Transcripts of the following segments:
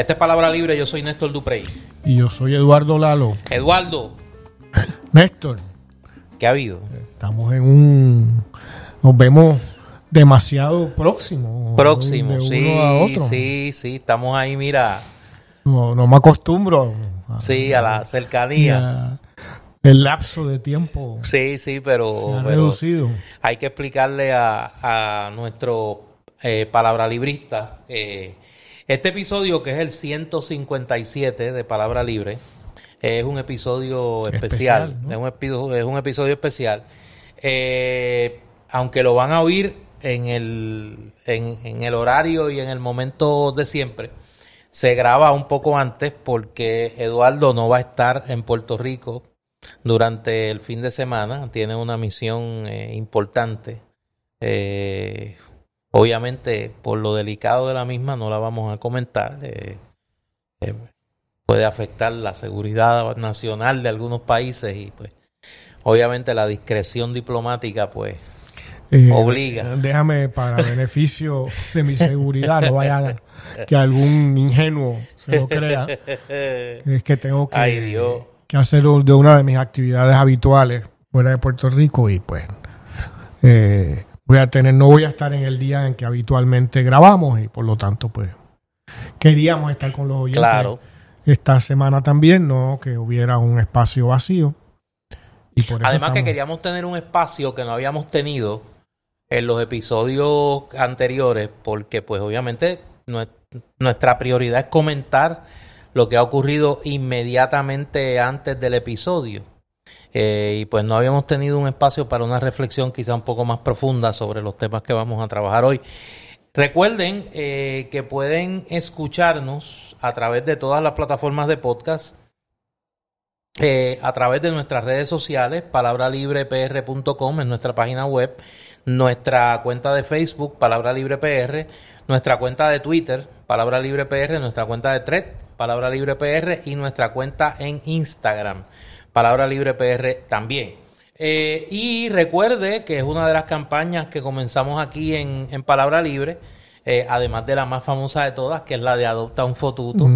Esta es Palabra Libre, yo soy Néstor Duprey. Y yo soy Eduardo Lalo. Eduardo, Néstor, ¿qué ha habido? estamos en un... Nos vemos demasiado próximos. Próximo, de uno sí, a otro. sí, sí, estamos ahí, mira, No, no me acostumbro a, sí, a la a- cercanía. el lapso de tiempo Sí, sí, se pero reducido. hay que explicarle a, a nuestro eh, palabra librista eh, este episodio que es el 157 de Palabra Libre es un episodio especial, Especial, ¿no? es, un episodio, es un episodio especial Eh, aunque lo van a oír en el, en, en el horario y en el momento de siempre se graba un poco antes porque Eduardo no va a estar en Puerto Rico durante el fin de semana. Tiene una misión eh, importante. Eh, obviamente, por lo delicado de la misma, no la vamos a comentar. Eh, eh, puede afectar la seguridad nacional de algunos países y, pues, obviamente, la discreción diplomática, pues, Eh, Obliga. Déjame para beneficio de mi seguridad, no vaya a- que algún ingenuo se lo crea. Es que tengo que, Ay, Dios. que hacerlo de una de mis actividades habituales fuera de Puerto Rico y pues eh, voy a tener, no voy a estar en el día en que habitualmente grabamos y por lo tanto pues queríamos estar con los oyentes Claro. esta semana también, no que hubiera un espacio vacío. Y por eso Además que queríamos tener un espacio que no habíamos tenido en los episodios anteriores, porque pues obviamente nue- nuestra prioridad es comentar lo que ha ocurrido inmediatamente antes del episodio. Eh, y pues no habíamos tenido un espacio para una reflexión quizá un poco más profunda sobre los temas que vamos a trabajar hoy. Recuerden eh, que pueden escucharnos a través de todas las plataformas de podcast eh, a través de nuestras redes sociales, palabralibrepr.com es nuestra página web, nuestra cuenta de Facebook, Palabra Libre PR, nuestra cuenta de Twitter, Palabra Libre PR, nuestra cuenta de Thread, Palabra Libre PR y nuestra cuenta en Instagram, Palabra Libre PR también. Eh, y recuerde que es una de las campañas que comenzamos aquí en, en Palabra Libre, eh, además de la más famosa de todas, que es la de Adopta un Fotuto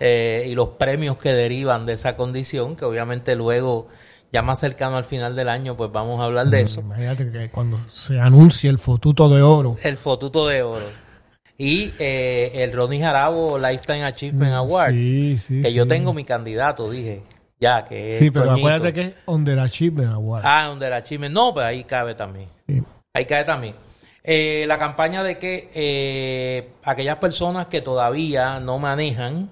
eh, y los premios que derivan de esa condición, que obviamente luego, ya más cercano al final del año, pues vamos a hablar de eso. Imagínate que cuando se anuncie el fotuto de oro, El Fotuto de Oro. Y eh, el Ronnie Jarabo Lifetime Achievement Award, Sí, sí, que yo tengo mi candidato, dije, ya, que es Sí, pero Toñito. acuérdate que es Under Achievement Award. Ah, donde era Achievement. No, pues ahí cabe también. Sí. Ahí cae también. Eh, la campaña de que eh, aquellas personas que todavía no manejan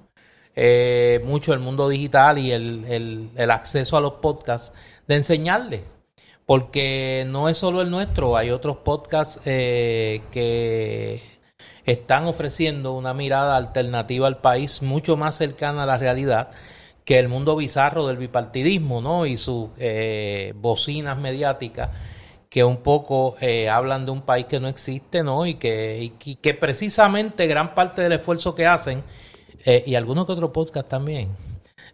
eh, mucho el mundo digital y el, el- el acceso a los podcasts, de enseñarles. Porque no es solo el nuestro, hay otros podcasts que están ofreciendo una mirada alternativa al país mucho más cercana a la realidad que el mundo bizarro del bipartidismo, ¿no? Y sus eh, bocinas mediáticas que un poco eh, hablan de un país que no existe, ¿no? Y que, y precisamente gran parte del esfuerzo que hacen, eh, y algunos que otros podcasts también,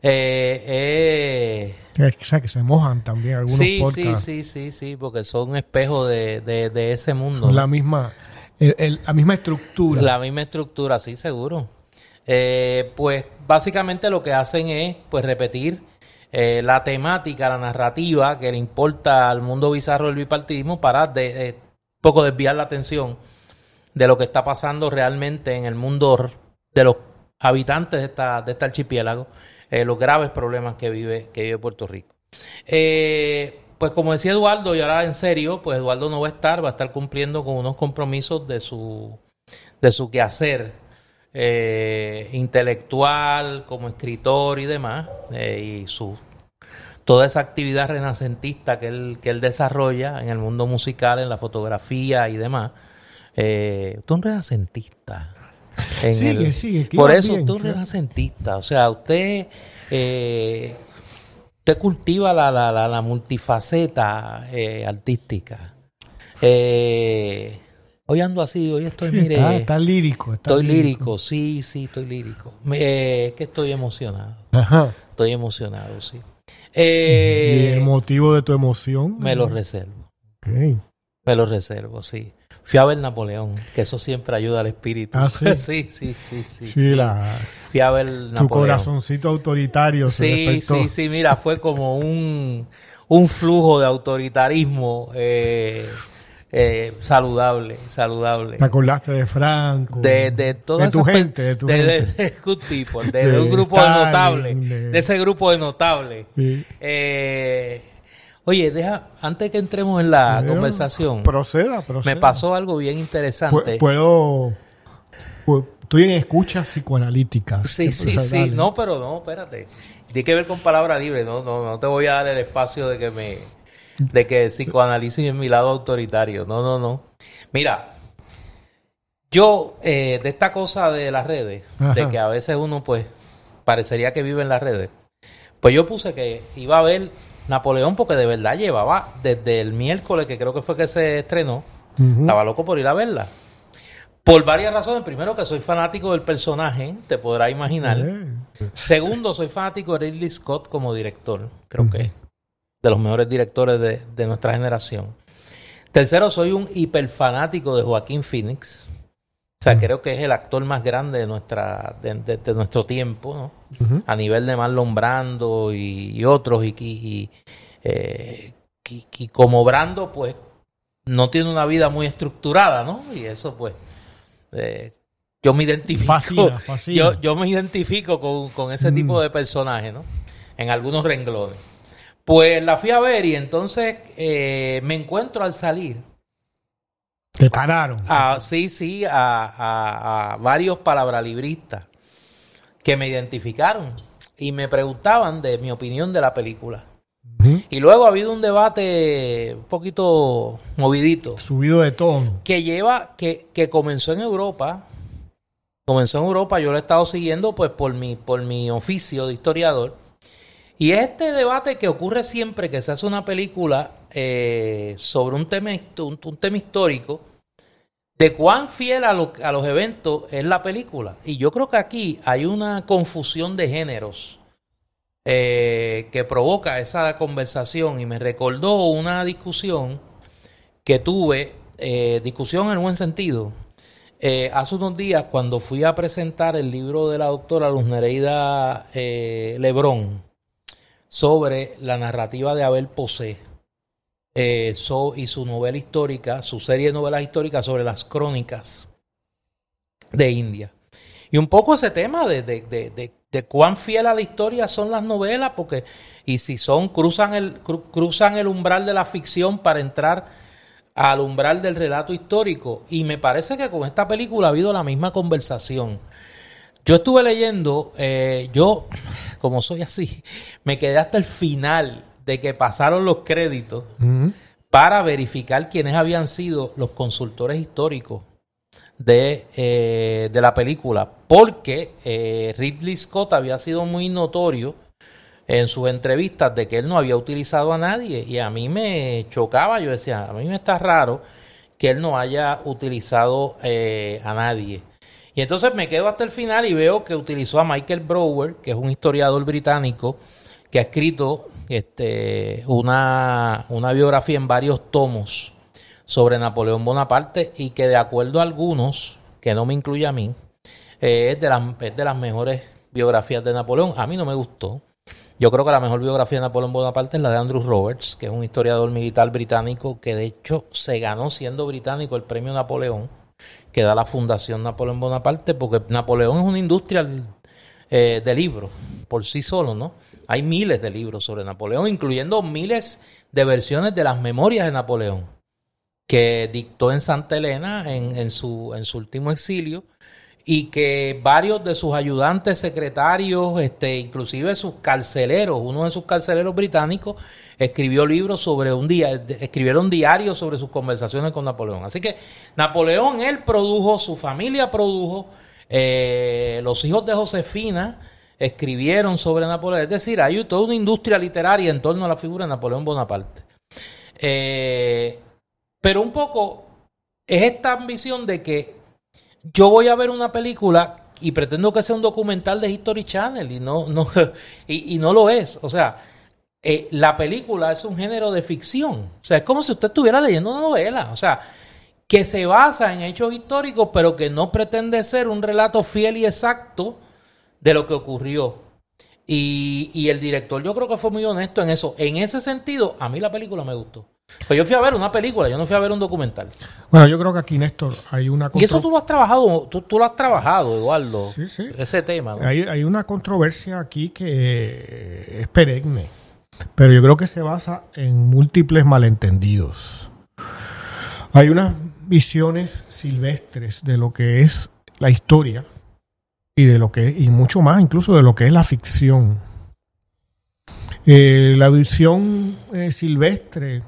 eh, eh, O sea, que se mojan también algunos sí, sí, podcasts. sí, sí, sí, porque son espejos de, de, de ese mundo. Son la misma, el- el- la misma estructura. La misma estructura, sí, seguro. Eh, pues básicamente lo que hacen es pues repetir eh, la temática, la narrativa que le importa al mundo bizarro del bipartidismo para de, de- poco desviar la atención de lo que está pasando realmente en el mundo de los habitantes de esta, de este archipiélago, eh, los graves problemas que vive, que vive Puerto Rico. Eh, pues como decía Eduardo, y ahora en serio, pues Eduardo no va a estar, va a estar cumpliendo con unos compromisos de su, de su quehacer eh, intelectual, como escritor y demás, eh, y su toda esa actividad renacentista que él, que él desarrolla en el mundo musical, en la fotografía y demás. Eh, usted es un renacentista. En Sigue, el- sigue, Por eso bien, usted es un renacentista. O sea, usted, eh, usted cultiva la, la, la, la multifaceta eh, artística. Eh, hoy ando así, hoy estoy, Sí, mire, está, está lírico. está estoy lírico, sí, sí, estoy lírico. Eh, es que estoy emocionado. Ajá. Estoy emocionado, sí. y Eh, el motivo de tu emoción. me lo reservo. Ok. Me lo reservo, sí. Fui a ver Napoleón, que eso siempre ayuda al espíritu. Ah, sí. sí, sí, sí, sí. Sí, la, Fui a ver Napoleón. tu corazoncito autoritario Sí, sí, sí, mira, fue como un, un flujo de autoritarismo eh, eh, saludable, saludable. Te acordaste de Franco. De, de toda de tu gente, de tu de, gente. de un grupo de notables, de- ese grupo de notables. Sí. Eh, oye, deja, antes que entremos en la Pero, conversación, Proceda, proceda. me pasó algo bien interesante. Puedo. pu- Estoy en escucha psicoanalítica. Sí, sí, Dale. sí. No, pero no, espérate. Tiene que ver con palabra libre. No, no, no te voy a dar el espacio de que me, de que psicoanálisis es mi lado autoritario. No, no, no. Mira, yo eh, de esta cosa de las redes, de que a veces uno pues parecería que vive en las redes, pues yo puse que iba a ver Napoleón porque de verdad llevaba desde el miércoles que creo que fue que se estrenó, estaba loco por ir a verla. Por varias razones. Primero, que soy fanático del personaje, te podrás imaginar. Eh, Segundo, soy fanático de Ridley Scott como director. Creo que de los mejores directores de, de nuestra generación. Tercero, soy un hiperfanático de Joaquín Phoenix. O sea, creo que es el actor más grande de, nuestra, de, de- de nuestro tiempo, ¿no? A nivel de Marlon Brando y, y otros. Y, y- y, eh, y como Brando, pues, no tiene una vida muy estructurada, ¿no? Y eso, pues, eh, yo me identifico. Fascina, fascina. Yo, yo me identifico con, con ese Mm. tipo de personaje, ¿no? En algunos renglones. Pues la fui a ver y entonces eh, me encuentro al salir. Te pararon. A, sí, sí, a, a- a varios palabralibristas que me identificaron y me preguntaban de mi opinión de la película. Y luego ha habido un debate un poquito movidito Subido de tono. que lleva, que, que comenzó en Europa. Comenzó en Europa, yo lo he estado siguiendo pues por mi, por mi oficio de historiador. Y este debate que ocurre siempre que se hace una película eh, sobre un tema, un, tema histórico, de cuán fiel a, a los eventos es la película. Y yo creo que aquí hay una confusión de géneros eh, que provoca esa conversación y me recordó una discusión que tuve, eh, discusión en buen sentido, hace unos días cuando fui a presentar el libro de la doctora Luz Nereida Lebrón sobre la narrativa de Abel Posé eh, y su novela histórica, su serie de novelas históricas sobre las crónicas de India. Y un poco ese tema de, de, de, de- cuán fiel a la historia son las novelas, porque, y si son, cruzan el, cru- cruzan el umbral de la ficción para entrar al umbral del relato histórico. Y me parece que con esta película ha habido la misma conversación. Yo estuve leyendo, eh, yo, como soy así, me quedé hasta el final de que pasaron los créditos para verificar quiénes habían sido los consultores históricos de, eh, de la película, porque eh, Ridley Scott había sido muy notorio en sus entrevistas de que él no había utilizado a nadie y a mí me chocaba, yo decía, a mí me está raro que él no haya utilizado eh, a nadie. Y entonces me quedo hasta el final y veo que utilizó a Michael Brower, que es un historiador británico que ha escrito este, una, una biografía en varios tomos sobre Napoleón Bonaparte y que de acuerdo a algunos, que no me incluye a mí, eh, es, de las, es de las mejores biografías de Napoleón. A mí no me gustó. Yo creo que la mejor biografía de Napoleón Bonaparte es la de Andrew Roberts, que es un historiador militar británico que de hecho se ganó siendo británico el premio Napoleón, que da la Fundación Napoleón Bonaparte, porque Napoleón es una industria eh, de libros por sí solo, ¿no? Hay miles de libros sobre Napoleón, incluyendo miles de versiones de las memorias de Napoleón que dictó en Santa Elena en, en su, en su último exilio y que varios de sus ayudantes, secretarios, este, inclusive sus carceleros, uno de sus carceleros británicos, escribió libros sobre un día, escribieron diarios sobre sus conversaciones con Napoleón. Así que Napoleón, él produjo, su familia produjo, eh, los hijos de Josefina escribieron sobre Napoleón. Es decir, hay toda una industria literaria en torno a la figura de Napoleón Bonaparte. Eh, pero un poco es esta ambición de que yo voy a ver una película y pretendo que sea un documental de History Channel y no, no, y, no lo es. O sea, eh, la película es un género de ficción. O sea, es como si usted estuviera leyendo una novela. O sea, que se basa en hechos históricos, pero que no pretende ser un relato fiel y exacto de lo que ocurrió. Y, y el director yo creo que fue muy honesto en eso. En ese sentido, a mí la película me gustó. Pues yo fui a ver una película, yo no fui a ver un documental. Bueno, yo creo que aquí, Néstor, hay una Y eso tú lo has trabajado, tú, tú lo has trabajado, Eduardo, Sí, sí. ese tema. ¿no? Hay, hay una controversia aquí que es perenne, pero yo creo que se basa en múltiples malentendidos. Hay unas visiones silvestres de lo que es la historia y de lo que y mucho más incluso de lo que es la ficción. Eh, la visión eh, silvestre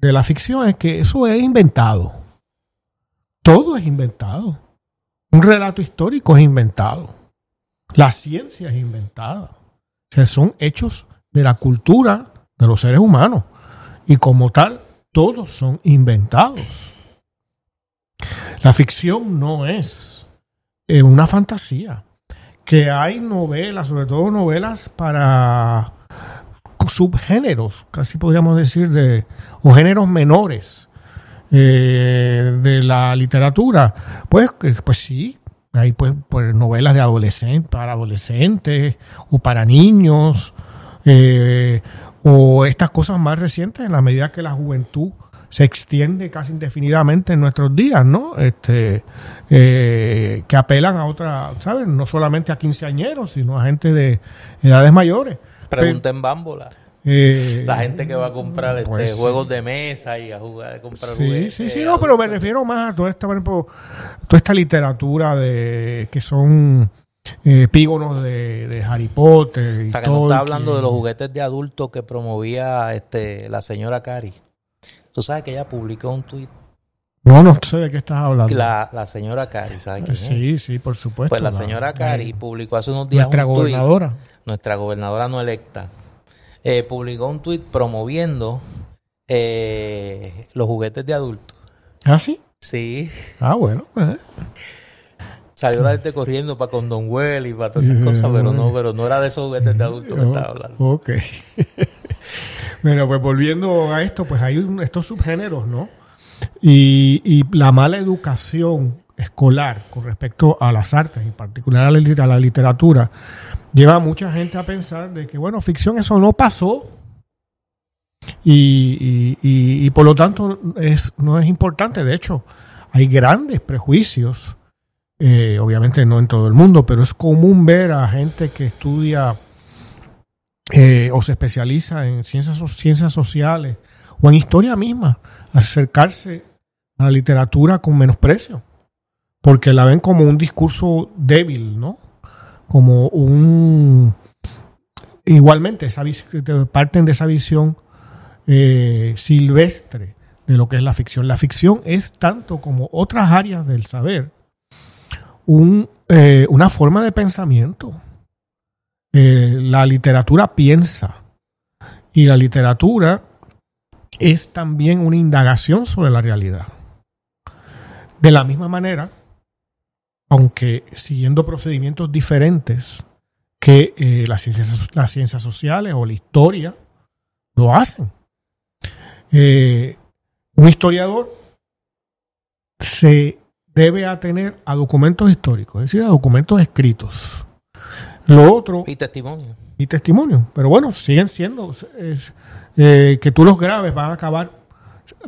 de la ficción es que eso es inventado. Todo es inventado. Un relato histórico es inventado. La ciencia es inventada. O son hechos de la cultura de los seres humanos. Y como tal, todos son inventados. La ficción no es eh, una fantasía. Que hay novelas, sobre todo novelas para subgéneros, casi podríamos decir, de, o géneros menores eh, de la literatura. Pues, pues sí, hay pues, pues, novelas de para adolescentes o para niños, eh, o estas cosas más recientes en la medida que la juventud se extiende casi indefinidamente en nuestros días, ¿no? Este, eh, que apelan a otra, ¿sabes? No solamente a quinceañeros, sino a gente de edades mayores. Pregunta en Bámbola. Eh, La gente que va a comprar este, pues sí. juegos de mesa y a jugar, a comprar Sí, juguetes, sí, sí, eh, no, pero me refiero más a toda esta, por ejemplo, toda esta literatura de que son eh, de, de Harry Potter y O sea, que no está Tolkien. hablando de los juguetes de adultos que promovía este la señora Cari. Tú sabes que ella publicó un tuit. No, no sé de qué estás hablando. La, la señora Cari, ¿sabes quién es? sí, sí, por supuesto. Pues la señora Cari publicó hace unos días nuestra un tuit, gobernadora. nuestra gobernadora no electa, eh, publicó un tuit promoviendo eh, los juguetes de adultos. ¿Ah, sí? Sí, Ah, bueno, pues. salió la gente corriendo para con Don Well y para todas esas cosas, pero no, pero no era de esos juguetes de adultos que estaba hablando. Ok. bueno, pues volviendo a esto, pues hay un- estos subgéneros, ¿no? Y, la mala educación escolar con respecto a las artes, en particular a la, literatura, lleva a mucha gente a pensar de que, bueno, ficción eso no pasó y, por lo tanto es, no es importante. De hecho, hay grandes prejuicios, eh, obviamente no en todo el mundo, pero es común ver a gente que estudia eh, o se especializa en ciencias, ciencias sociales o en historia misma, acercarse a la literatura con menosprecio, porque la ven como un discurso débil, ¿no? Como un... Igualmente, esa parten de esa visión eh, silvestre de lo que es la ficción. La ficción es tanto como otras áreas del saber, un, eh, una forma de pensamiento. Eh, la literatura piensa y la literatura es también una indagación sobre la realidad. De la misma manera, aunque siguiendo procedimientos diferentes que eh, las, ciencias, las ciencias sociales o la historia lo hacen. Eh, un historiador se debe atener a documentos históricos, es decir, a documentos escritos. Lo otro Y testimonio. y testimonio. Pero bueno, siguen siendo. es, eh, que tú los grabes van a acabar.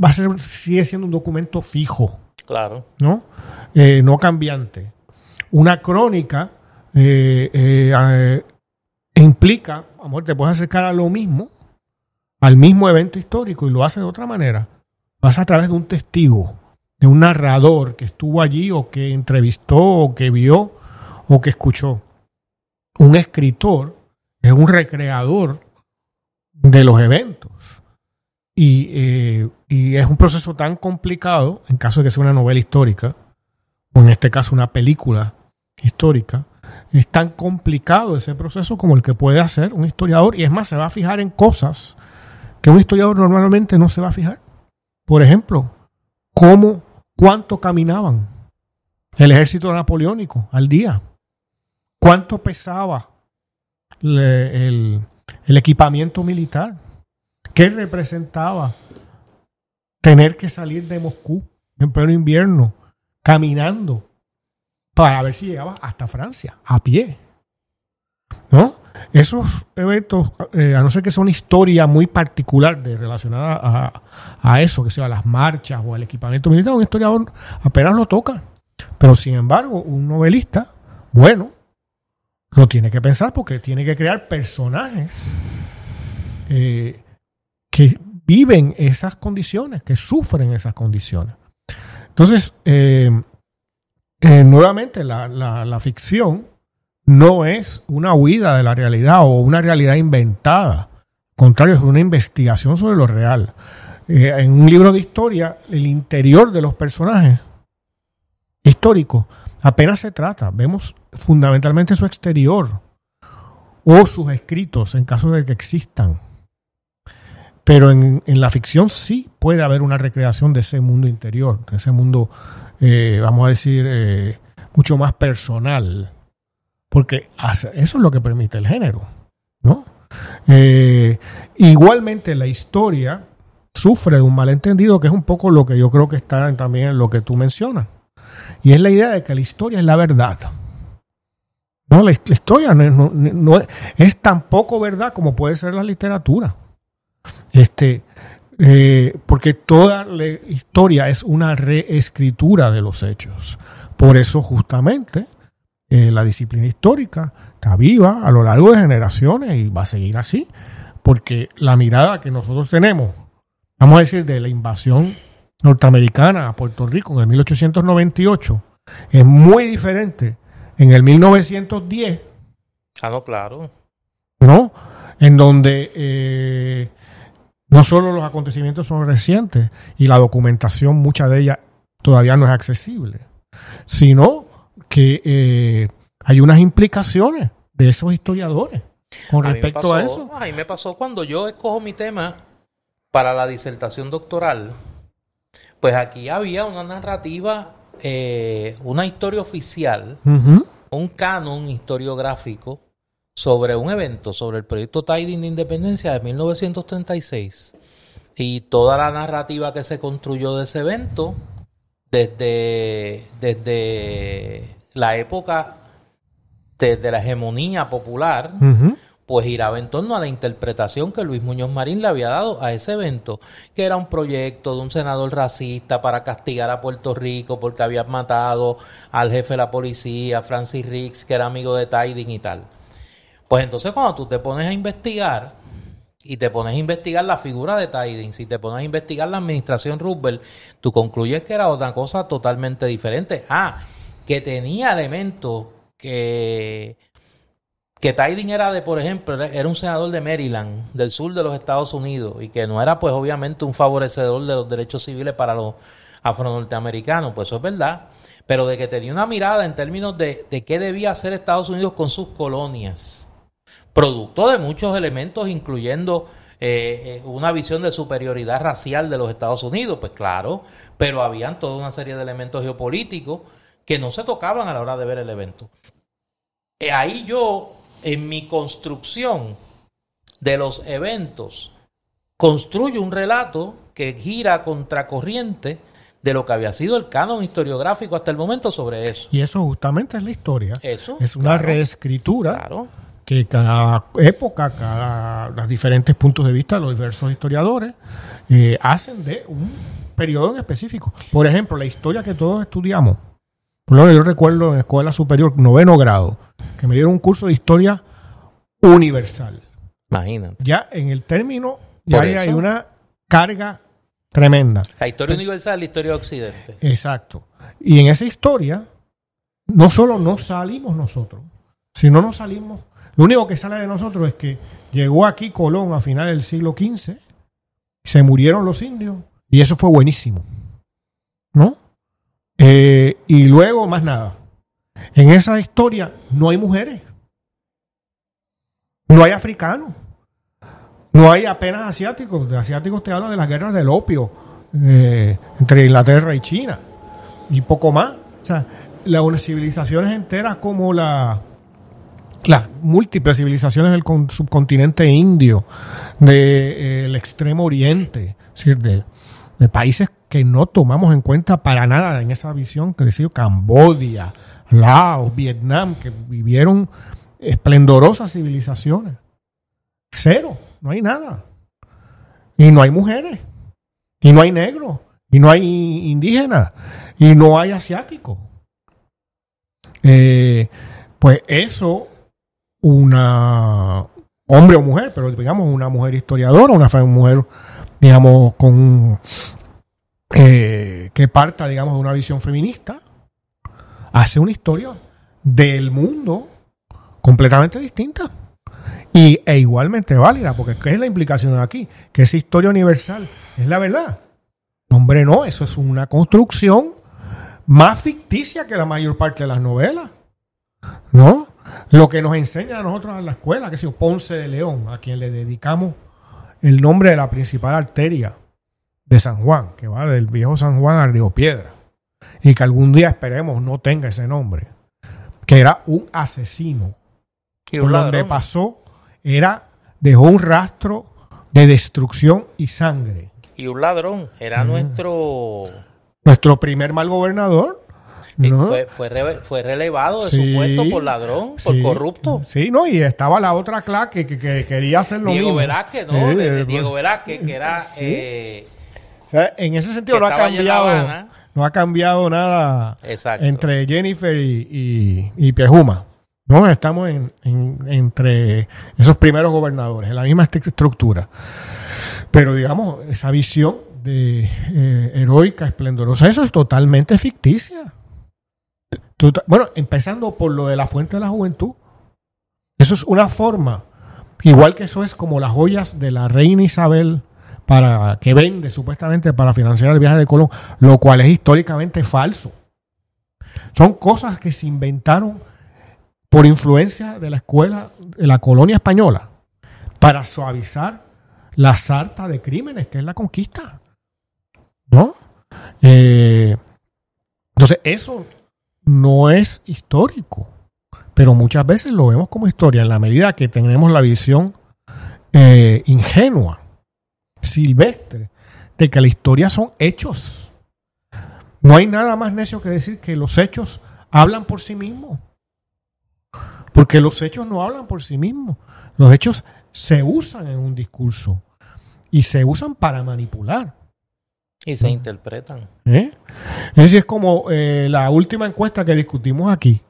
Va a ser, sigue siendo un documento fijo, Claro. ¿no? Eh, no cambiante. Una crónica eh, eh, implica, amor, te puedes acercar a lo mismo, al mismo evento histórico y lo hace de otra manera. Vas a través de un testigo, de un narrador que estuvo allí o que entrevistó o que vio o que escuchó. Un escritor es un recreador de los eventos. Y, eh, y es un proceso tan complicado, en caso de que sea una novela histórica, o en este caso una película histórica, es tan complicado ese proceso como el que puede hacer un historiador. Y es más, se va a fijar en cosas que un historiador normalmente no se va a fijar. Por ejemplo, cómo, cuánto caminaban el ejército napoleónico al día, cuánto pesaba el, el equipamiento militar. ¿Qué representaba tener que salir de Moscú en pleno invierno, caminando, para ver si llegaba hasta Francia, a pie? ¿No? Esos eventos, eh, a no ser que sea una historia muy particular de, relacionada a, eso, que sea las marchas o el equipamiento militar, un historiador apenas lo toca. Pero sin embargo, un novelista, bueno, lo tiene que pensar porque tiene que crear personajes eh, que viven esas condiciones, que sufren esas condiciones. Entonces, eh, eh, nuevamente, la, la, ficción no es una huida de la realidad o una realidad inventada. Al contrario, es una investigación sobre lo real. En un libro de historia, el interior de los personajes históricos apenas se trata. Vemos fundamentalmente su exterior o sus escritos en caso de que existan. Pero en, en la ficción sí puede haber una recreación de ese mundo interior, de ese mundo, eh, vamos a decir, eh, mucho más personal. Porque eso es lo que permite el género, ¿no? Eh, igualmente la historia sufre de un malentendido que es un poco lo que yo creo que está también en lo que tú mencionas. Y es la idea de que la historia es la verdad. No, la, historia no es, es tan poco verdad como puede ser la literatura. Este, eh, porque toda la historia es una reescritura de los hechos. Por eso justamente eh, la disciplina histórica está viva a lo largo de generaciones y va a seguir así, porque la mirada que nosotros tenemos, vamos a decir, de la invasión norteamericana a Puerto Rico en el 1898, es muy diferente en el 1910 Ah, no, claro. ¿no? En donde eh, no solo los acontecimientos son recientes y la documentación, mucha de ella todavía no es accesible, sino que eh, hay unas implicaciones de esos historiadores con respecto a pasó- eso. A mí me pasó cuando yo escojo mi tema para la disertación doctoral, pues aquí había una narrativa, eh, una historia oficial, un canon historiográfico sobre un evento, sobre el proyecto Tiding de Independencia de 1936 y toda la narrativa que se construyó de ese evento desde, desde la época, desde la hegemonía popular. Pues giraba en torno a la interpretación que Luis Muñoz Marín le había dado a ese evento, que era un proyecto de un senador racista para castigar a Puerto Rico porque había matado al jefe de la policía, Francis Riggs, que era amigo de Tiding y tal. Pues entonces cuando tú te pones a investigar y te pones a investigar la figura de Tiding, si te pones a investigar la administración Roosevelt, tú concluyes que era otra cosa totalmente diferente. Ah, que tenía elementos que que Tiding era de, por ejemplo, era- un senador de Maryland, del sur de los Estados Unidos, y que no era, pues, obviamente, un favorecedor de los derechos civiles para los afro-norteamericanos, pues eso es verdad, pero de que tenía una mirada en términos de, de qué debía hacer Estados Unidos con sus colonias, producto de muchos elementos, incluyendo eh, eh, una visión de superioridad racial de los Estados Unidos, pues claro, pero habían toda una serie de elementos geopolíticos que no se tocaban a la hora de ver el evento. Eh, ahí yo, en mi construcción de los eventos, construyo un relato que gira contracorriente de lo que había sido el canon historiográfico hasta el momento sobre eso. Y eso justamente es la historia. Eso. Es una claro, reescritura Claro. que cada época, cada los diferentes puntos de vista de los diversos historiadores eh, hacen de un periodo en específico. Por ejemplo, la historia que todos estudiamos. Menos yo recuerdo en escuela superior, noveno grado, que me dieron un curso de historia universal. Imagínate. Ya en el término, ya hay, una carga tremenda. La historia universal es la historia de Occidente. Exacto. Y en esa historia, no solo no salimos nosotros, sino no salimos. Lo único que sale de nosotros es que llegó aquí Colón a finales del siglo XV, se murieron los indios, y eso fue buenísimo. ¿No? Eh, y luego, más nada. En esa historia no hay mujeres, no hay africanos, no hay apenas asiáticos. De asiáticos te habla de las guerras del opio eh, entre Inglaterra y China y poco más. O sea, las civilizaciones enteras como la las múltiples civilizaciones del subcontinente indio, del extremo oriente, decir, de, de, países que no tomamos en cuenta para nada en esa visión, que decía Cambodia, Laos, Vietnam, que vivieron esplendorosas civilizaciones. Cero, no hay nada. Y no hay mujeres, y no hay negros, y no hay indígenas, y no hay asiáticos. Eh, pues eso, una hombre o mujer, pero digamos una mujer historiadora, una mujer, digamos, con que parta, digamos, de una visión feminista, hace una historia del mundo completamente distinta y, e igualmente válida, porque ¿qué es la implicación aquí? Que esa historia universal es la verdad. Hombre, no, eso es una construcción más ficticia que la mayor parte de las novelas. ¿No? Lo que nos enseña a nosotros en la escuela, que es Ponce de León, a quien le dedicamos el nombre de la principal arteria de San Juan, que va del viejo San Juan al Río Piedra, y que algún día esperemos no tenga ese nombre, que era un asesino. Y por donde pasó, era, dejó un rastro de destrucción y sangre. Y un ladrón, era nuestro... Nuestro primer mal gobernador, fue, fue, relevado de su puesto por ladrón, por corrupto. Sí, no, y estaba la otra clase que, quería hacer lo Diego mismo. Velázquez, ¿no? Diego Velázquez, que era... Eh, en ese sentido no ha cambiado no ha cambiado nada entre Jennifer y, y, Pierjuma. No, estamos en, entre esos primeros gobernadores, en la misma estructura. Pero digamos, esa visión de eh, heroica, esplendorosa, eso es totalmente ficticia bueno, empezando por lo de la fuente de la juventud. Eso es una forma, igual que eso es como las joyas de la reina Isabel para que vende supuestamente para financiar el viaje de Colón, lo cual es históricamente falso. Son cosas que se inventaron por influencia de la escuela, de la colonia española, para suavizar la sarta de crímenes que es la conquista. ¿No? Eh, entonces, eso no es histórico, pero muchas veces lo vemos como historia en la medida que tenemos la visión eh, ingenua, silvestre, de que la historia son hechos. No hay nada más necio que decir que los hechos hablan por sí mismos. Porque los hechos no hablan por sí mismos. Los hechos se usan en un discurso y se usan para manipular. Y se interpretan. ¿Eh? Es decir, es como eh, la última encuesta que discutimos aquí,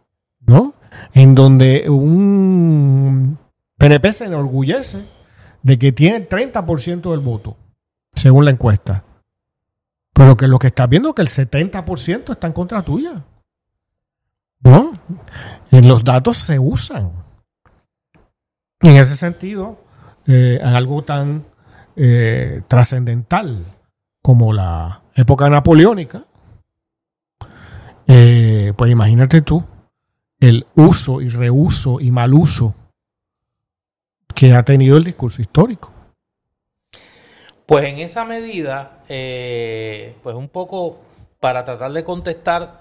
¿no? En donde un PNP se enorgullece de que tiene 30% del voto, según la encuesta. Pero que lo que estás viendo es que el 70% está en contra tuya. ¿No? Y los datos se usan. Y en ese sentido, eh, algo tan eh, trascendental como la época napoleónica, eh, pues imagínate tú el uso y reuso y mal uso que ha tenido el discurso histórico. Pues en esa medida, eh, pues un poco para tratar de contestar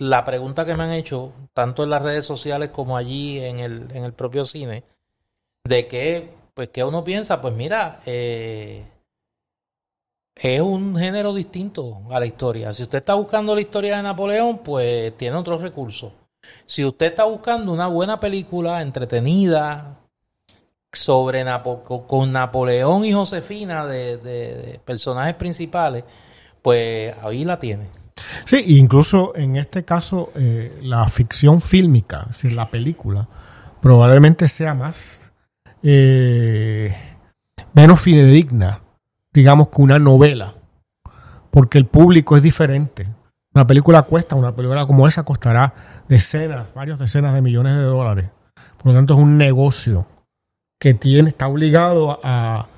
la pregunta que me han hecho, tanto en las redes sociales como allí en el, en el propio cine, de que, pues, que uno piensa, pues mira, eh, es un género distinto a la historia. Si usted está buscando la historia de Napoleón, pues tiene otros recursos. Si usted está buscando una buena película entretenida sobre con Napoleón y Josefina de, personajes principales, pues ahí la tiene. Sí, incluso en este caso eh, la ficción fílmica, es decir, la película, probablemente sea más eh, menos fidedigna digamos que una novela, porque el público es diferente. Una película cuesta, una película como esa costará decenas, varias decenas de millones de dólares. Por lo tanto, es un negocio que tiene, está obligado a,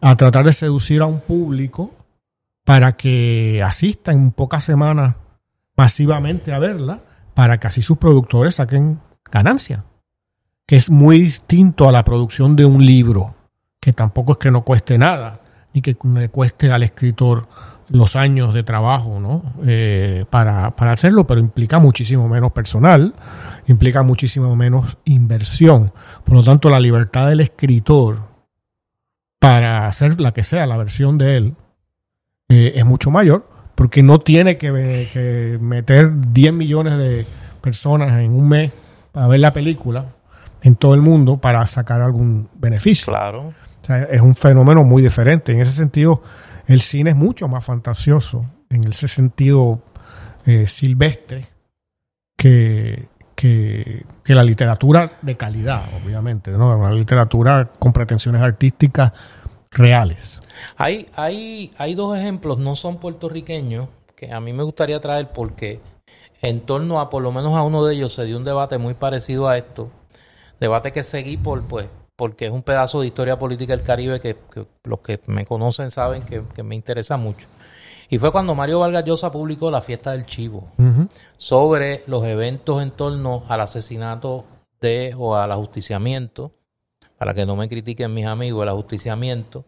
a tratar de seducir a un público para que asista en pocas semanas masivamente a verla, para que así sus productores saquen ganancia, que es muy distinto a la producción de un libro, que tampoco es que no cueste nada, y que le cueste al escritor los años de trabajo ¿no? Eh, para, para hacerlo, pero implica muchísimo menos personal, implica muchísimo menos inversión. Por lo tanto, la libertad del escritor para hacer la que sea la versión de él eh, es mucho mayor, porque no tiene que, que meter 10 millones de personas en un mes para ver la película en todo el mundo para sacar algún beneficio. Claro. O sea, es un fenómeno muy diferente. En ese sentido, el cine es mucho más fantasioso, en ese sentido eh, silvestre, que, que, que la literatura de calidad, obviamente, ¿no? Una literatura con pretensiones artísticas reales. Hay, hay, hay dos ejemplos, no son puertorriqueños, que a mí me gustaría traer porque en torno a por lo menos a uno de ellos se dio un debate muy parecido a esto. Debate que seguí por, pues, porque es un pedazo de historia política del Caribe que, que los que me conocen saben que, que, me interesa mucho. Y fue cuando Mario Vargas Llosa publicó La Fiesta del Chivo Uh -huh. sobre los eventos en torno al asesinato de o al ajusticiamiento, para que no me critiquen mis amigos, el ajusticiamiento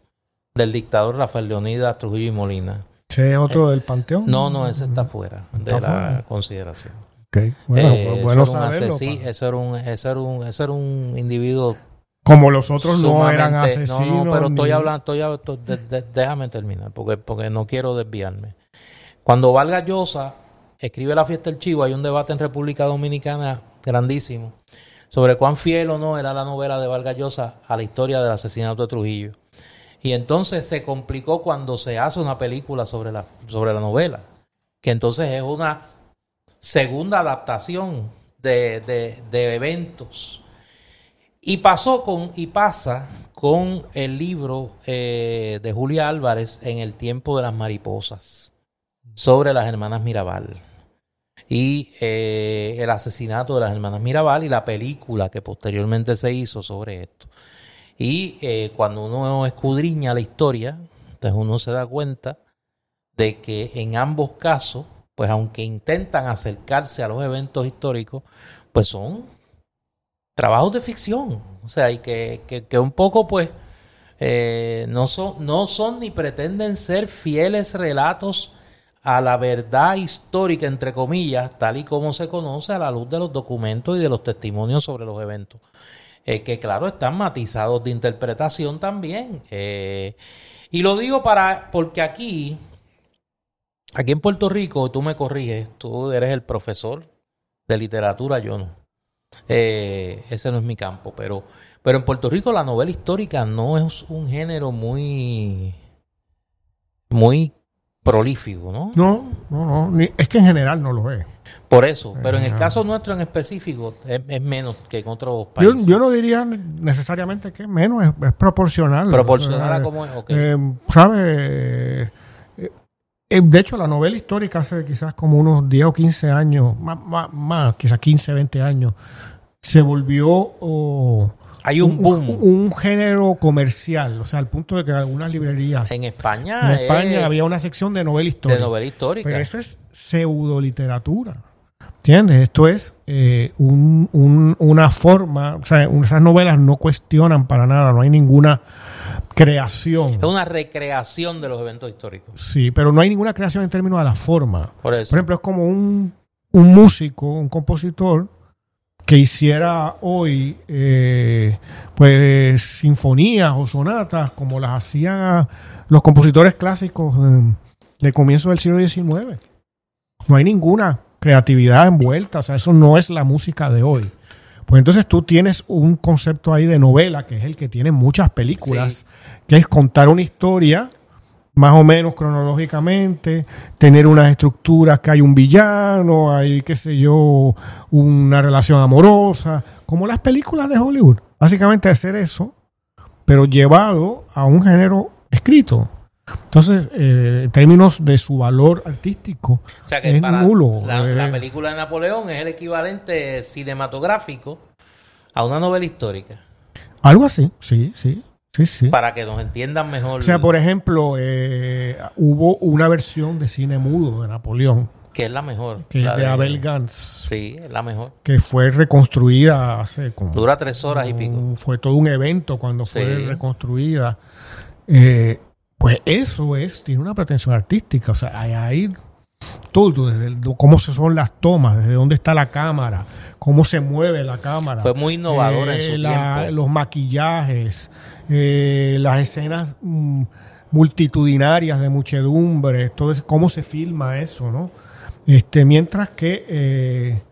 del dictador Rafael Leonidas Trujillo y Molina. ¿Ese es otro del Panteón? No, no, ese está fuera de la fuera. consideración. Ok, Bueno, Eh, bueno eso, era un saberlo, eso era un, eso era un, eso era un individuo Como los otros no eran asesinos. No, no, pero estoy hablando, estoy, hab- to- de- de- déjame terminar, porque, porque no quiero desviarme. Cuando Vargas Llosa escribe La Fiesta del Chivo, hay un debate en República Dominicana grandísimo sobre cuán fiel o no era la novela de Vargas Llosa a la historia del asesinato de Trujillo. Y entonces se complicó cuando se hace una película sobre la, sobre la novela, que entonces es una segunda adaptación de, de- de eventos. Y pasó con, y pasa con el libro eh, de Julia Álvarez en el tiempo de las mariposas, sobre las hermanas Mirabal. Y eh, el asesinato de las hermanas Mirabal y la película que posteriormente se hizo sobre esto. Y eh, cuando uno escudriña la historia, entonces uno se da cuenta de que en ambos casos, pues aunque intentan acercarse a los eventos históricos, pues son trabajos de ficción. O sea, y que, que, un poco, pues, eh, no, son, no son ni pretenden ser fieles relatos a la verdad histórica, entre comillas, tal y como se conoce a la luz de los documentos y de los testimonios sobre los eventos. Eh, que claro, están matizados de interpretación también. Eh, y lo digo para, porque aquí, aquí en Puerto Rico, tú me corriges, tú eres el profesor de literatura, yo no. Eh, ese no es mi campo, pero, pero en Puerto Rico la novela histórica no es un género muy, muy prolífico, ¿no? No, no, no. ni- es que en general no lo es. Por eso, pero en el Ah. caso nuestro en específico es, es menos que en otros países. yo no diría necesariamente que es menos, es, es proporcional. Proporcional a cómo es, ok. eh, ¿Sabe? Eh, eh, de hecho, la novela histórica hace quizás como unos 10 o 15 años, más, más, más, quizás 15, 20 años, se volvió oh, Hay un boom. un, un género comercial. O sea, al punto de que algunas librerías en España, en España es había una sección de novela de histórica. novela histórica. Pero eso es pseudoliteratura. ¿Entiendes? Esto es eh, un- un- una forma, o sea, esas novelas no cuestionan para nada, no hay ninguna creación. Es una recreación de los eventos históricos. Sí, pero no hay ninguna creación en términos de la forma. Por eso. Por ejemplo, es como un, un músico, un compositor que hiciera hoy eh, pues sinfonías o sonatas como las hacían los compositores clásicos de comienzo del siglo XIX. No hay ninguna creatividad envuelta, o sea, eso no es la música de hoy. Pues entonces tú tienes un concepto ahí de novela, que es el que tiene muchas películas, que es contar una historia más o menos cronológicamente, tener unas estructuras que hay un villano, hay, qué sé yo, una relación amorosa, como las películas de Hollywood. Básicamente hacer eso, pero llevado a un género escrito. Entonces, eh, en términos de su valor artístico, O sea que es para nulo. La, eh, la película de Napoleón es el equivalente cinematográfico a una novela histórica. algo así, sí, sí, sí, sí. Para que nos entiendan mejor. O sea, por ejemplo, eh, hubo una versión de cine mudo de Napoleón, que es la mejor. que es de Abel Gantz, Sí, es la mejor. que fue reconstruida hace como... Dura tres horas y pico. Fue todo un evento cuando fue reconstruida. Eh, pues eso es, tiene una pretensión artística. O sea, hay ahí todo, desde cómo se son las tomas, desde dónde está la cámara, cómo se mueve la cámara. Fue muy innovador en su Eh, la- tiempo. Los maquillajes, eh, las escenas mm, multitudinarias de muchedumbre, todo eso, cómo se filma eso, ¿no? Este, mientras que eh,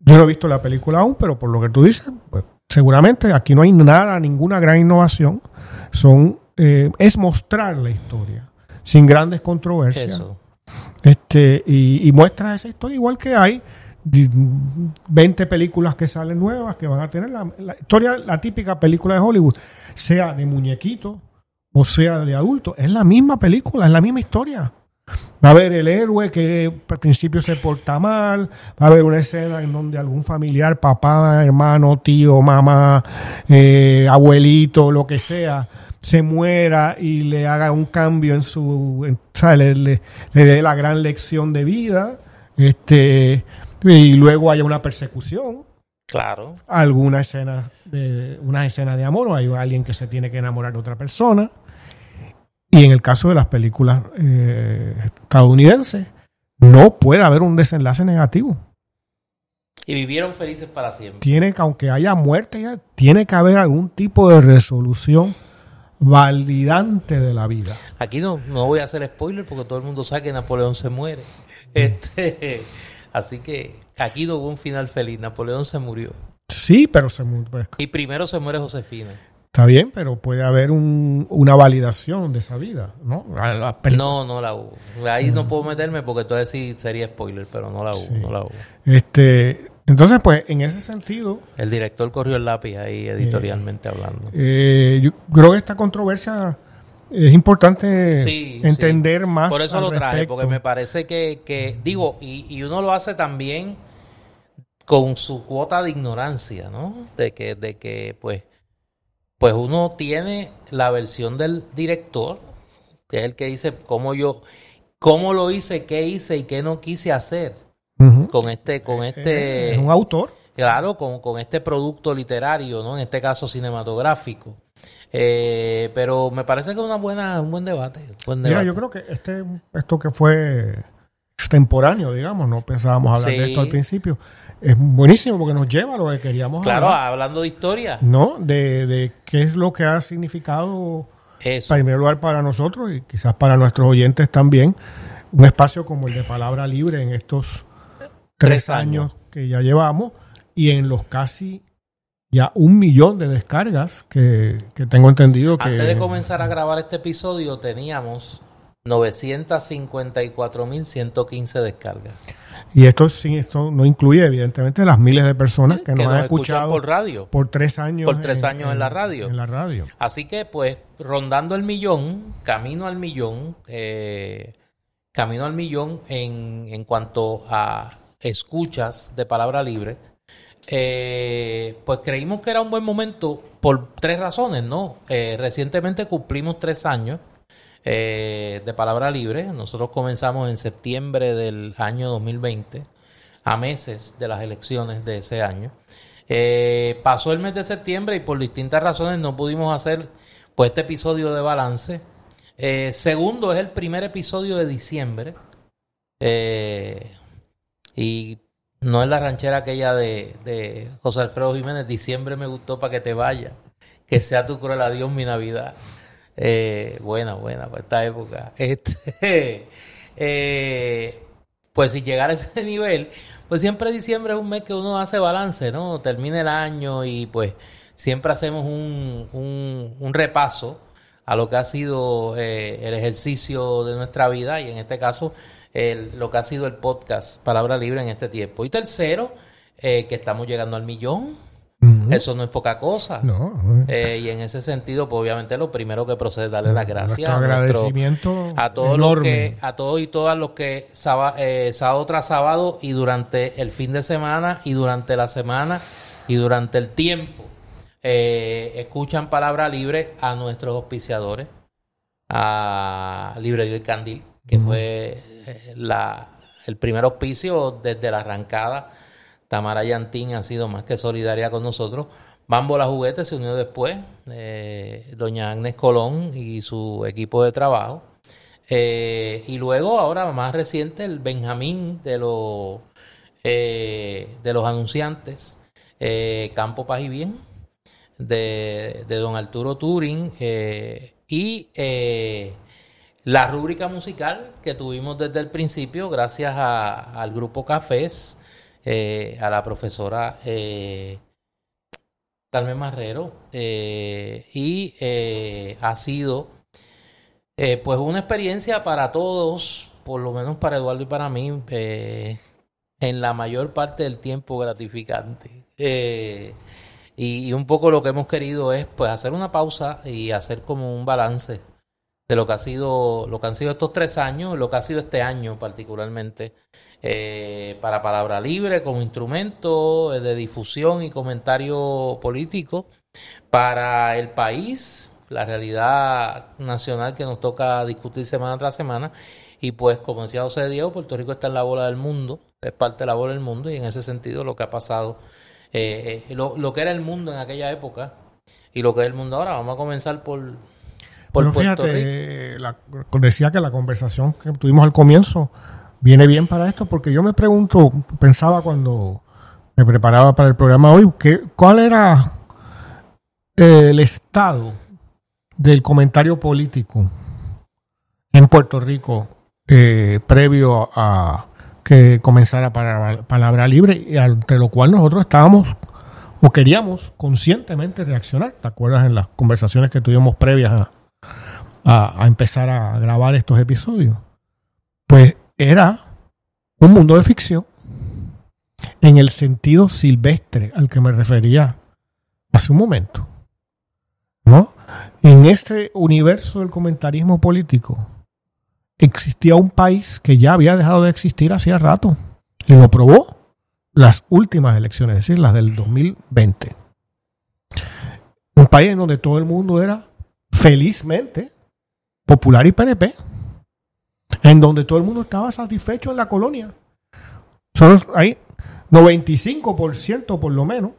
yo no he visto la película aún, pero por lo que tú dices, pues, seguramente aquí no hay nada, ninguna gran innovación. Son, eh, es mostrar la historia sin grandes controversias. Eso. Este, y, muestra esa historia igual que hay di- 20 películas que salen nuevas que van a tener la, la historia, la típica película de Hollywood, sea de muñequito o sea de adulto, es la misma película, es la misma historia. Va a haber el héroe que al principio se porta mal, va a haber una escena en donde algún familiar, papá, hermano, tío, mamá, eh, abuelito, lo que sea, se muera y le haga un cambio en su, en- o sea, le, le- le dé la gran lección de vida, este, y luego haya una persecución, Claro. alguna escena de una escena de amor o hay alguien que se tiene que enamorar de otra persona y en el caso de las películas eh, estadounidenses no puede haber un desenlace negativo Y vivieron felices para siempre. tiene que aunque haya muerte ya, tiene que haber algún tipo de resolución validante de la vida Aquí no, no voy a hacer spoiler porque todo el mundo sabe que Napoleón se muere. Este, así que aquí no hubo un final feliz. Napoleón se murió. sí pero se mu- pues, Y primero se muere Josefina. está bien pero puede haber un- una validación de esa vida no La- la peli- No, no la hubo. Ahí no puedo meterme porque entonces sí sería spoiler, pero no la hubo, Sí. no la hubo. este entonces pues en ese sentido El director corrió el lápiz ahí editorialmente hablando. Eh, yo creo que esta controversia es importante Sí, entender sí. más. Por eso al lo traje, respecto. porque me parece que, que digo, y, y uno lo hace también con su cuota de ignorancia, ¿no? De que, de que pues, pues uno tiene la versión del director, que es el que dice cómo yo, cómo lo hice, qué hice y qué no quise hacer Con este, con este, es un autor. Claro, con, con este producto literario, ¿no? En este caso cinematográfico. Eh, pero me parece que es una buena, un buen debate. Mira, yo creo que este, esto que fue extemporáneo, digamos, no pensábamos hablar de esto al principio, es buenísimo porque nos lleva a lo que queríamos Claro, hablar. hablando de historia. ¿No? De, de qué es lo que ha significado, Eso. en primer lugar, para nosotros y quizás para nuestros oyentes también, un espacio como el de Palabra Libre en estos tres, años. que ya llevamos y en los casi ya un millón de descargas que, que tengo entendido que... Antes de comenzar a grabar este episodio teníamos 954.115 descargas. Y esto sí, esto no incluye evidentemente las miles de personas que, Que nos nos han escuchado por radio. por tres años. Por tres años en la radio. En la radio. Así que, pues, rondando el millón, camino al millón, eh, camino al millón en, en cuanto a escuchas de palabra libre, eh, pues creímos que era un buen momento por tres razones, ¿no? Eh, recientemente cumplimos tres años eh, de palabra libre. Nosotros comenzamos en septiembre del año 2020, a meses de las elecciones de ese año. Pasó el mes de septiembre y por distintas razones no pudimos hacer pues este episodio de balance. Segundo, es el primer episodio de diciembre. Eh, y no es la ranchera aquella de, de José Alfredo Jiménez. Diciembre me gustó para que te vaya. Que sea tu cruel adiós mi Navidad. Eh, buena, buena, para esta época. Este, eh, pues si llegar a ese nivel, pues siempre diciembre es un mes que uno hace balance, ¿no? Termina el año y pues siempre hacemos un, un, un repaso a lo que ha sido eh, el ejercicio de nuestra vida y en este caso el- lo que ha sido el podcast Palabra Libre en este tiempo. Y tercero, eh, que estamos llegando al millón. Eso no es poca cosa. No, Eh, y en ese sentido, pues obviamente lo primero que procede es darle las gracias nuestro agradecimiento a todos los que, a todos y todas los que eh, sábado tras sábado y durante el fin de semana y durante la semana y durante el tiempo eh, escuchan palabra libre a nuestros auspiciadores, a Librería El Candil, que fue el primer auspicio desde la arrancada. Tamara Yantín ha sido más que solidaria con nosotros Bambo la Juguete se unió después, eh, doña Agnes Colón y su equipo de trabajo. Eh, y luego, ahora más reciente, el Benjamín de los, de los anunciantes, Campo Paz y Bien, de, don Arturo Turing. y la rúbrica musical que tuvimos desde el principio, gracias al grupo Cafés, a la profesora Carmen Marrero, eh, y eh, ha sido eh, pues una experiencia para todos, por lo menos para Eduardo y para mí, en la mayor parte del tiempo gratificante. Y, y, un poco lo que hemos querido es pues hacer una pausa y hacer como un balance de lo que ha sido, lo que han sido estos tres años, lo que ha sido este año particularmente eh, para Palabra Libre como instrumento de difusión y comentario político para el país, la realidad nacional que nos toca discutir semana tras semana. Y pues, como decía José Diego, Puerto Rico está en la bola del mundo, es parte de la bola del mundo, y en ese sentido lo que ha pasado, eh, eh, lo, que era el mundo en aquella época y lo que es el mundo ahora. Vamos a comenzar por, por Puerto Rico. decía que la conversación que tuvimos al comienzo viene bien para esto porque yo me pregunto, pensaba cuando me preparaba para el programa hoy, que, ¿cuál era el estado del comentario político en Puerto Rico eh, previo a que comenzara para palabra libre y ante lo cual nosotros estábamos o queríamos conscientemente reaccionar. ¿Te acuerdas en las conversaciones que tuvimos previas a empezar a grabar estos episodios? Pues era un mundo de ficción en el sentido silvestre al que me refería hace un momento. ¿No? En este universo del comentarismo político existía un país que ya había dejado de existir hacía rato y lo probó las últimas elecciones, es decir, las del 2020. Un país en donde todo el mundo era felizmente popular y PNP en donde todo el mundo estaba satisfecho en la colonia. Solo hay 95% por lo menos,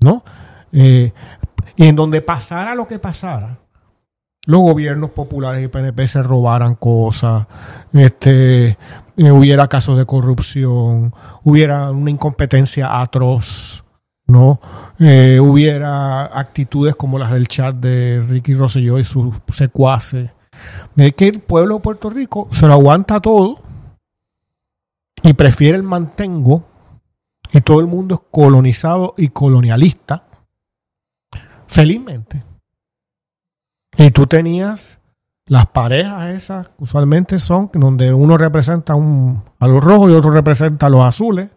¿no? Eh, y en donde pasara lo que pasara, los gobiernos populares y PNP se robaran cosas, este, eh, hubiera casos de corrupción, hubiera una incompetencia atroz, ¿no? Eh, hubiera actitudes como las del chat de Ricky Rosselló y sus secuaces, es que el pueblo de Puerto Rico se lo aguanta todo y prefiere el mantengo y todo el mundo es colonizado y colonialista, felizmente. Y tú tenías las parejas esas, usualmente son donde uno representa un, a los rojos y otro representa a los azules,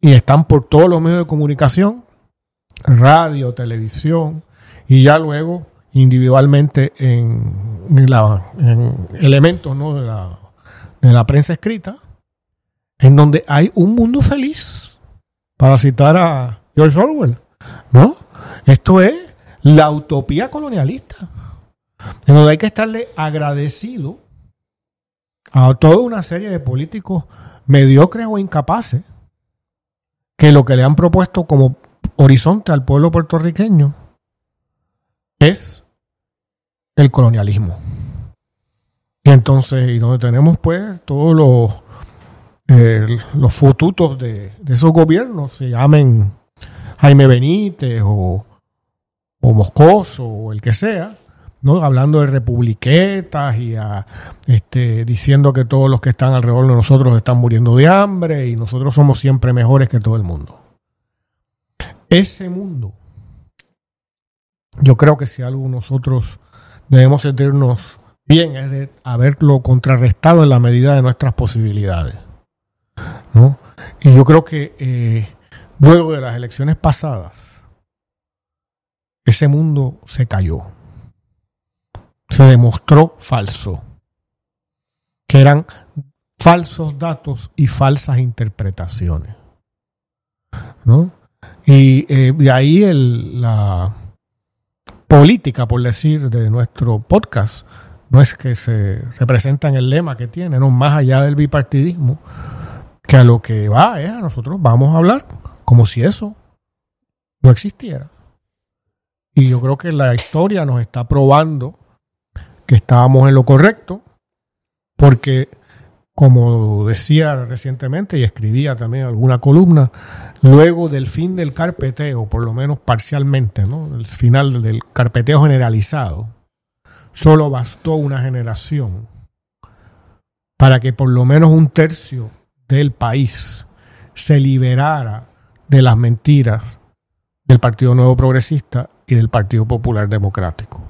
y están por todos los medios de comunicación, radio, televisión, y ya luego individualmente en, elementos de, la, de la prensa escrita, en donde hay un mundo feliz, para citar a George Orwell, ¿no? Esto es la utopía colonialista, en donde hay que estarle agradecido a toda una serie de políticos mediocres o incapaces que lo que le han propuesto como horizonte al pueblo puertorriqueño es el colonialismo. Y entonces, y donde tenemos pues todos los, eh, los fututos de, esos gobiernos, se llamen Jaime Benítez o, o Moscoso o el que sea, ¿no? hablando de republiquetas y este, diciendo que todos los que están alrededor de nosotros están muriendo de hambre y nosotros somos siempre mejores que todo el mundo. Ese mundo, yo creo que si algo nosotros debemos sentirnos bien, es de haberlo contrarrestado en la medida de nuestras posibilidades. ¿no? Y yo creo que eh, luego de las elecciones pasadas, ese mundo se cayó. Se demostró falso. Que eran falsos datos y falsas interpretaciones. ¿no? Y eh, de ahí el, la, política, por decir, de nuestro podcast. No es que se representa en el lema que tiene, no más allá del bipartidismo, que a lo que va es a nosotros vamos a hablar como si eso no existiera. Y yo creo que la historia nos está probando que estábamos en lo correcto, porque como decía recientemente y escribía también alguna columna, luego del fin del carpeteo, por lo menos parcialmente, ¿no? el final del carpeteo generalizado, solo bastó una generación para que por lo menos un tercio del país se liberara de las mentiras del Partido Nuevo Progresista y del Partido Popular Democrático.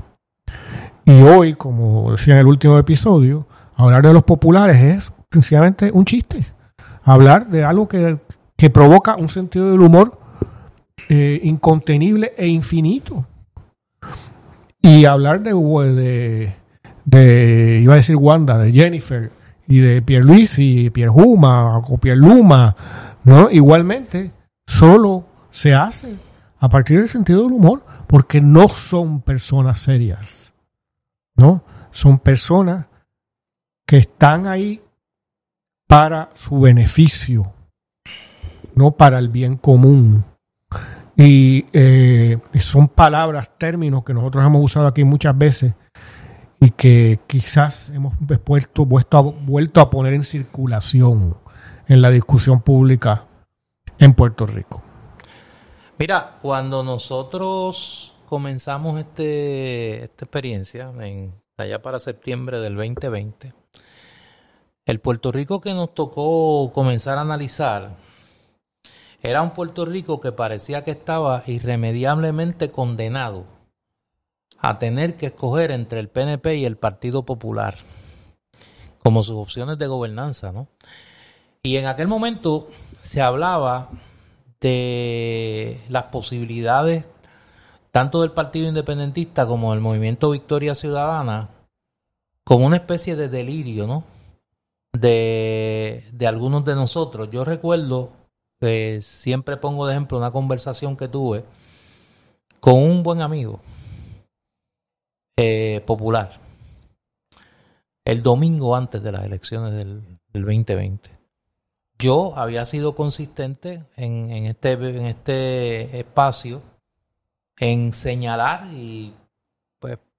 Y hoy, como decía en el último episodio, hablar de los populares es sencillamente un chiste. Hablar de algo que, provoca un sentido del humor eh, incontenible e infinito. Y hablar de, de, iba a decir Wanda, de Jennifer, y de Pierre Luis y Pierre Huma o Pierre Luma, ¿no? Igualmente, solo se hace a partir del sentido del humor, porque no son personas serias, ¿no? Son personas que están ahí para su beneficio, no para el bien común. Y eh, son palabras, términos que nosotros hemos usado aquí muchas veces y que quizás hemos a, vuelto a poner en circulación en la discusión pública en Puerto Rico. Mira, cuando nosotros comenzamos este, esta experiencia, en, allá para septiembre del 2020, el Puerto Rico que nos tocó comenzar a analizar era un Puerto Rico que parecía que estaba irremediablemente condenado a tener que escoger entre el PNP y el Partido Popular como sus opciones de gobernanza, ¿no? Y en aquel momento se hablaba de las posibilidades tanto del Partido Independentista como del Movimiento Victoria Ciudadana como una especie de delirio, ¿no? De, de algunos de nosotros. Yo recuerdo que siempre pongo de ejemplo una conversación que tuve con un buen amigo eh, popular el domingo antes de las elecciones del, 2020. Yo había sido consistente en, este, en este espacio en señalar y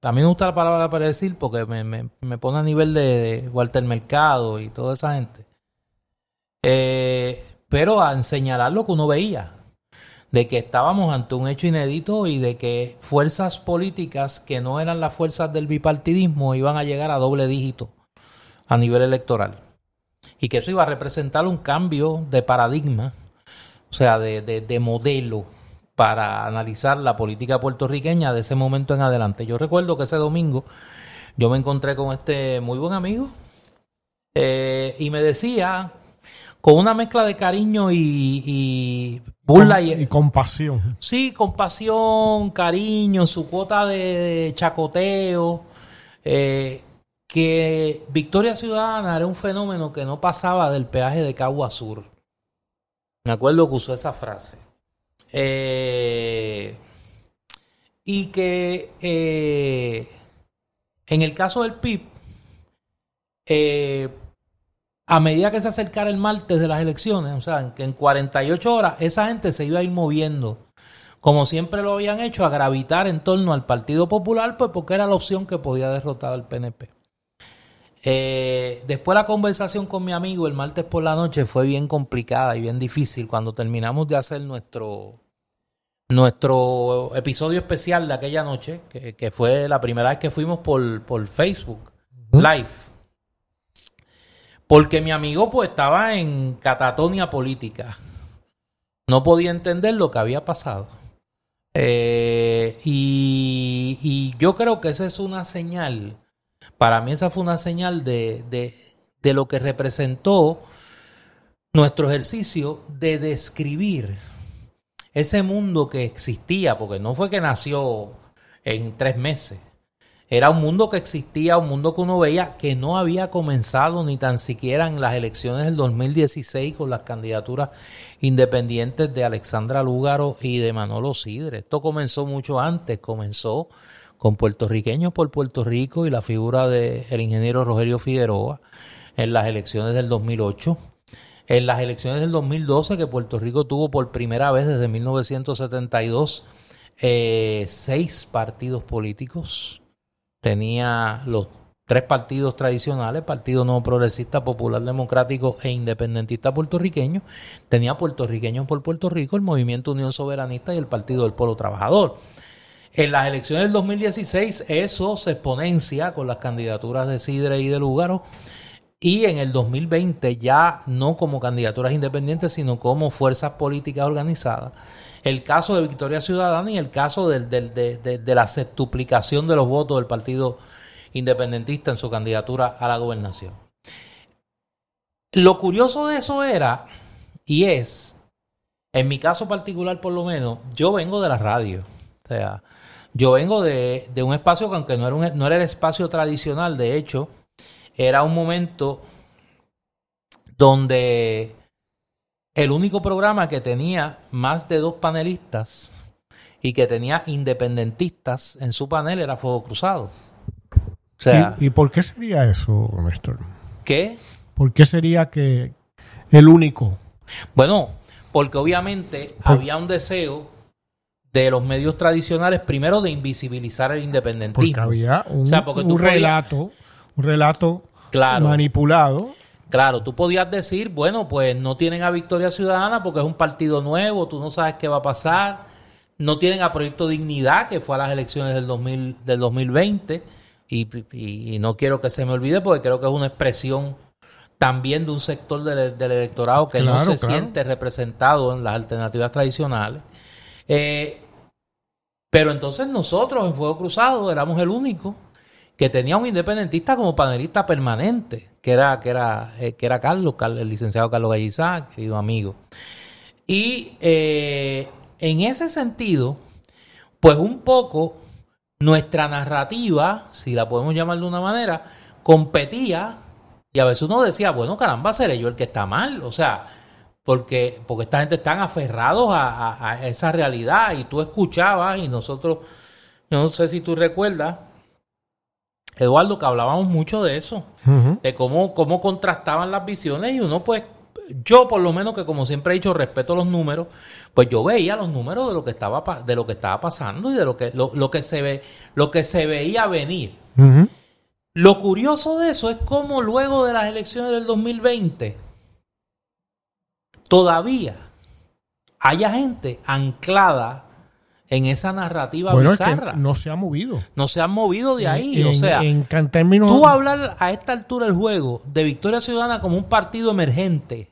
a mí me gusta la palabra para decir porque me, pone a nivel de, Walter Mercado y toda esa gente. Eh, pero a señalar lo que uno veía, de que estábamos ante un hecho inédito y de que fuerzas políticas que no eran las fuerzas del bipartidismo iban a llegar a doble dígito a nivel electoral. Y que eso iba a representar un cambio de paradigma, o sea, de, de, modelo para analizar la política puertorriqueña de ese momento en adelante. Yo recuerdo que ese domingo yo me encontré con este muy buen amigo eh, y me decía con una mezcla de cariño y, burla y, compasión. Sí, compasión, cariño, su cuota de, chacoteo. Eh, que Victoria Ciudadana era un fenómeno que no pasaba del peaje de Cagua Sur. Me acuerdo que usó esa frase. Eh, y que eh, en el caso del PIB, eh, a medida que se acercara el martes de las elecciones, o sea, que en 48 horas esa gente se iba a ir moviendo, como siempre lo habían hecho, a gravitar en torno al Partido Popular, pues porque era la opción que podía derrotar al PNP. Eh, después la conversación con mi amigo el martes por la noche fue bien complicada y bien difícil cuando terminamos de hacer nuestro, nuestro episodio especial de aquella noche, que, fue la primera vez que fuimos por, por Facebook Live. Porque mi amigo pues estaba en catatonia política. No podía entender lo que había pasado. Eh, y, y, yo creo que esa es una señal. Para mí esa fue una señal de, de, de lo que representó nuestro ejercicio de describir ese mundo que existía, porque no fue que nació en tres meses. Era un mundo que existía, un mundo que uno veía que no había comenzado ni tan siquiera en las elecciones del 2016 con las candidaturas independientes de Alexandra Lúgaro y de Manolo Sidre. Esto comenzó mucho antes, comenzó con puertorriqueños por Puerto Rico y la figura del ingeniero Rogelio Figueroa en las elecciones del 2008. En las elecciones del 2012, que Puerto Rico tuvo por primera vez desde 1972 eh, seis partidos políticos, tenía los tres partidos tradicionales, Partido Nuevo Progresista, Popular Democrático e Independentista Puertorriqueño, tenía puertorriqueños por Puerto Rico, el Movimiento Unión Soberanista y el Partido del Pueblo Trabajador. En las elecciones del 2016 eso se exponencia con las candidaturas de Sidre y de Lugaro y en el 2020 ya no como candidaturas independientes sino como fuerzas políticas organizadas. El caso de Victoria Ciudadana y el caso de, de la septuplicación de los votos del Partido independentista en su candidatura a la gobernación. Lo curioso de eso era, y es, en mi caso particular por lo menos, yo vengo de la radio. O sea, yo vengo de, un espacio que aunque no era, un, no era el espacio tradicional, de hecho, era un momento donde el único programa que tenía más de dos panelistas y que tenía independentistas en su panel era Fuego Cruzado. ¿Y, por qué sería eso, Néstor? ¿Qué? ¿Por qué sería que el único? Bueno, porque obviamente había un deseo de los medios tradicionales, primero de invisibilizar el independentismo. Porque había un, relato, un relato manipulado. Claro, tú podías decir, bueno, pues no tienen a Victoria Ciudadana porque es un partido nuevo, tú no sabes qué va a pasar. No tienen a Proyecto Dignidad, que fue a las elecciones del, 2000, del 2020 y, no quiero que se me olvide porque creo que es una expresión también de un sector del, electorado que no se siente representado en las alternativas tradicionales. Eh, pero entonces nosotros en Fuego Cruzado éramos el único que tenía un independentista como panelista permanente, que era, que era, eh, que era Carlos, el licenciado Carlos Gallizá, querido amigo. Y eh, en ese sentido, pues un poco nuestra narrativa, si la podemos llamar de una manera, competía y a veces uno decía, bueno, caramba, seré yo el que está mal. O sea, porque, porque esta gente están aferrados a, esa realidad y tú escuchabas y nosotros, no sé si tú recuerdas, Eduardo, que hablábamos mucho de eso, de cómo, cómo contrastaban las visiones y uno pues yo por lo menos que como siempre he dicho respeto los números, pues yo veía los números de lo que estaba de lo que estaba pasando y de lo que lo, que se ve lo que se veía venir. Lo curioso de eso es cómo luego de las elecciones del 2020 todavía haya gente anclada en esa narrativa bizarra. no se ha movido. No se ha movido de ahí. o sea, en, términos... tú hablar a esta altura del juego de Victoria Ciudadana como un partido emergente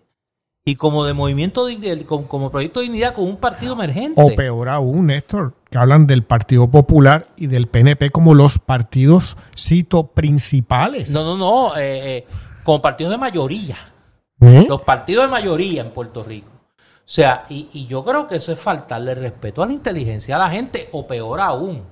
y como de movimiento, de, como, proyecto de dignidad, con un partido emergente. O peor aún, Néstor, que hablan del Partido Popular y del PNP como los partidos, cito, principales. No, no, no, eh, eh, como partidos de mayoría. Los partidos de mayoría en Puerto Rico. O sea, y, y yo creo que eso es faltarle respeto a la inteligencia a la gente, o peor aún,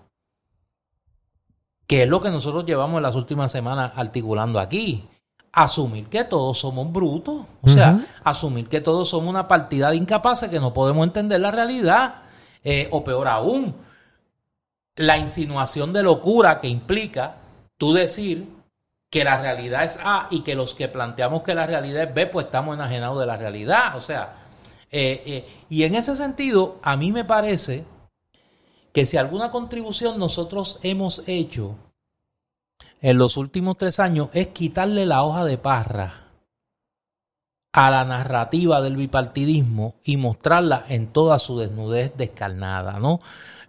que es lo que nosotros llevamos en las últimas semanas articulando aquí. Asumir que todos somos brutos, o sea, asumir que todos somos una partida de incapaces que no podemos entender la realidad, eh, o peor aún, la insinuación de locura que implica tú decir que la realidad es A y que los que planteamos que la realidad es B, pues estamos enajenados de la realidad, o sea, eh, eh, y en ese sentido, a mí me parece que si alguna contribución nosotros hemos hecho en los últimos tres años es quitarle la hoja de parra a la narrativa del bipartidismo y mostrarla en toda su desnudez descarnada, ¿no?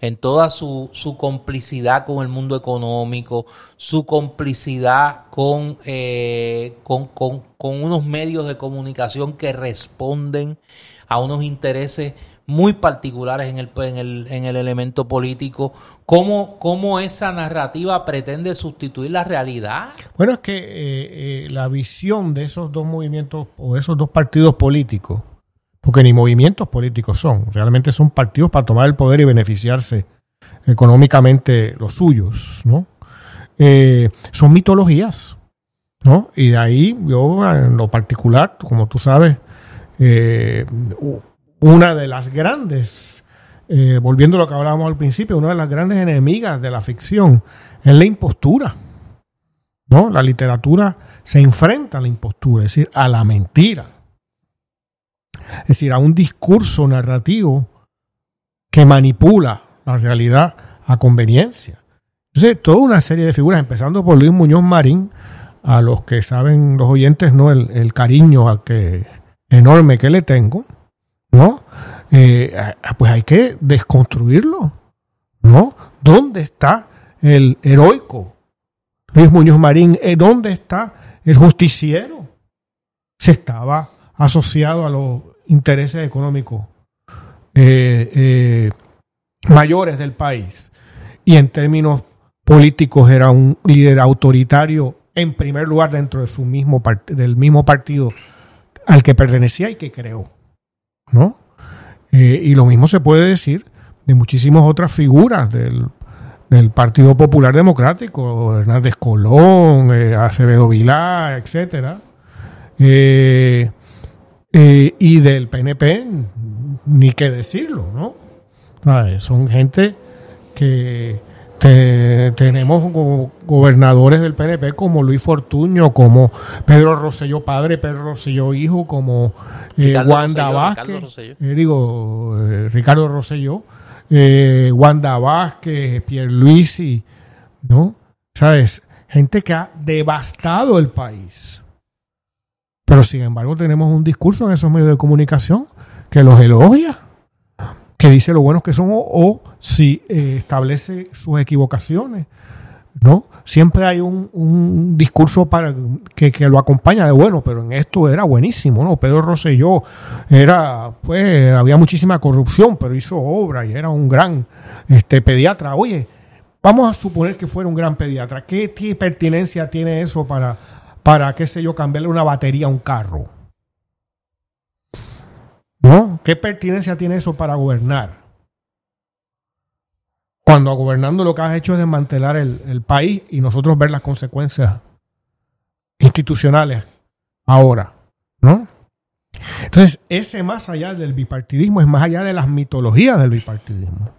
En toda su, su complicidad con el mundo económico, su complicidad con, eh, con, con, con unos medios de comunicación que responden a unos intereses muy particulares en el, en el, en el elemento político. ¿Cómo, ¿Cómo, esa narrativa pretende sustituir la realidad? Bueno, es que eh, eh, la visión de esos dos movimientos o esos dos partidos políticos, porque ni movimientos políticos son, realmente son partidos para tomar el poder y beneficiarse económicamente los suyos, ¿no? Eh, son mitologías, ¿no? Y de ahí yo en lo particular, como tú sabes, eh, una de las grandes, eh, volviendo a lo que hablábamos al principio, una de las grandes enemigas de la ficción es la impostura. ¿no? La literatura se enfrenta a la impostura, es decir, a la mentira. Es decir, a un discurso narrativo que manipula la realidad a conveniencia. Entonces, toda una serie de figuras, empezando por Luis Muñoz Marín, a los que saben los oyentes, ¿no? El, cariño al que, enorme que le tengo, ¿no? Eh, pues hay que desconstruirlo, ¿no? ¿Dónde está el heroico Luis Muñoz Marín? Eh, ¿Dónde está el justiciero? Se estaba asociado a los intereses económicos eh, mayores del país y en términos políticos era un líder autoritario en primer lugar dentro de su mismo del mismo partido al que pertenecía y que creó, ¿no? Eh, y lo mismo se puede decir de muchísimas otras figuras del, Partido Popular Democrático, Hernández Colón, eh, Acevedo Vilá, etcétera, eh, y del PNP, ni qué decirlo, ¿no? Son gente que tenemos gobernadores del PNP como Luis Fortuño, como Pedro Rosselló padre, Pedro Rosselló hijo, como eh, Wanda Vázquez, eh, digo, eh, Ricardo Rosselló, Wanda Vázquez, Pierre Luisi, ¿no? ¿Sabes? Gente que ha devastado el país. Pero sin embargo tenemos un discurso en esos medios de comunicación que los elogia que dice lo buenos que son o, si eh, establece sus equivocaciones. ¿no? Siempre hay un, discurso para que, lo acompaña de bueno, pero en esto era buenísimo, ¿no? Pedro Rosselló era, pues, había muchísima corrupción, pero hizo obra y era un gran este, pediatra. Oye, vamos a suponer que fuera un gran pediatra. ¿Qué, qué pertinencia tiene eso para, para, qué sé yo, cambiarle una batería a un carro? ¿No? ¿Qué pertinencia tiene eso para gobernar? Cuando gobernando lo que has hecho es desmantelar el, país y nosotros ver las consecuencias institucionales ahora, ¿no? Entonces, ese más allá del bipartidismo es más allá de las mitologías del bipartidismo,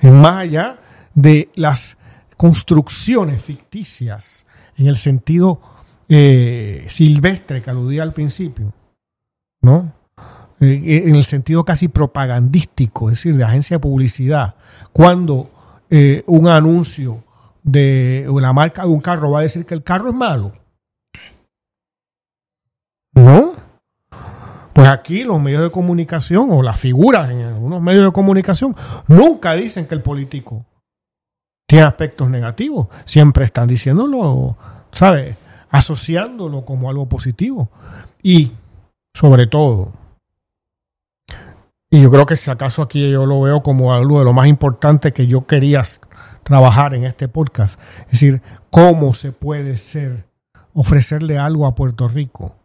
es más allá de las construcciones ficticias en el sentido eh, silvestre que aludía al principio, ¿no? Eh, en el sentido casi propagandístico, es decir, de agencia de publicidad, cuando eh, un anuncio de la marca de un carro va a decir que el carro es malo. ¿No? Pues aquí los medios de comunicación o las figuras en algunos medios de comunicación nunca dicen que el político tiene aspectos negativos. Siempre están diciéndolo, ¿sabes? Asociándolo como algo positivo. Y, sobre todo, y yo creo que si acaso aquí yo lo veo como algo de lo más importante que yo quería trabajar en este podcast. Es decir, cómo se puede ser, ofrecerle algo a Puerto Rico.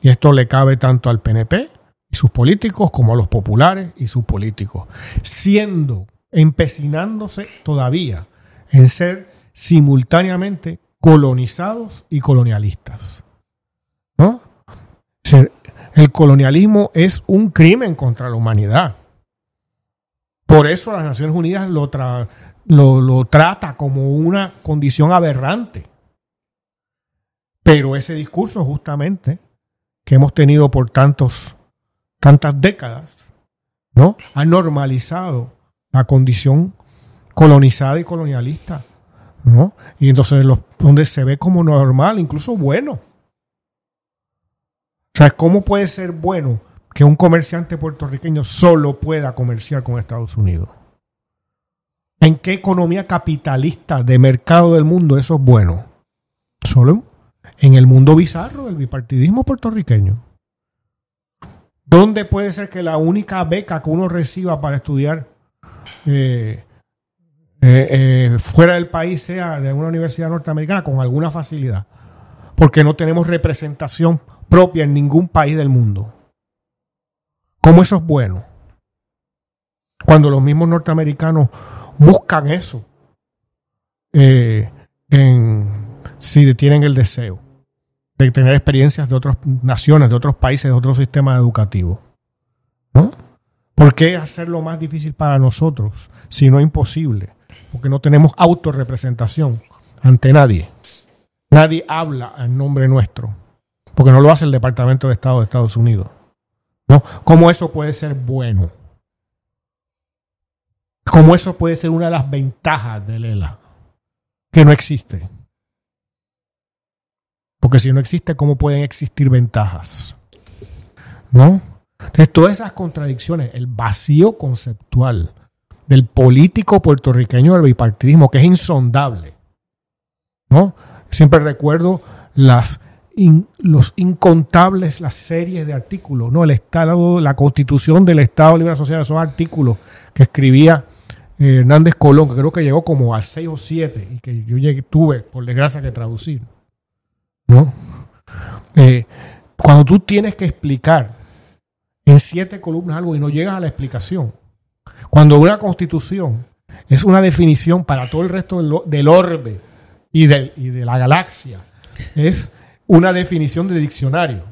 Y esto le cabe tanto al PNP y sus políticos como a los populares y sus políticos. Siendo, empecinándose todavía en ser simultáneamente colonizados y colonialistas. ¿No? El colonialismo es un crimen contra la humanidad. Por eso las Naciones Unidas lo, lo, trata como una condición aberrante. Pero ese discurso justamente que hemos tenido por tantos, tantas décadas, ¿no? Ha normalizado la condición colonizada y colonialista, ¿no? Y entonces los, donde se ve como normal, incluso bueno o sea, ¿cómo puede ser bueno que un comerciante puertorriqueño solo pueda comerciar con Estados Unidos? ¿En qué economía capitalista de mercado del mundo eso es bueno? Solo en el mundo bizarro del bipartidismo puertorriqueño. ¿Dónde puede ser que la única beca que uno reciba para estudiar eh, eh, eh, fuera del país sea de una universidad norteamericana con alguna facilidad? Porque no tenemos representación propia en ningún país del mundo. ¿Cómo eso es bueno? Cuando los mismos norteamericanos buscan eso, eh, si tienen el deseo de tener experiencias de otras naciones, de otros países, de otros sistemas educativos. ¿No? ¿Por qué hacerlo más difícil para nosotros si no es imposible? Porque no tenemos autorrepresentación ante nadie. Nadie habla en nombre nuestro porque no lo hace el Departamento de Estado de Estados Unidos. ¿No? ¿Cómo eso puede ser bueno? ¿Cómo eso puede ser una de las ventajas del ELA? Que no existe. Porque si no existe, ¿cómo pueden existir ventajas? ¿No? Entonces, todas esas contradicciones, el vacío conceptual del político puertorriqueño del bipartidismo, que es insondable. ¿No? Siempre recuerdo las los incontables, las series de artículos, ¿no? El Estado, la Constitución del Estado Libre Asociado, esos artículos que escribía eh, Hernández Colón, que creo que llegó como a seis o siete, y que yo tuve, por desgracia, que traducir. ¿No? Eh, cuando tú tienes que explicar en siete columnas algo y no llegas a la explicación, cuando una constitución es una definición para todo el resto del, orbe y de, y de la galaxia, es una definición de diccionario.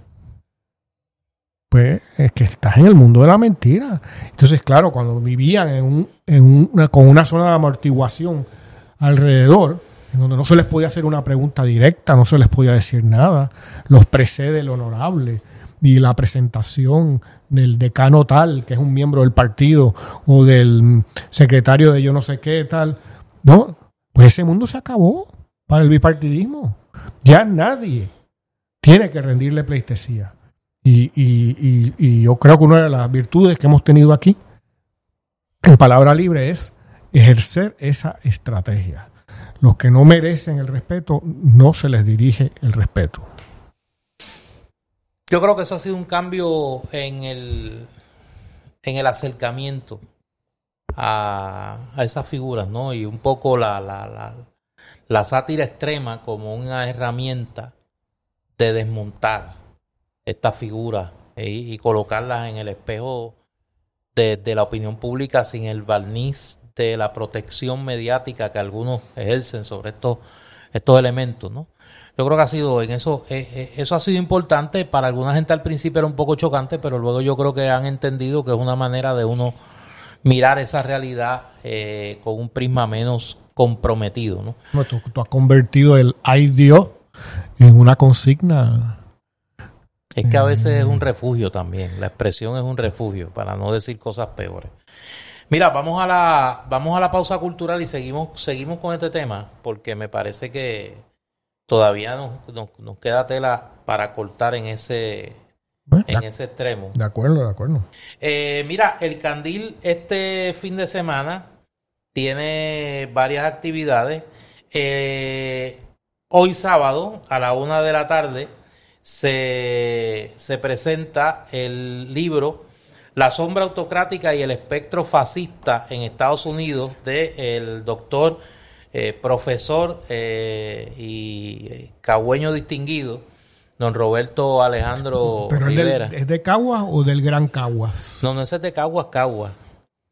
Pues es que estás en el mundo de la mentira. Entonces, claro, cuando vivían en un, en una, con una zona de amortiguación alrededor, en donde no se les podía hacer una pregunta directa, no se les podía decir nada, los precede el honorable y la presentación del decano tal, que es un miembro del partido, o del secretario de yo no sé qué tal, ¿no? Pues ese mundo se acabó para el bipartidismo. Ya nadie tiene que rendirle pleitesía. Y, yo creo que una de las virtudes que hemos tenido aquí en palabra libre es ejercer esa estrategia. Los que no merecen el respeto, no se les dirige el respeto. Yo creo que eso ha sido un cambio en el, en el acercamiento a, esas figuras, ¿no? Y un poco la, la, la, la sátira extrema como una herramienta de desmontar estas figuras y, colocarlas en el espejo de, la opinión pública sin el barniz de la protección mediática que algunos ejercen sobre estos, estos elementos, ¿no? Yo creo que ha sido en eso, eh, eh, eso ha sido importante. Para alguna gente al principio era un poco chocante, pero luego yo creo que han entendido que es una manera de uno mirar esa realidad eh, con un prisma menos comprometido. ¿no? tú, has convertido el ay Dios en una consigna. Es que a veces es un refugio también. La expresión es un refugio, para no decir cosas peores. Mira, vamos a la, vamos a la pausa cultural y seguimos, seguimos con este tema, porque me parece que todavía nos, nos, queda tela para cortar en ese, en ese extremo. De acuerdo, de acuerdo. Eh, mira, el Candil este fin de semana tiene varias actividades. Eh, hoy sábado, a la una de la tarde, se, se presenta el libro La sombra autocrática y el espectro fascista en Estados Unidos del el doctor eh, profesor eh, y eh, cagüeño distinguido, don Roberto Alejandro Rivera. ¿Es de Caguas o del Gran Caguas? No, no, ese es de Caguas, Caguas.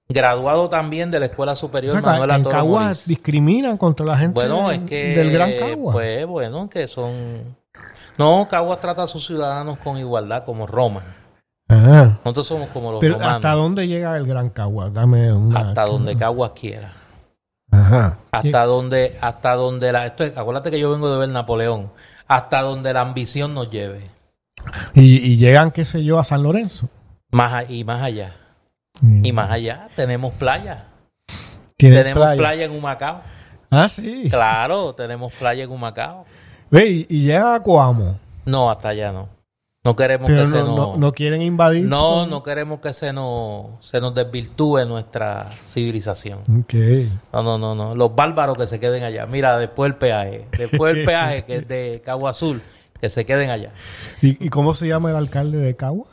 Graduado también de la Escuela Superior o sea, en Caguas discriminan contra la gente bueno, es que, del Gran Caguas. Pues bueno, que son... No, Caguas trata a sus ciudadanos con igualdad, como Roma. Nosotros somos como los Pero ¿hasta dónde llega el Gran Caguas? Dame una... Hasta donde Caguas quiera. Ajá. Hasta donde, hasta donde la, esto acuérdate que yo vengo de ver Napoleón, hasta donde la ambición nos lleve. Y, llegan, qué sé yo, a San Lorenzo. Más, y más allá. Mm. Y más allá tenemos playa. Tenemos playa? en Humacao. Ah, sí. Claro, tenemos playa en Humacao. Ve, y, y a Coamo. No, hasta allá no. No queremos que se nos... No, quieren invadir. No, no queremos que se nos, se nos desvirtúe nuestra civilización. Okay. No, no, no, no. Los bárbaros que se queden allá. Mira, después el peaje. Después el peaje que es de Cagua Azul. Que se queden allá. ¿Y, cómo se llama el alcalde de Cagua?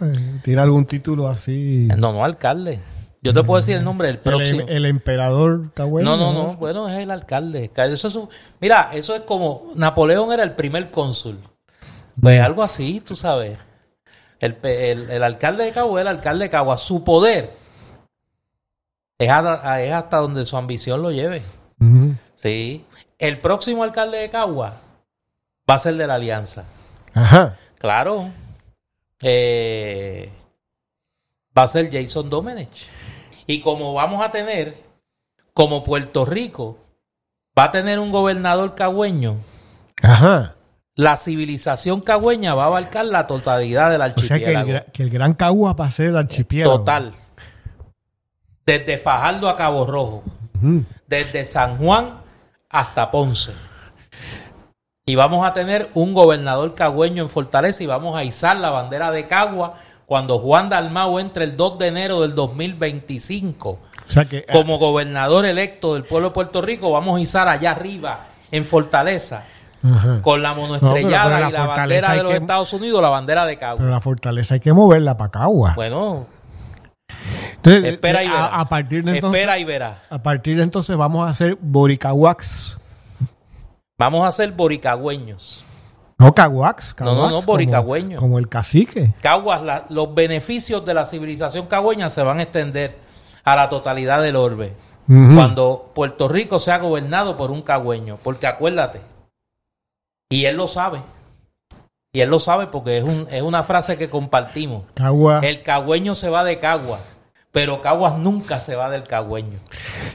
¿Tiene algún título así? No, no, alcalde. Yo te puedo decir el nombre del próximo. El, emperador cagüeño. No, no, no. Bueno, es el alcalde. Eso es mira, eso es como Napoleón era el primer cónsul. Pues algo así, tú sabes. El, alcalde de Cagua el alcalde de Cagua. Su poder es hasta, donde su ambición lo lleve. Sí. El próximo alcalde de Cagua va a ser de la alianza. Ajá. Claro. Eh, va a ser Jason Domenech. Y como vamos a tener, como Puerto Rico va a tener un gobernador cagüeño. Ajá la civilización cagüeña va a abarcar la totalidad del O sea que el, archipiélago. gra- que el Gran Caguas va a ser el archipiélago. Total. Desde Fajardo a Cabo Rojo. Desde San Juan hasta Ponce. Y vamos a tener un gobernador cagüeño en Fortaleza y vamos a izar la bandera de Cagua cuando Juan Dalmau entre el 2 de enero del 2025 O sea que como gobernador electo del pueblo de Puerto Rico. Vamos a izar allá arriba en Fortaleza Ajá. con la monoestrellada No, pero- pero la y la bandera de los que- Estados Unidos, la bandera de Cagua. pero la fortaleza hay que moverla para Caguas. Bueno, Entonces, espera y a- verá. A, partir de entonces, Espera y verá. a partir de entonces vamos a hacer Boricahuax. Vamos a ser boricagüeños. No, Caguax. No, no, Caguax, no, como- boricagüeño. Como, el cacique. Caguas, la- los beneficios de la civilización cagüeña se van a extender a la totalidad del orbe. Cuando Puerto Rico sea gobernado por un cagüeño. Porque acuérdate, y él lo sabe. Y él lo sabe porque es, un, es una frase que compartimos. El cagüeño se va de Caguas, pero Caguas nunca se va del cagüeño.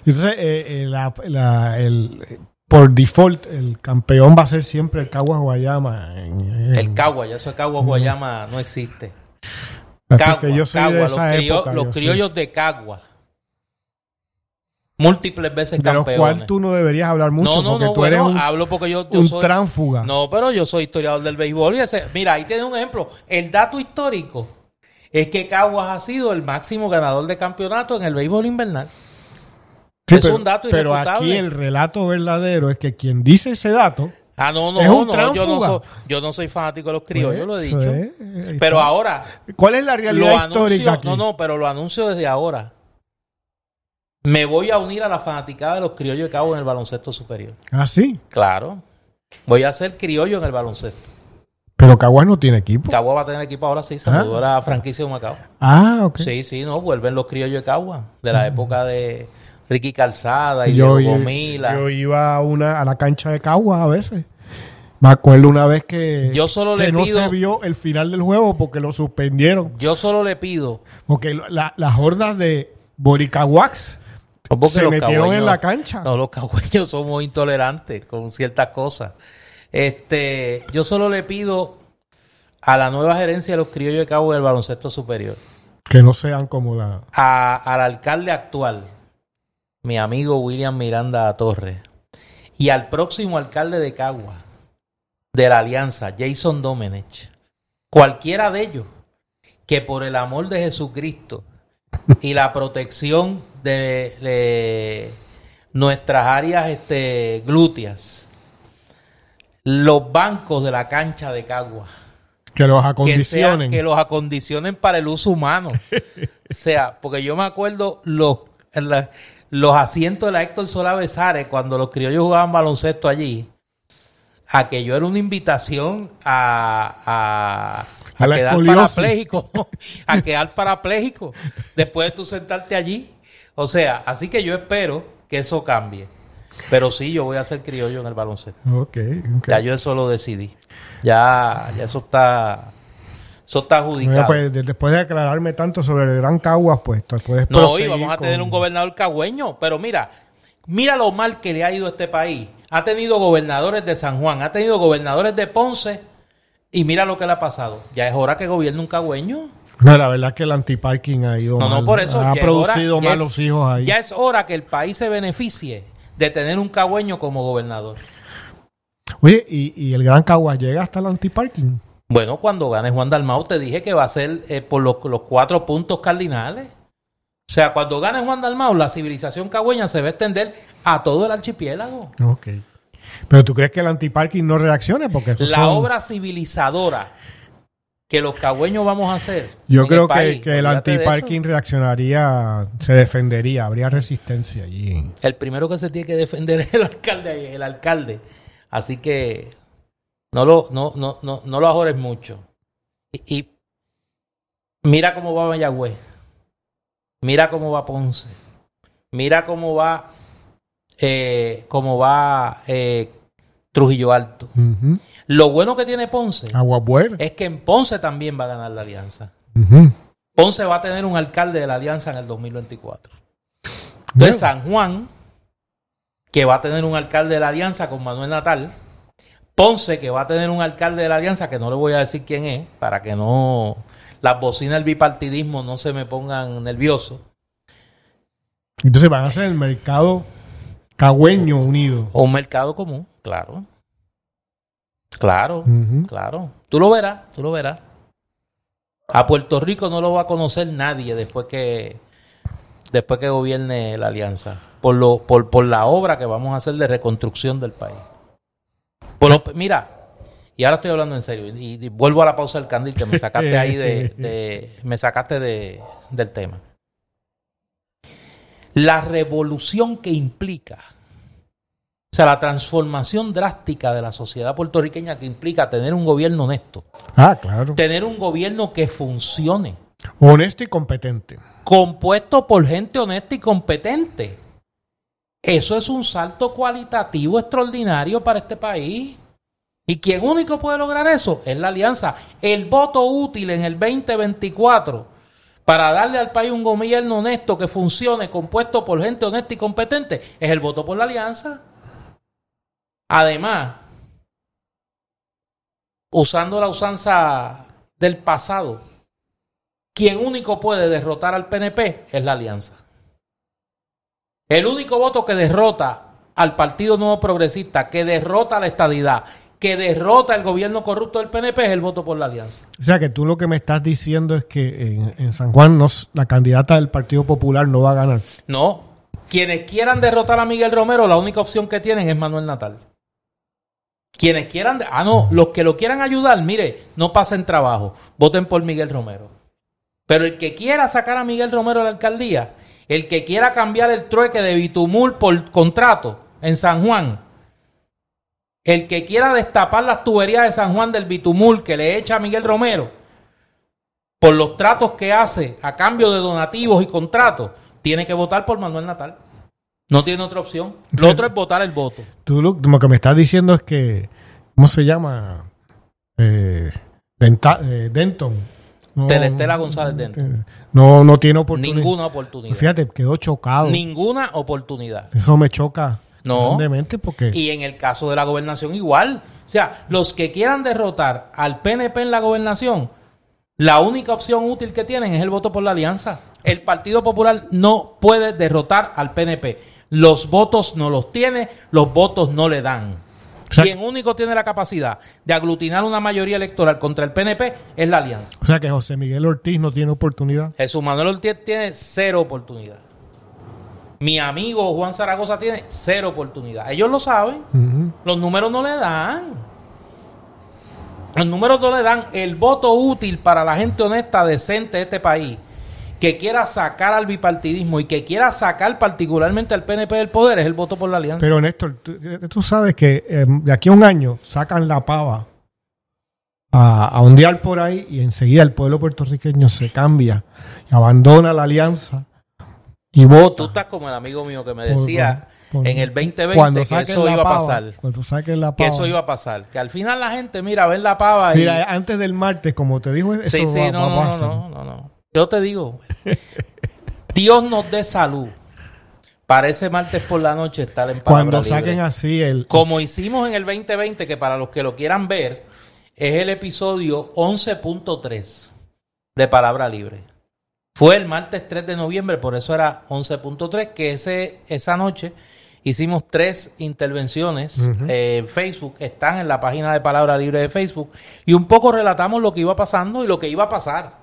Entonces, eh, eh, la- la- el- por default, el campeón va a ser siempre el Caguas Guayama. El Cagua, ya eso de Caguas Guayama no existe. Así Cagua, que yo soy de Cagua, los, criollos- época, los yo soy- criollos de Cagua. Múltiples veces de los campeones. cuales tú no deberías hablar mucho no, no, porque no, tú eres un, hablo porque yo, yo un soy... tránfuga. No, pero yo soy historiador del béisbol y ese... Mira, ahí tienes un ejemplo. El dato histórico es que Caguas ha sido el máximo ganador de campeonato en el béisbol invernal. Sí, es pero, un dato pero aquí el relato verdadero es que quien dice ese dato Ah, no, no, Es un no, yo no, soy, yo no soy fanático de los criollos, yo lo he Pues, dicho. eh, Pero ahora, ¿cuál es la lo realidad histórica anuncio, aquí? no, no, pero lo anuncio desde ahora. Me voy a unir a la fanaticada de los criollos de Cabo en el baloncesto superior. Ah, sí. Claro. Voy a ser criollo en el baloncesto. Pero Caguas no tiene equipo. Cagua va a tener equipo ahora sí, se Ah. mudó a la franquicia de Macao. Ah, ok. Sí, sí, no, vuelven los criollos de Cagua, de la época de Ricky Calzada y yo, de yo- Gomila. yo iba a, una, a la cancha de Caguas a veces. Me acuerdo una vez que, Yo solo que le no pido- se vio el final del juego porque lo suspendieron. Yo solo le pido Porque la- las hordas de Boricahuax porque se metieron en la cancha. No, los cagüeños somos intolerantes con ciertas cosas. Este, yo solo le pido a la nueva gerencia de los criollos de Cabo del baloncesto superior, Que no sean como la... a- al alcalde actual, mi amigo William Miranda Torres, y al próximo alcalde de Cagua, de la alianza, Jason Domenech, cualquiera de ellos, que por el amor de Jesucristo y la protección de, de nuestras áreas este, glúteas, los bancos de la cancha de Cagua, Que los que, acondicionen. que los acondicionen para el uso humano. o sea, porque yo me acuerdo los, la- los asientos de la Héctor Solá Besares cuando los criollos jugaban baloncesto allí. Aquello era una invitación a, a, A la quedar escoliosis. parapléjico. a quedar parapléjico después de tú sentarte allí. O sea, así que yo espero que eso cambie. Pero sí, yo voy a ser criollo en el baloncesto. Ok, ok. Ya yo eso lo decidí. Ya, ya eso está, eso está adjudicado. Pues, de- después de aclararme tanto sobre el Gran Caguas, pues puedes no, y vamos a tener con- un gobernador cagüeño. Pero mira, mira lo mal que le ha ido a este país. Ha tenido gobernadores de San Juan, ha tenido gobernadores de Ponce, y mira lo que le ha pasado. Ya es hora que gobierne un cagüeño. No, la verdad es que el antiparking ha ido No, mal. no, por eso. Ha hora- producido ya es- malos hijos ahí. Ya es hora que el país se beneficie de tener un cagüeño como gobernador. Oye, ¿y, y el Gran Caguas llega hasta el antiparking? Bueno, cuando gane Juan Dalmau, te dije que va a ser eh, por los, los cuatro puntos cardinales. O sea, cuando gane Juan Dalmau, la civilización cagüeña se va a extender a todo el archipiélago. Ok. Pero tú crees que el antiparking no reaccione porque esos La son- obra civilizadora que los cagüeños vamos a hacer. Yo creo el que, país, que el antiparking reaccionaría, se defendería, habría resistencia allí. eso. El primero que se tiene que defender es el alcalde. El alcalde. Así que no lo, no, no, no, no lo ajores mucho. Y, y mira cómo va Mayagüez. Mira cómo va Ponce. Mira cómo va, eh, cómo va eh, Trujillo Alto. Lo bueno que tiene Ponce es que en Ponce también va a ganar la alianza. Ponce va a tener un alcalde de la alianza en el 2024. Bueno, Entonces San Juan, que va a tener un alcalde de la alianza con Manuel Natal. Ponce, que va a tener un alcalde de la alianza, que no le voy a decir quién es, para que no las bocinas del bipartidismo no se me pongan nervioso. Entonces van a ser el mercado cagüeño unido. O un mercado común, claro. Claro, claro. Tú lo verás, tú lo verás. A Puerto Rico no lo va a conocer nadie después que después que gobierne la alianza por lo por, por la obra que vamos a hacer de reconstrucción del país. Mira, y ahora estoy hablando en serio y, vuelvo a la pausa del candil que me sacaste ahí de, me sacaste de, del tema. La revolución que implica o sea, la transformación drástica de la sociedad puertorriqueña que implica tener un gobierno honesto. Ah, claro. Tener un gobierno que funcione. Honesto y competente. Compuesto por gente honesta y competente. Eso es un salto cualitativo extraordinario para este país. Y quien único puede lograr eso es la alianza. El voto útil en el 2024 para darle al país un gobierno honesto que funcione, compuesto por gente honesta y competente, es el voto por la alianza. Además, usando la usanza del pasado, quien único puede derrotar al PNP es la alianza. El único voto que derrota al Partido Nuevo Progresista, que derrota la estadidad, que derrota el gobierno corrupto del PNP es el voto por la alianza. O sea que tú lo que me estás diciendo es que en, San Juan la candidata del Partido Popular no va a ganar. No, quienes quieran derrotar a Miguel Romero, la única opción que tienen es Manuel Natal. Quienes quieran, ah, no, los que lo quieran ayudar, mire, no pasen trabajo, voten por Miguel Romero. Pero el que quiera sacar a Miguel Romero a la alcaldía, el que quiera cambiar el trueque de Bitumul por contrato en San Juan, el que quiera destapar las tuberías de San Juan del Bitumul que le echa a Miguel Romero por los tratos que hace a cambio de donativos y contratos, tiene que votar por Manuel Natal. No tiene otra opción. Lo otro es votar el voto. Tú lo, que me estás diciendo es que, ¿cómo se llama? Eh, eh Denton. Telestela González Denton. No, no tiene oportunidad. Ninguna oportunidad. fíjate, quedó chocado. Ninguna oportunidad. Eso me choca. No. Porque... Y en el caso de la gobernación igual. O sea, los que quieran derrotar al PNP en la gobernación, la única opción útil que tienen es el voto por la alianza. El Partido Popular no puede derrotar al PNP. Los votos no los tiene, los votos no le dan. Quien único tiene la capacidad de aglutinar una mayoría electoral contra el PNP es la alianza. O sea que José Miguel Ortiz no tiene oportunidad. Jesús Manuel Ortiz tiene cero oportunidad. Mi amigo Juan Zaragoza tiene cero oportunidad. Ellos lo saben. Los números no le dan. Los números no le dan el voto útil para la gente honesta, decente de este país que quiera sacar al bipartidismo y que quiera sacar particularmente al PNP del poder es el voto por la alianza. Pero Néstor, tú, sabes que eh, de aquí a un año sacan la pava a, a ondear por ahí y enseguida el pueblo puertorriqueño se cambia y abandona la alianza y vota. Tú estás como el amigo mío que me decía en el 2020 que eso iba a pasar. Cuando saquen la pava. Que eso iba a pasar. Que al final la gente, mira, ver la pava. Mira, antes del martes, como te dijo, eso sí, sí, no, no, no, no, no. Yo te digo, Dios nos dé salud. Para ese martes por la noche estar en Palabra Cuando saquen así el... Como hicimos en el 2020, que para los que lo quieran ver, es el episodio 11.3 de Palabra Libre. Fue el martes 3 de noviembre, por eso era 11.3, que ese, esa noche Hicimos tres intervenciones en Facebook, están en la página de Palabra Libre de Facebook, y un poco relatamos lo que iba pasando y lo que iba a pasar.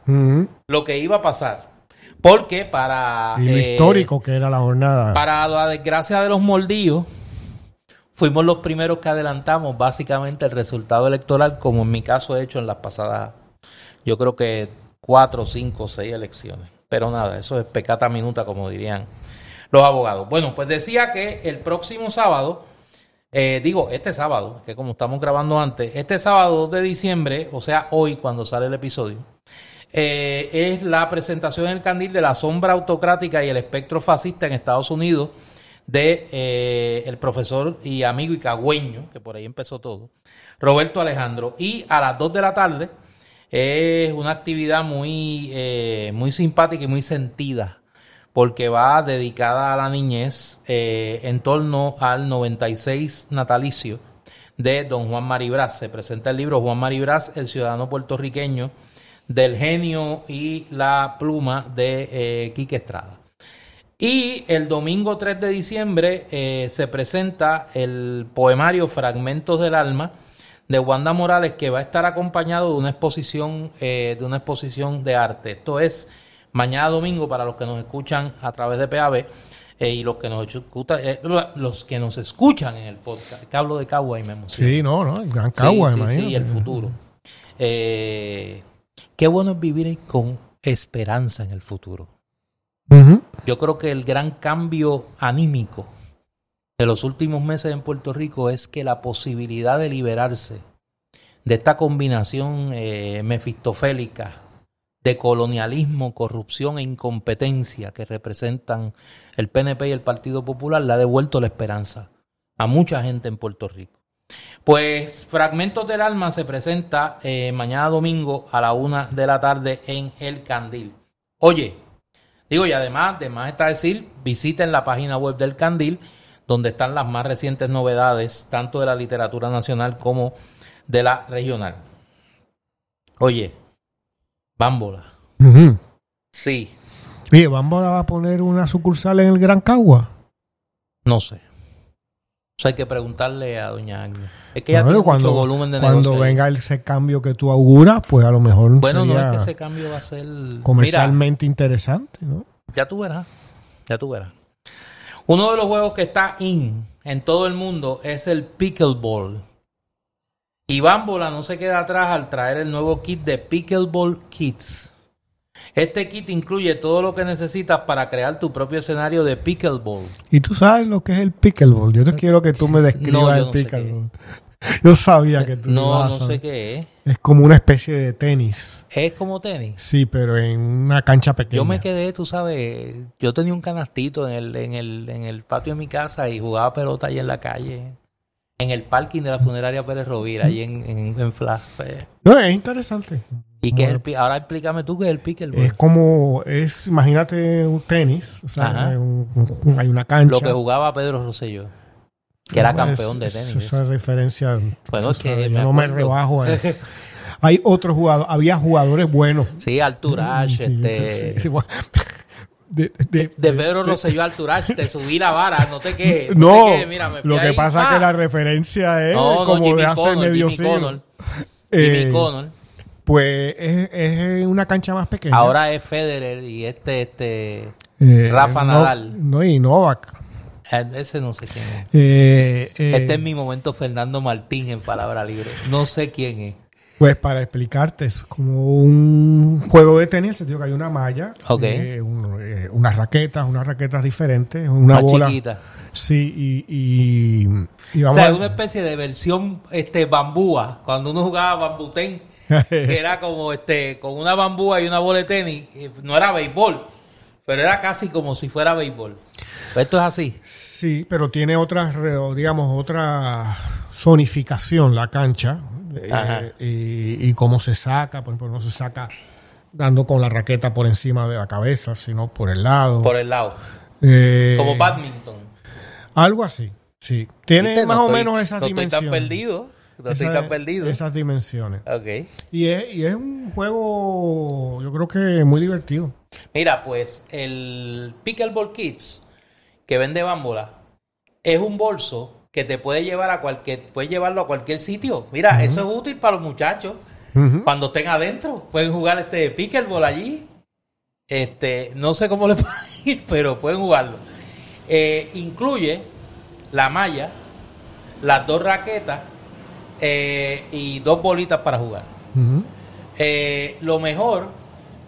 Lo que iba a pasar. Porque para... Y lo eh, histórico que era la jornada. Para la desgracia de los moldíos, fuimos los primeros que adelantamos básicamente el resultado electoral, como en mi caso he hecho en las pasadas, yo creo que cuatro, cinco, seis elecciones. Pero nada, eso es pecata minuta, como dirían los abogados. Bueno, pues decía que el próximo sábado, eh, digo, este sábado, que como estamos grabando antes, este sábado 2 de diciembre, o sea, hoy cuando sale el episodio, eh, es la presentación en el candil de la sombra autocrática y el espectro fascista en Estados Unidos de eh, el profesor y amigo y cagüeño, que por ahí empezó todo, Roberto Alejandro. Y a las 2 de la tarde es una actividad muy, muy simpática y muy sentida porque va dedicada a la niñez eh, en torno al 96 natalicio de don Juan Maribraz. Se presenta el libro Juan Maribraz, el ciudadano puertorriqueño, del genio y la pluma de eh, Quique Estrada. Y el domingo 3 de diciembre eh, se presenta el poemario Fragmentos del Alma de Wanda Morales que va a estar acompañado de una exposición de una exposición de arte. Esto es mañana domingo para los que nos escuchan a través de PAB eh, y los que nos escuchan los que nos escuchan en el podcast. Que hablo de Cagua y me emociona. Sí, no, no, el gran Cagua, sí, sí, sí, el futuro. qué bueno es vivir con esperanza en el futuro. Yo creo que el gran cambio anímico de los últimos meses en Puerto Rico es que la posibilidad de liberarse de esta combinación eh, mefistofélica de colonialismo, corrupción e incompetencia que representan el PNP y el Partido Popular le ha devuelto la esperanza a mucha gente en Puerto Rico. Pues Fragmentos del Alma se presenta eh, mañana domingo a la una de la tarde en El Candil. Oye, Digo, y además, además está decir, visiten la página web del Candil, donde están las más recientes novedades, tanto de la literatura nacional como de la regional. Oye, Bámbola. Sí. Oye, ¿Bámbola va a poner una sucursal en el Gran Cagua? No sé. Eso hay que preguntarle a doña Agnes. Es que ya tiene cuando, mucho volumen de Cuando venga ese cambio que tú auguras, pues a lo mejor Bueno, no es que ese cambio va a ser... Comercialmente interesante, ¿no? Ya tú verás. Ya tú verás. Uno de los juegos que está in en todo el mundo es el Pickleball. Y Bambola no se queda atrás al traer el nuevo kit de Pickleball Kits. Este kit incluye todo lo que necesitas para crear tu propio escenario de pickleball. ¿Y tú sabes lo que es el pickleball? Yo te quiero que tú me describas el pickleball. yo sabía que tú No, no sé qué es. Es como una especie de tenis. ¿Es como tenis? Sí, pero en una cancha pequeña. Yo me quedé, tú sabes, yo tenía un canastito en el, en el, en el patio de mi casa y jugaba pelota ahí en la calle en el parking de la funeraria Pérez Rovira, ahí en, en, en Flash. Pues. No, es interesante. ¿Y qué es el Ahora explícame tú qué es el pickleball. Es como, es, imagínate un tenis, o sea, hay una cancha. Lo que jugaba Pedro Rosselló, que era campeón de tenis. Esa referencia, bueno, es que yo no me rebajo a eso. hay otros jugadores, había jugadores buenos. Sí, Arturach, mm, este... Sí, de, de, de, Pedro Rosselló al Turach, te subí la vara, no te quejes. No, mira, me lo que pasa es que la referencia es como de hace medio siglo. Eh, Connor. Pues es, es, una cancha más pequeña. Ahora es Federer y este, este eh, Rafa Nadal. No, y Novak. Eh, ese no sé quién es. Eh, este es mi momento Fernando Martín en palabra libre. No sé quién es. Pues para explicarte, es como un juego de tenis, se que hay una malla, okay. unas raquetas, unas raquetas diferentes, una bola. chiquita. Sí, y, y, o sea, es una especie de versión este bambúa, cuando uno jugaba bambutén, que era como este con una bambúa y una bola de tenis, no era béisbol, pero era casi como si fuera béisbol. Esto es así. Sí, pero tiene otra, digamos, otra zonificación la cancha eh, y, cómo se saca, por ejemplo, no se saca dando con la raqueta por encima de la cabeza, sino por el lado. Por el lado. Eh, Como badminton. Algo así, sí. Tiene más o menos esas no dimensiones. Estoy tan perdido. No estoy tan perdido. Esas dimensiones. Ok. Y es, y es un juego, yo creo que muy divertido. Mira, pues el Pickleball Kids que vende Bambola es un bolso que te puede llevar a cualquier, puedes llevarlo a cualquier sitio. Mira, eso es útil para los muchachos. Cuando estén adentro, pueden jugar este pickleball allí. Este, no sé cómo le va a ir, pero pueden jugarlo. Eh, incluye la malla, las dos raquetas eh, y dos bolitas para jugar. Eh, lo mejor,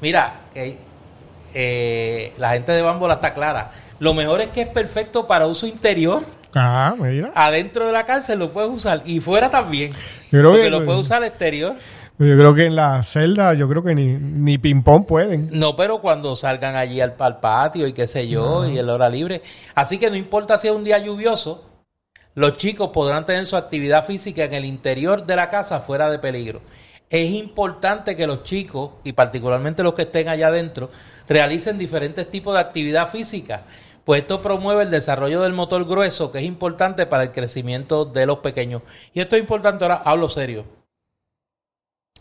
mira, la gente de Bambola está clara. Lo mejor es que es perfecto para uso interior Ah, mira. Adentro de la cárcel lo puedes usar y fuera también. porque lo puedes usar exterior. Yo creo que en la celda, yo creo que ni, ni ping-pong pueden. No, pero cuando salgan allí al, patio y qué sé yo, y el hora libre. Así que no importa si es un día lluvioso, los chicos podrán tener su actividad física en el interior de la casa fuera de peligro. Es importante que los chicos, y particularmente los que estén allá adentro, realicen diferentes tipos de actividad física pues esto promueve el desarrollo del motor grueso, que es importante para el crecimiento de los pequeños. Y esto es importante, ahora hablo serio.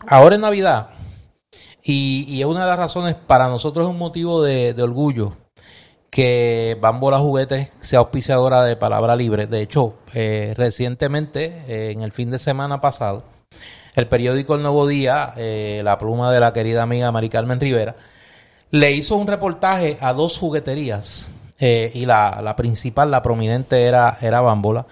Ahora en Navidad, y, es una de las razones, para nosotros es un motivo de, orgullo que Bambola Juguetes sea auspiciadora de Palabra Libre. De hecho, eh, recientemente, eh, en el fin de semana pasado, el periódico El Nuevo Día, eh, la pluma de la querida amiga Mari Carmen Rivera, le hizo un reportaje a dos jugueterías y la, la, principal, la prominente era, era Bambola.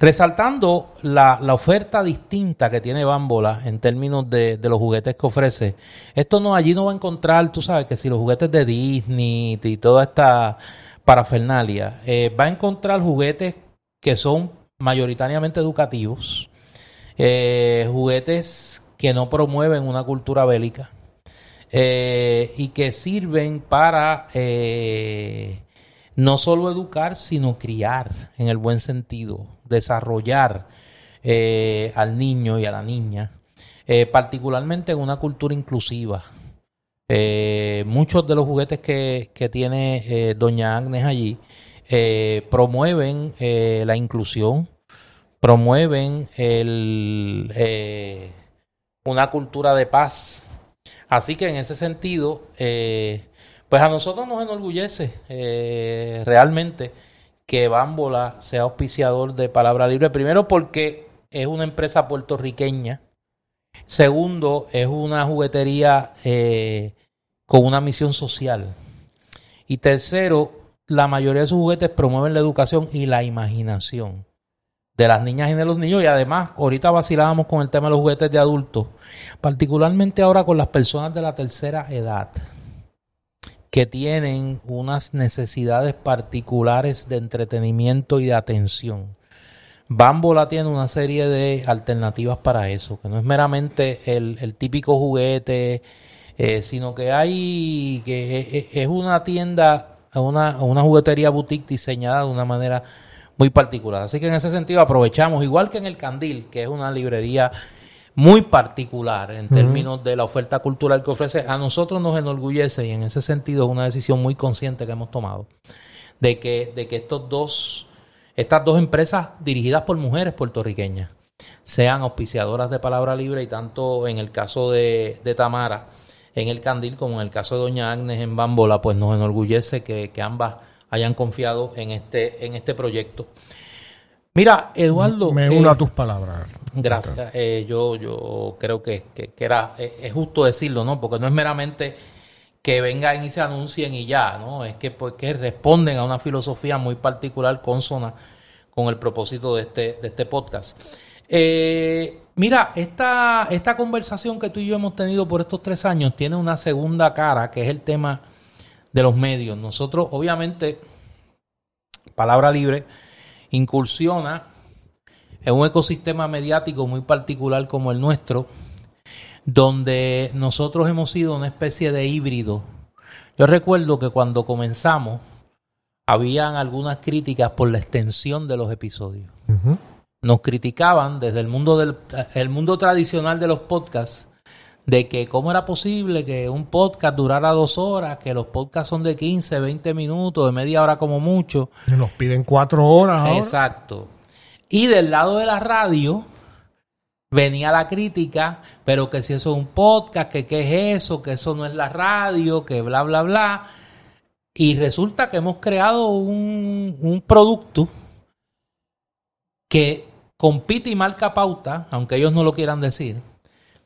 Resaltando la, oferta distinta que tiene Bambola en términos de, los juguetes que ofrece, esto no, allí no va a encontrar, tú sabes, que si los juguetes de Disney y toda esta parafernalia, eh, va a encontrar juguetes que son mayoritariamente educativos, eh, juguetes que no promueven una cultura bélica eh, y que sirven para no solo educar, sino criar en el buen sentido, desarrollar eh, al niño y a la niña, eh, particularmente en una cultura inclusiva. Eh, muchos de los juguetes que, tiene Doña Agnes allí promueven la inclusión, promueven el, una cultura de paz. Así que en ese sentido, pues a nosotros nos enorgullece eh, realmente que Bambola sea auspiciador de Palabra Libre. Primero porque es una empresa puertorriqueña. Segundo, es una juguetería eh, con una misión social. Y tercero, la mayoría de sus juguetes promueven la educación y la imaginación de las niñas y de los niños. Y además, ahorita vacilábamos con el tema de los juguetes de adultos, particularmente ahora con las personas de la tercera edad que tienen unas necesidades particulares de entretenimiento y de atención. Bambola tiene una serie de alternativas para eso, que no es meramente el, típico juguete, eh, sino que hay, que es una tienda, una, una juguetería boutique diseñada de una manera muy particular. Así que en ese sentido aprovechamos, igual que en el Candil, que es una librería muy particular en términos de la oferta cultural que ofrece, a nosotros nos enorgullece y en ese sentido es una decisión muy consciente que hemos tomado de que, de que estos dos, estas dos empresas dirigidas por mujeres puertorriqueñas sean auspiciadoras de palabra libre y tanto en el caso de, Tamara en el Candil como en el caso de Doña Agnes en Bambola, pues nos enorgullece que, que ambas hayan confiado en este, en este proyecto. Mira, Eduardo. Me uno a eh, tus palabras. Gracias. Eh, yo, yo creo que, era, eh, es justo decirlo, ¿no? Porque no es meramente que vengan y se anuncien y ya, ¿no? Es que porque responden a una filosofía muy particular, consona con el propósito de este, de este podcast. mira, esta, esta conversación que tú y yo hemos tenido por estos tres años tiene una segunda cara, que es el tema de los medios. Nosotros, obviamente, palabra libre incursiona en un ecosistema mediático muy particular como el nuestro, donde nosotros hemos sido una especie de híbrido. Yo recuerdo que cuando comenzamos, habían algunas críticas por la extensión de los episodios. Nos criticaban desde el mundo del el mundo tradicional de los podcasts de que cómo era posible que un podcast durara dos horas, que los podcasts son de 15, 20 minutos, de media hora como mucho. nos piden cuatro horas. Exacto. Y del lado de la radio venía la crítica, pero que si eso es un podcast, que qué es eso, que eso no es la radio, que bla, bla, bla. Y resulta que hemos creado un, un producto que compite y marca pauta, aunque ellos no lo quieran decir,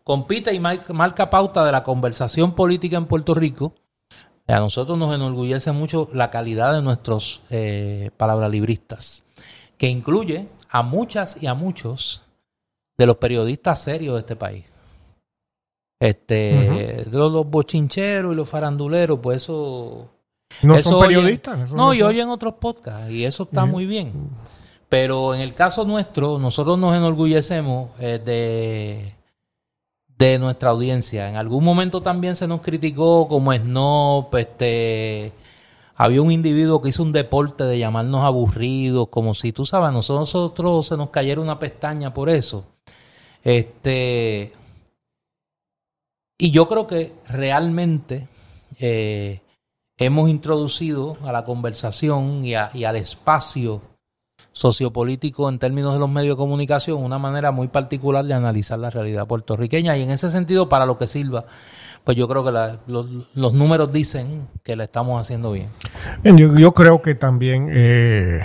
compite y marca pauta de la conversación política en Puerto Rico. A nosotros nos enorgullece mucho la calidad de nuestros eh, palabralibristas, que incluye a muchas y a muchos de los periodistas serios de este país. Este, los, bochincheros y los faranduleros, pues eso. No son periodistas. no, y oyen otros podcasts, y eso está muy bien. Pero en el caso nuestro, nosotros nos enorgullecemos eh, de de nuestra audiencia. En algún momento también se nos criticó como Snob, este había un individuo que hizo un deporte de llamarnos aburridos, como si tú sabes, nosotros se nos cayera una pestaña por eso. Este y yo creo que realmente eh, hemos introducido a la conversación y, al espacio sociopolítico en términos de los medios de comunicación una manera muy particular de analizar la realidad puertorriqueña y en ese sentido para lo que sirva pues yo creo que los, números dicen que la estamos haciendo bien. yo, creo que también, eh,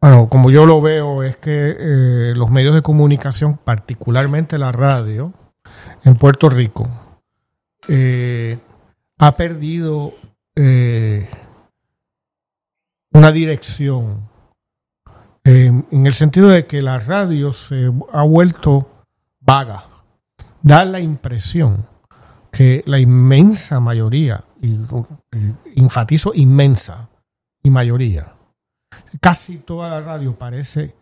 bueno, como yo lo veo, es que eh, los medios de comunicación, particularmente la radio, en Puerto Rico, eh, ha perdido una dirección en el sentido de que la radio se ha vuelto vaga da la impresión que la inmensa mayoría, y, enfatizo inmensa y mayoría, casi toda la radio parece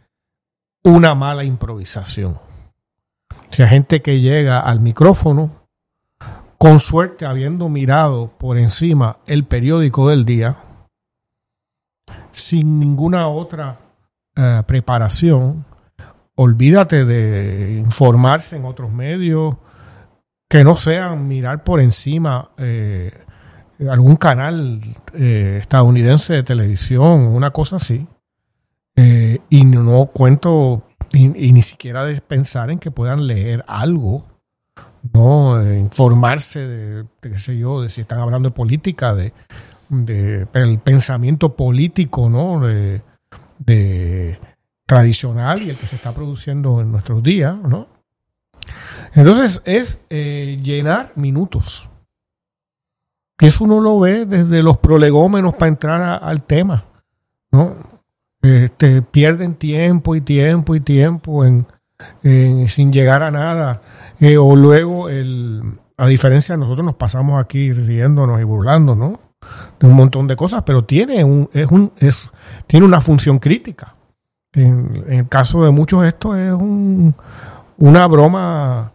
una mala improvisación. O sea, gente que llega al micrófono, con suerte habiendo mirado por encima el periódico del día, sin ninguna otra eh, preparación, olvídate de informarse en otros medios que no sean mirar por encima eh, algún canal eh, estadounidense de televisión, una cosa así. Eh, y no cuento, y, ni siquiera de pensar en que puedan leer algo, no informarse de, qué sé yo, de si están hablando de política, de, de el pensamiento político, ¿no? de tradicional y el que se está produciendo en nuestros días, ¿no? Entonces es eh, llenar minutos. Eso uno lo ve desde los prolegómenos para entrar al tema, ¿no? Este, pierden tiempo y tiempo y tiempo en, sin llegar a nada. Eh, o luego, el, a diferencia de nosotros nos pasamos aquí riéndonos y burlando, ¿no? Un montón de cosas, pero tiene, un, es un, es, tiene una función crítica. En, el caso de muchos esto es una broma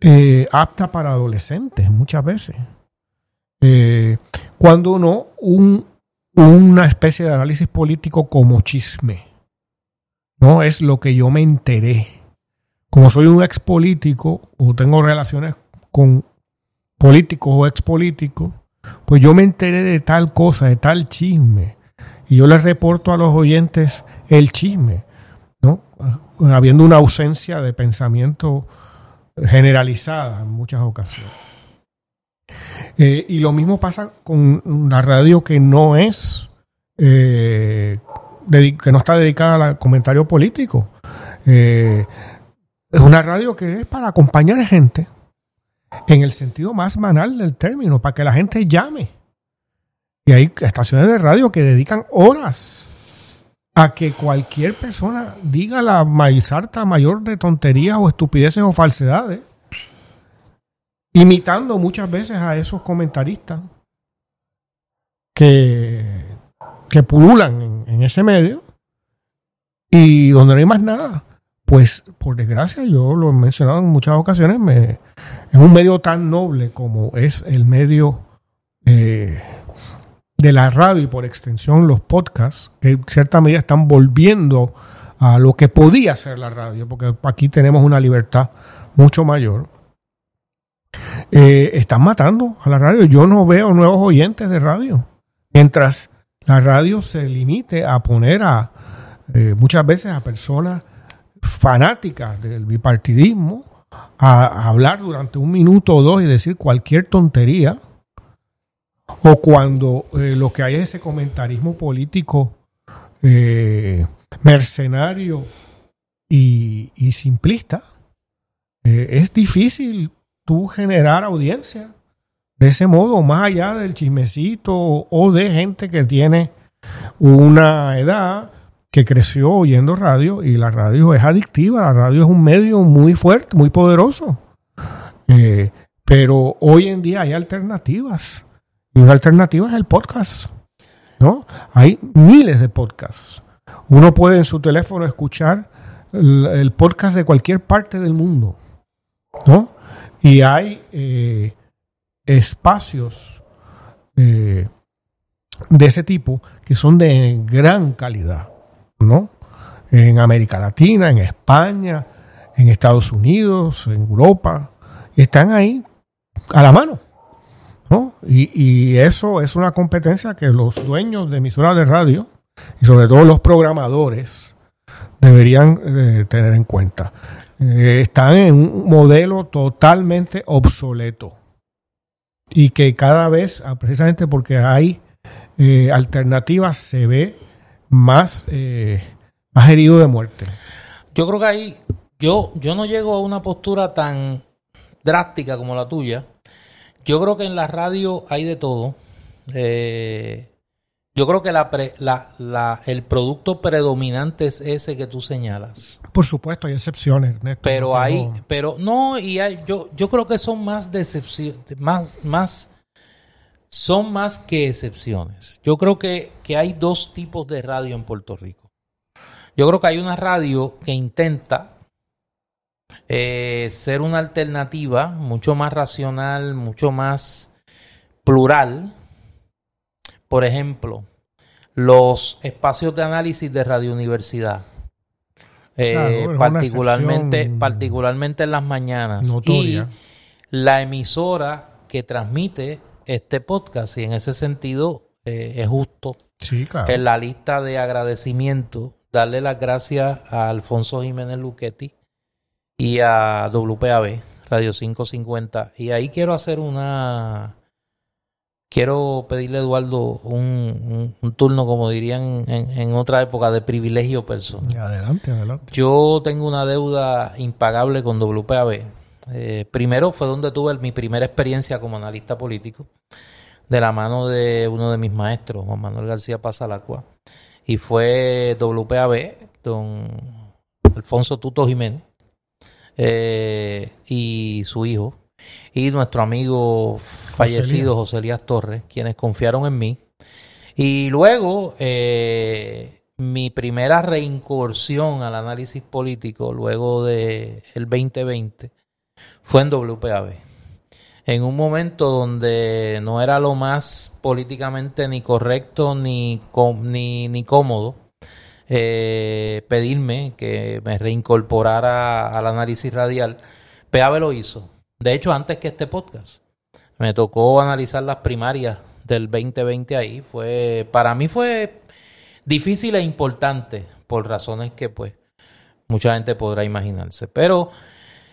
eh, apta para adolescentes muchas veces. Eh, cuando no, un, una especie de análisis político como chisme. No es lo que yo me enteré. Como soy un ex político o tengo relaciones con políticos o ex políticos, pues yo me enteré de tal cosa, de tal chisme. Y yo les reporto a los oyentes el chisme, ¿no? Habiendo una ausencia de pensamiento generalizada en muchas ocasiones. Eh, y lo mismo pasa con la radio que no es, eh, que no está dedicada al comentario político. Eh, es una radio que es para acompañar a gente en el sentido más banal del término, para que la gente llame. Y hay estaciones de radio que dedican horas a que cualquier persona diga la maizarta mayor de tonterías o estupideces o falsedades, imitando muchas veces a esos comentaristas que, que pululan en, ese medio y donde no hay más nada. Pues por desgracia, yo lo he mencionado en muchas ocasiones, me, es un medio tan noble como es el medio eh, de la radio y por extensión los podcasts, que en cierta medida están volviendo a lo que podía ser la radio, porque aquí tenemos una libertad mucho mayor, eh, están matando a la radio. Yo no veo nuevos oyentes de radio. Mientras la radio se limite a poner a eh, muchas veces a personas fanáticas del bipartidismo a hablar durante un minuto o dos y decir cualquier tontería, o cuando eh, lo que hay es ese comentarismo político eh, mercenario y, simplista, eh, es difícil tú generar audiencia de ese modo, más allá del chismecito o de gente que tiene una edad que creció oyendo radio y la radio es adictiva, la radio es un medio muy fuerte, muy poderoso. pero hoy en día hay alternativas y una alternativa es el podcast. ¿no? Hay miles de podcasts. Uno puede en su teléfono escuchar el, podcast de cualquier parte del mundo. ¿no? Y hay eh, espacios eh, de ese tipo que son de gran calidad. ¿No? En América Latina, en España, en Estados Unidos, en Europa. Están ahí a la mano. ¿no? Y, eso es una competencia que los dueños de emisoras de radio y sobre todo los programadores deberían eh, tener en cuenta. Eh, están en un modelo totalmente obsoleto y que cada vez, ah, precisamente porque hay eh, alternativas, se ve más, eh, más herido de muerte. Yo creo que ahí, yo, yo no llego a una postura tan drástica como la tuya. Yo creo que en la radio hay de todo. Eh, yo creo que la, pre- la, la- el producto predominante es ese que tú señalas. Por supuesto, hay excepciones, Ernesto. Pero No hay, pero no, y hay, yo, yo creo que son más decepciones, más, más, son más que excepciones. Yo creo que, que hay dos tipos de radio en Puerto Rico. Yo creo que hay una radio que intenta eh, ser una alternativa mucho más racional, mucho más plural. Por ejemplo, los espacios de análisis de Radio Universidad. Eh, Claro, particularmente, particularmente en las mañanas. Notoria. Y la emisora que transmite este podcast, y en ese sentido eh, es justo Sí, claro. en la lista de agradecimiento darle las gracias a Alfonso Jiménez Luchetti y a WPAB, Radio 550. Y ahí quiero hacer una... Quiero pedirle a Eduardo un, un- un turno, como dirían en, en otra época, de privilegio personal. Adelante, adelante. Yo tengo una deuda impagable con WPAB. Eh, primero fue donde tuve mi primera experiencia como analista político, de la mano de uno de mis maestros, Juan Manuel García Pasalacua. Y fue WPAB, don Alfonso Tuto Jiménez, eh, y su hijo, y nuestro amigo fallecido José Elías Torres, quienes confiaron en mí. Y luego, eh, mi primera reincursión al análisis político, luego de el 2020, fue en WPAB. En un momento donde no era lo más políticamente ni correcto ni, ni, ni cómodo eh, pedirme que me reincorporara al análisis radial, PAB lo hizo. De hecho, antes que este podcast. Me tocó analizar las primarias del 2020 ahí. Fue, para mí fue difícil e importante por razones que pues mucha gente podrá imaginarse. Pero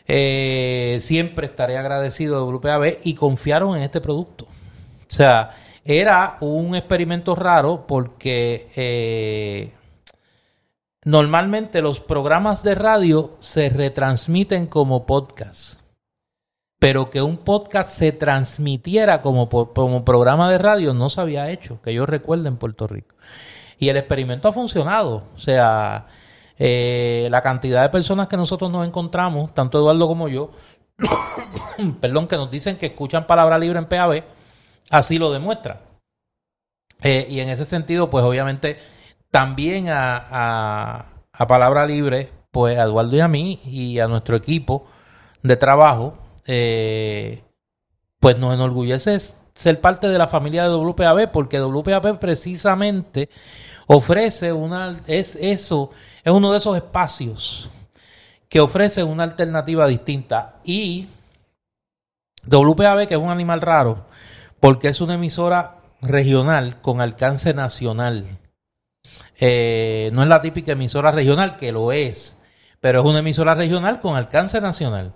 eh, siempre estaré agradecido de WPAB y confiaron en este producto. O sea, era un experimento raro porque eh, normalmente los programas de radio se retransmiten como podcast. Pero que un podcast se transmitiera como, como programa de radio no se había hecho, que yo recuerde en Puerto Rico. Y el experimento ha funcionado. O sea, eh, la cantidad de personas que nosotros nos encontramos, tanto Eduardo como yo, perdón, que nos dicen que escuchan palabra libre en PAB, así lo demuestra. Eh, y en ese sentido, pues obviamente también a, Palabra Libre, pues a Eduardo y a mí y a nuestro equipo de trabajo, eh, pues nos enorgullece ser parte de la familia de WPAB, porque WPAB precisamente ofrece una, es eso, es uno de esos espacios que ofrece una alternativa distinta. Y WPAB, que es un animal raro, porque es una emisora regional con alcance nacional. Eh, no es la típica emisora regional, que lo es, pero es una emisora regional con alcance nacional.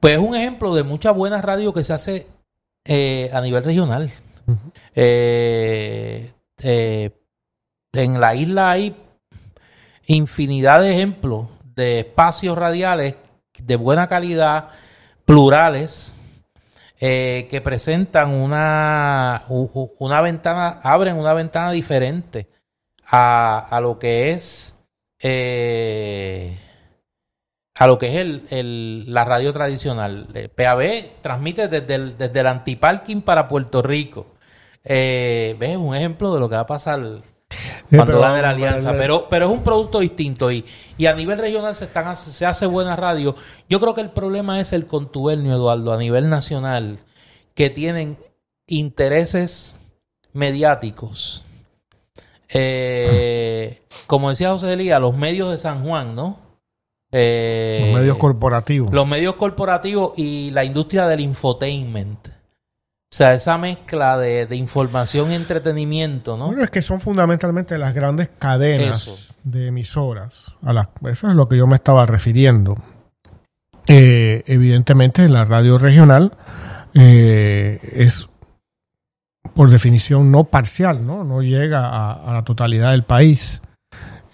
Pues es un ejemplo de mucha buena radio que se hace eh, a nivel regional. Eh, en la isla hay infinidad de ejemplos de espacios radiales de buena calidad, plurales, eh, que presentan una, una ventana, abren una ventana diferente a, a lo que es eh, a lo que es el, el- la radio tradicional. Eh, PAB transmite desde el, desde el antiparking para Puerto Rico. Eh, ¿Ves? Un ejemplo de lo que va a pasar cuando pero gane la alianza. Pero, pero es un producto distinto y, y a nivel regional se, están, se hace buena radio. Yo creo que el problema es el contubernio, Eduardo, a nivel nacional, que tienen intereses mediáticos. Eh, como decía José Elías, los medios de San Juan, ¿no? Eh, Los medios corporativos. los medios corporativos y la industria del infotainment. O sea, esa mezcla de, de información y entretenimiento, ¿no? Bueno, es que son fundamentalmente las grandes cadenas Eso. de emisoras. A las, eso es lo que yo me estaba refiriendo. Eh, evidentemente, la radio regional eh, es, por definición, no parcial, ¿no? No llega a, a la totalidad del país.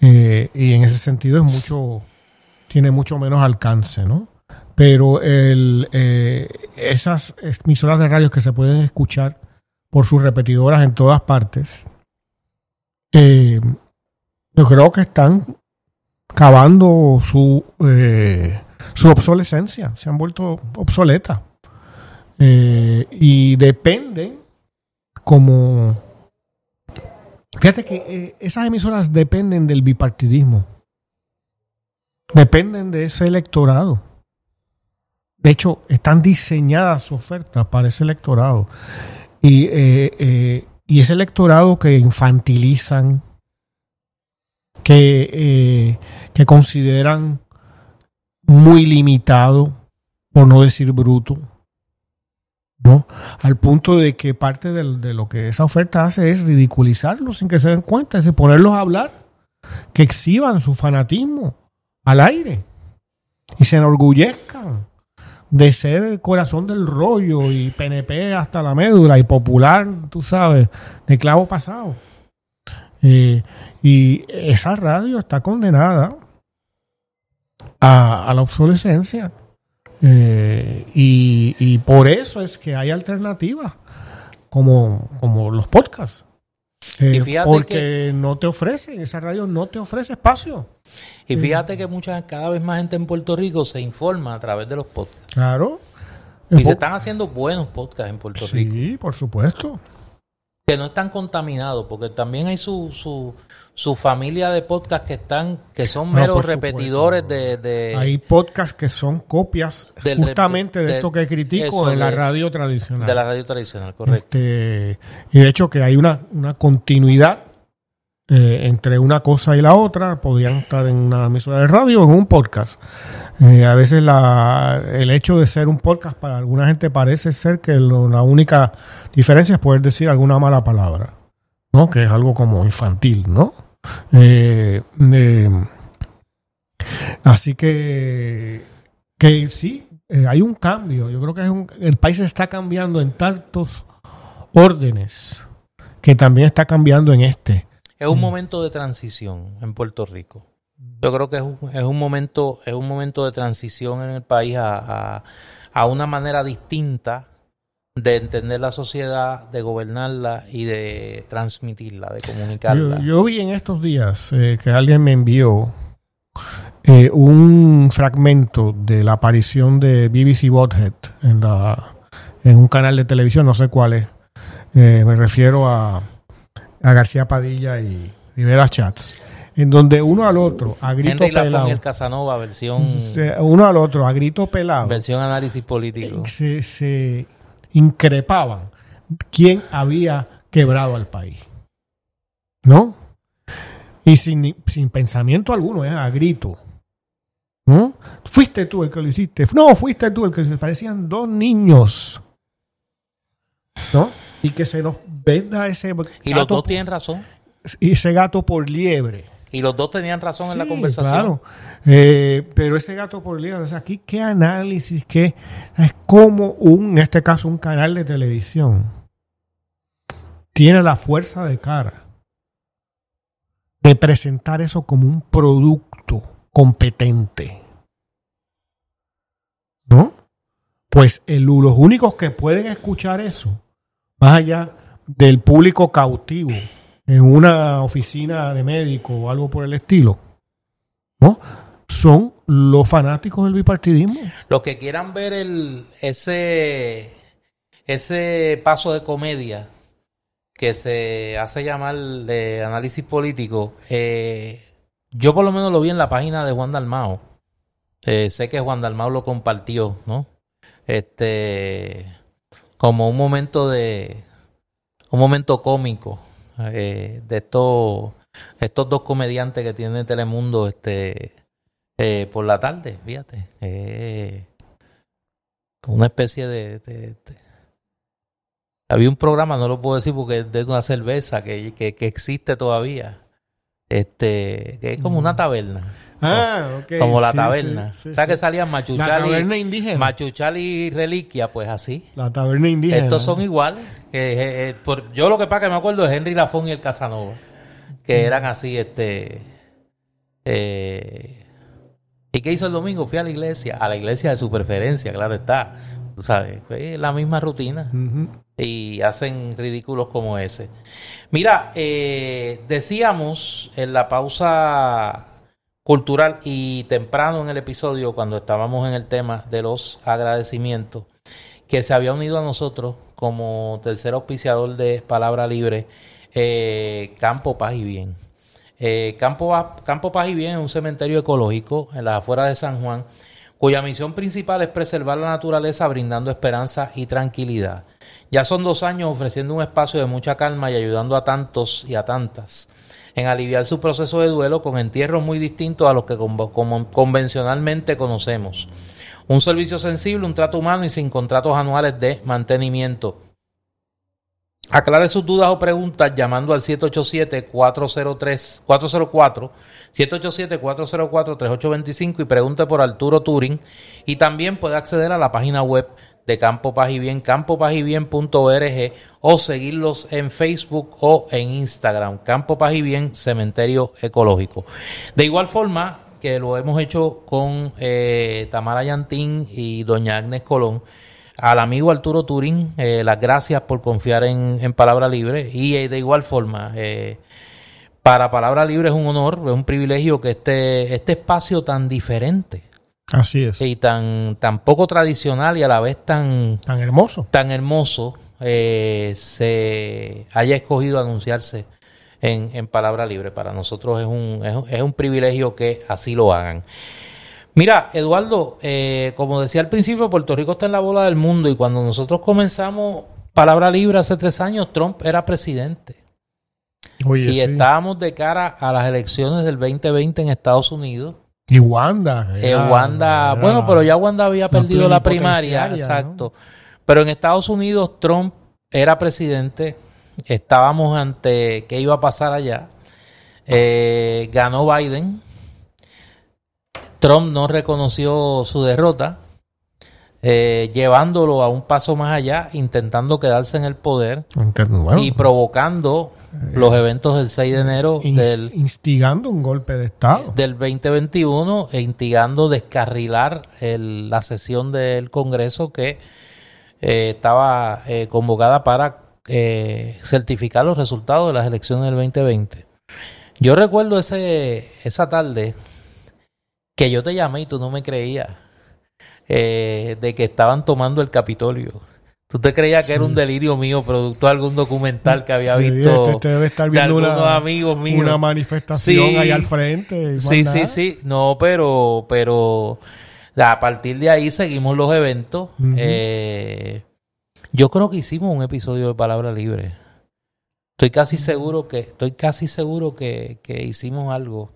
Eh, y en ese sentido es mucho, tiene mucho menos alcance, ¿no? Pero el, eh, esas emisoras de radio que se pueden escuchar por sus repetidoras en todas partes, eh, yo creo que están cavando su, eh, su obsolescencia, se han vuelto obsoletas. Eh, y dependen como... Fíjate que esas emisoras dependen del bipartidismo, dependen de ese electorado. De hecho, están diseñadas sus ofertas para ese electorado. Y, eh, eh, y ese electorado que infantilizan, que, eh, que consideran muy limitado, por no decir bruto, ¿no? Al punto de que parte de, lo que esa oferta hace es ridiculizarlos sin que se den cuenta, es ponerlos a hablar, que exhiban su fanatismo al aire y se enorgullezcan de ser el corazón del rollo y PNP hasta la médula y popular, tú sabes, de clavo pasado. Eh, y esa radio está condenada a, la obsolescencia. Eh, y, y por eso es que hay alternativas como, como los podcasts. Eh, Y fíjate porque no te ofrece, esa radio no te ofrece espacio. Y fíjate que mucha, cada vez más gente en Puerto Rico se informa a través de los podcasts. Claro. Y se están haciendo buenos podcasts en Puerto Rico. Sí, por supuesto. Que no están contaminados, porque también hay su, su, su familia de podcasts que están, que son No, meros supuesto. repetidores de, de- Hay podcasts que son copias Del- justamente de, de- esto que critico en la de- radio tradicional. de la radio tradicional, correcto. Este, y de hecho que hay una, una continuidad eh, entre una cosa y la otra. Podrían estar en una emisora de radio o en un podcast. Eh, a veces la, el hecho de ser un podcast para alguna gente parece ser que lo- la única diferencia es poder decir alguna mala palabra, ¿no? Que es algo como infantil, ¿no? Eh, eh, así que, que sí, eh, hay un cambio. Yo creo que es un- el país está cambiando en tantos órdenes que también está cambiando en este. Es un momento de transición en Puerto Rico. Yo creo que es un, es un momento, es un momento de transición en el país a, a, una manera distinta de entender la sociedad, de gobernarla y de transmitirla, de comunicarla. Yo, yo vi en estos días eh, que alguien me envió eh, un fragmento de la aparición de BBC Bothead en, la, en un canal de televisión, no sé cuál es. Eh, me refiero a, a García Padilla y Rivera Chats, en donde uno al otro, a grito Henry pelado, y el Casanova, versión, uno al otro, a grito pelado, versión análisis político. se, se increpaban quién había quebrado al país. ¿No? Y sin, sin pensamiento alguno, es a grito. ¿No? Fuiste tú el que lo hiciste. No, fuiste tú el que se parecían dos niños. ¿No? Y que se nos venda ese Y los dos tienen razón. ese gato por liebre. Y los dos tenían razón en la conversación. Claro. Eh, pero ese gato por liebre, o sea, aquí qué análisis, qué es como un, en este caso, un canal de televisión tiene la fuerza de cara de presentar eso como un producto competente. ¿No? Pues el- los únicos que pueden escuchar eso, más allá del público cautivo, en una oficina de médico o algo por el estilo, ¿no? Son los fanáticos del bipartidismo. Los que quieran ver el, ese, ese paso de comedia que se hace llamar de análisis político, eh, yo por lo menos lo vi en la página de Juan Dalmao. Eh, sé que Juan Dalmao lo compartió, ¿no? Este, como un momento de, un momento cómico eh, de estos, estos dos comediantes que tiene Telemundo, este, eh, por la tarde, fíjate. Eh, una especie de, de- de- había un programa, no lo puedo decir porque es de una cerveza que, que, que existe todavía, este, que es como una taberna. Ah, ok. como la sí, taberna. sí, sí, ¿Sabes que salían La machuchal taberna y, indígena. machuchal y reliquia? Pues así. La taberna indígena. Estos son iguales. eh, eh, por- yo lo que pasa que me acuerdo de Henry Lafón y el Casanova, que eran así, este... eh, ¿Y qué hizo el domingo? Fui a la iglesia, a la iglesia de su preferencia, claro está. Tú sabes, fue la misma rutina y hacen ridículos como ese. Mira, decíamos en la pausa cultural y temprano en el episodio, cuando estábamos en el tema de los agradecimientos, que se había unido a nosotros como tercer auspiciador de Palabra Libre, eh, Campo Paz y Bien. Eh, Campo, Campo Paz y Bien es un cementerio ecológico en las afueras de San Juan, cuya misión principal es preservar la naturaleza brindando esperanza y tranquilidad. Ya son dos años ofreciendo un espacio de mucha calma y ayudando a tantos y a tantas en aliviar su proceso de duelo con entierros muy distintos a los que convencionalmente conocemos. Un servicio sensible, un trato humano y sin contratos anuales de mantenimiento. Aclare sus dudas o preguntas llamando al 787-403, 404, 787-404-3825 y pregunte por Arturo Turing. Y también puede acceder a la página web de Campo Paz y Bien, campopazybien.org o seguirlos en Facebook o en Instagram, Campo Paz y Bien, Cementerio Ecológico. De igual forma que lo hemos hecho con eh, Tamara Yantín y doña Agnes Colón, al amigo Arturo Turín, eh, las gracias por confiar en, en Palabra Libre y eh, de igual forma, eh, para Palabra Libre es un honor, es un privilegio que este, este espacio tan diferente Así es. y tan, tan poco tradicional y a la vez tan, Tan hermoso. tan hermoso eh, se haya escogido anunciarse en, en Palabra Libre. Para nosotros es un, es, un- es un privilegio que así lo hagan. Mira, Eduardo, eh, como decía al principio, Puerto Rico está en la bola del mundo y cuando nosotros comenzamos Palabra Libre hace tres años, Trump era presidente. Oye, y sí. estábamos de cara a las elecciones del 2020 en Estados Unidos. Y Wanda. Eh, era- Wanda, era bueno, pero ya Wanda había perdido la primaria, exacto. Pero en Estados Unidos Trump era presidente, estábamos ante qué iba a pasar allá. Eh, ganó Biden. Trump no reconoció su derrota, eh, llevándolo a un paso más allá, intentando quedarse en el poder bueno, y provocando los eventos del 6 de enero del, instigando un golpe de Estado. del 2021 e instigando descarrilar el- la sesión del Congreso que eh, estaba eh, convocada para eh, certificar los resultados de las elecciones del 2020. Yo recuerdo ese, esa tarde que yo te llamé y tú no me creías eh, de que estaban tomando el Capitolio. Tú te creías que era un delirio mío, producto de algún documental que había visto este- este debe estar de viendo algunos una, amigos míos. una manifestación Sí. ahí al frente. Sí, nada. sí, sí. No, pero, pero a partir de ahí seguimos los eventos. Eh, yo creo que hicimos un episodio de Palabra Libre. Estoy casi seguro que, estoy casi seguro que, que hicimos algo.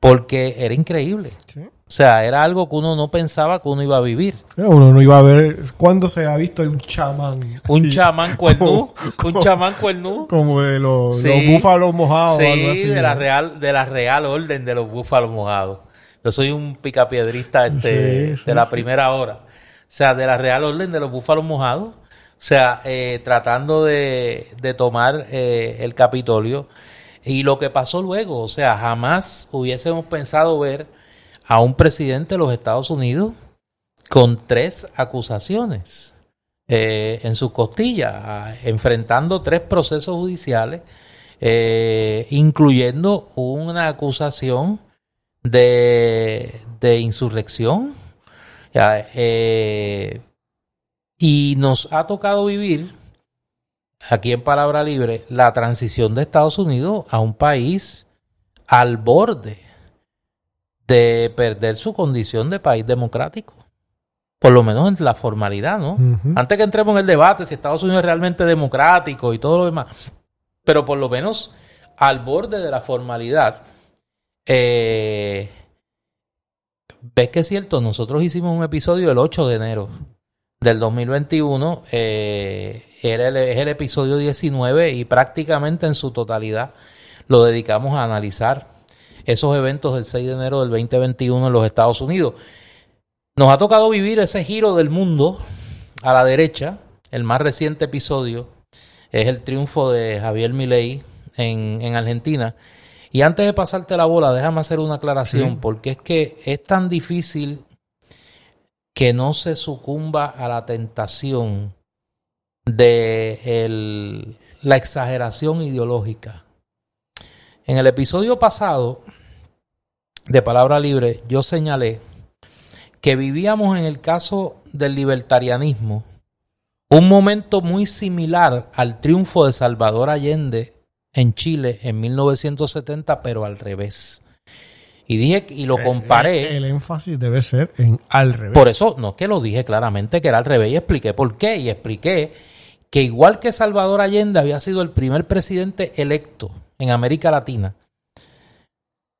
Porque era increíble. Sí. O sea, era algo que uno no pensaba que uno iba a vivir. Uno no iba a ver cuándo se ha visto un chamán. Un Sí, chamán cuernú, como- un chamán cuernú. Como de los, Sí. los búfalos mojados. Sí, algo así, de la real, de la real orden de los búfalos mojados. Yo soy un picapiedrista este, Sí, de la primera hora. O sea, de la real orden de los búfalos mojados. O sea, eh, tratando de, de tomar eh, el Capitolio. Y lo que pasó luego, o sea, jamás hubiésemos pensado ver a un presidente de los Estados Unidos con tres acusaciones eh, en sus costillas, enfrentando tres procesos judiciales, eh, incluyendo una acusación de, de insurrección. Eh, y nos ha tocado vivir, aquí en Palabra Libre, la transición de Estados Unidos a un país al borde de perder su condición de país democrático. Por lo menos en la formalidad, ¿no? Antes que entremos en el debate si Estados Unidos es realmente democrático y todo lo demás, pero por lo menos al borde de la formalidad, eh, ves que es cierto, nosotros hicimos un episodio el 8 de enero del 2021. Eh, era el, es el episodio 19 y prácticamente en su totalidad lo dedicamos a analizar esos eventos del 6 de enero del 2021 en los Estados Unidos. Nos ha tocado vivir ese giro del mundo a la derecha. El más reciente episodio es el triunfo de Javier Milei en, en Argentina. Y antes de pasarte la bola, déjame hacer una aclaración, porque es que es tan difícil que no se sucumba a la tentación de la exageración ideológica. En el episodio pasado de Palabra Libre, yo señalé que vivíamos en el caso del libertarianismo un momento muy similar al triunfo de Salvador Allende en Chile en 1970, pero al revés. Y dije y lo comparé. El, énfasis debe ser en al revés. Por eso, no que lo dije claramente que era al revés y expliqué por qué. Y expliqué que igual que Salvador Allende había sido el primer presidente electo en América Latina,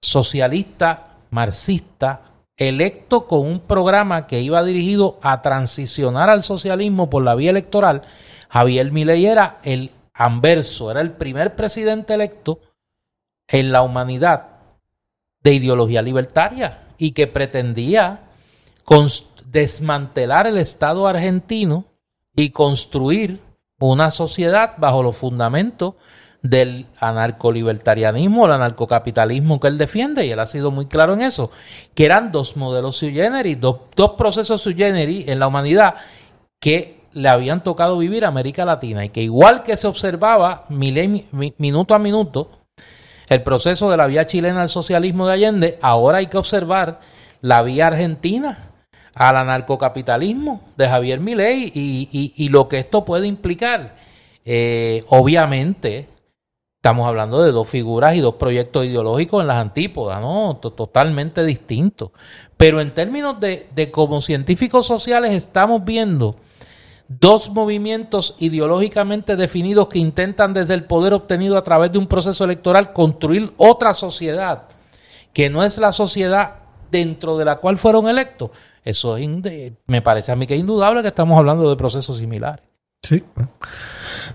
socialista, marxista, electo con un programa que iba dirigido a transicionar al socialismo por la vía electoral, Javier Milei era el anverso, era el primer presidente electo en la humanidad de ideología libertaria y que pretendía desmantelar el Estado argentino y construir una sociedad bajo los fundamentos del anarcolibertarianismo, el anarcocapitalismo que él defiende, y él ha sido muy claro en eso, que eran dos modelos sui generis, dos, procesos sui generis en la humanidad que le habían tocado vivir a América Latina y que igual que se observaba minuto a minuto el proceso de la vía chilena al socialismo de Allende, ahora hay que observar la vía argentina al anarcocapitalismo de Javier Milei y, lo que esto puede implicar. Eh, obviamente, Estamos hablando de dos figuras y dos proyectos ideológicos en las antípodas, ¿no? Totalmente distintos. Pero en términos de, de como científicos sociales estamos viendo dos movimientos ideológicamente definidos que intentan desde el poder obtenido a través de un proceso electoral construir otra sociedad que no es la sociedad dentro de la cual fueron electos. Eso me parece a mí que es indudable que estamos hablando de procesos similares. Sí.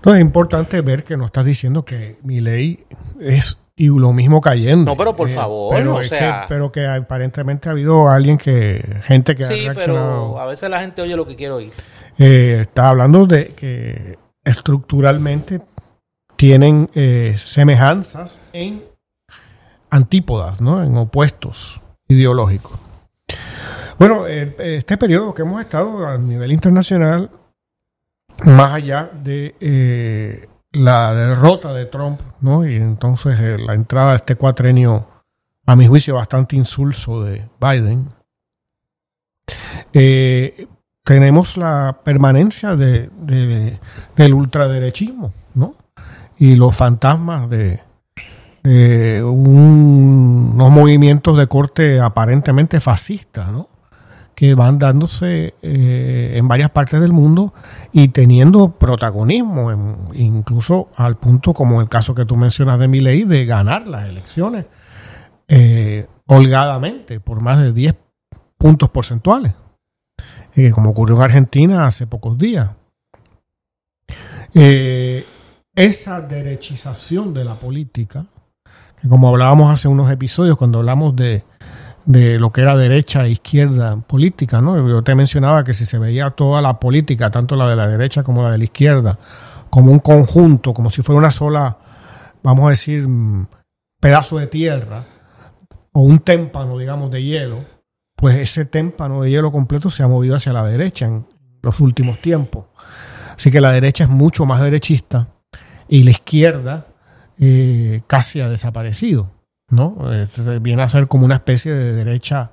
No, es importante ver que no estás diciendo que mi ley es y lo mismo cayendo. No, pero por eh, favor, pero, o sea, que, pero que aparentemente ha habido alguien que, gente que sí, pero a veces la gente oye lo que quiere oír. Eh, está hablando de que estructuralmente tienen eh, semejanzas en antípodas, ¿no? En opuestos ideológicos. Bueno, este periodo que hemos estado a nivel internacional más allá de eh, la derrota de Trump, ¿no? Y entonces eh, la entrada de este cuatrenio, a mi juicio, bastante insulso de Biden. Eh, tenemos la permanencia de, del ultraderechismo, ¿no? Y los fantasmas de, unos movimientos de corte aparentemente fascista, ¿no? Que van dándose eh, en varias partes del mundo y teniendo protagonismo, incluso al punto como el caso que tú mencionas de mi ley, de ganar las elecciones eh, holgadamente por más de 10 puntos porcentuales, eh, como ocurrió en Argentina hace pocos días. esa derechización de la política, que como hablábamos hace unos episodios cuando hablamos de de lo que era derecha e izquierda política, ¿no? Yo te mencionaba que si se veía toda la política, tanto la de la derecha como la de la izquierda, como un conjunto, como si fuera una sola, vamos a decir, mm, pedazo de tierra, o un témpano, digamos, de hielo, pues ese témpano de hielo completo se ha movido hacia la derecha en los últimos tiempos. Así que la derecha es mucho más derechista y la izquierda eh, casi ha desaparecido. ¿No? viene a ser como una especie de derecha,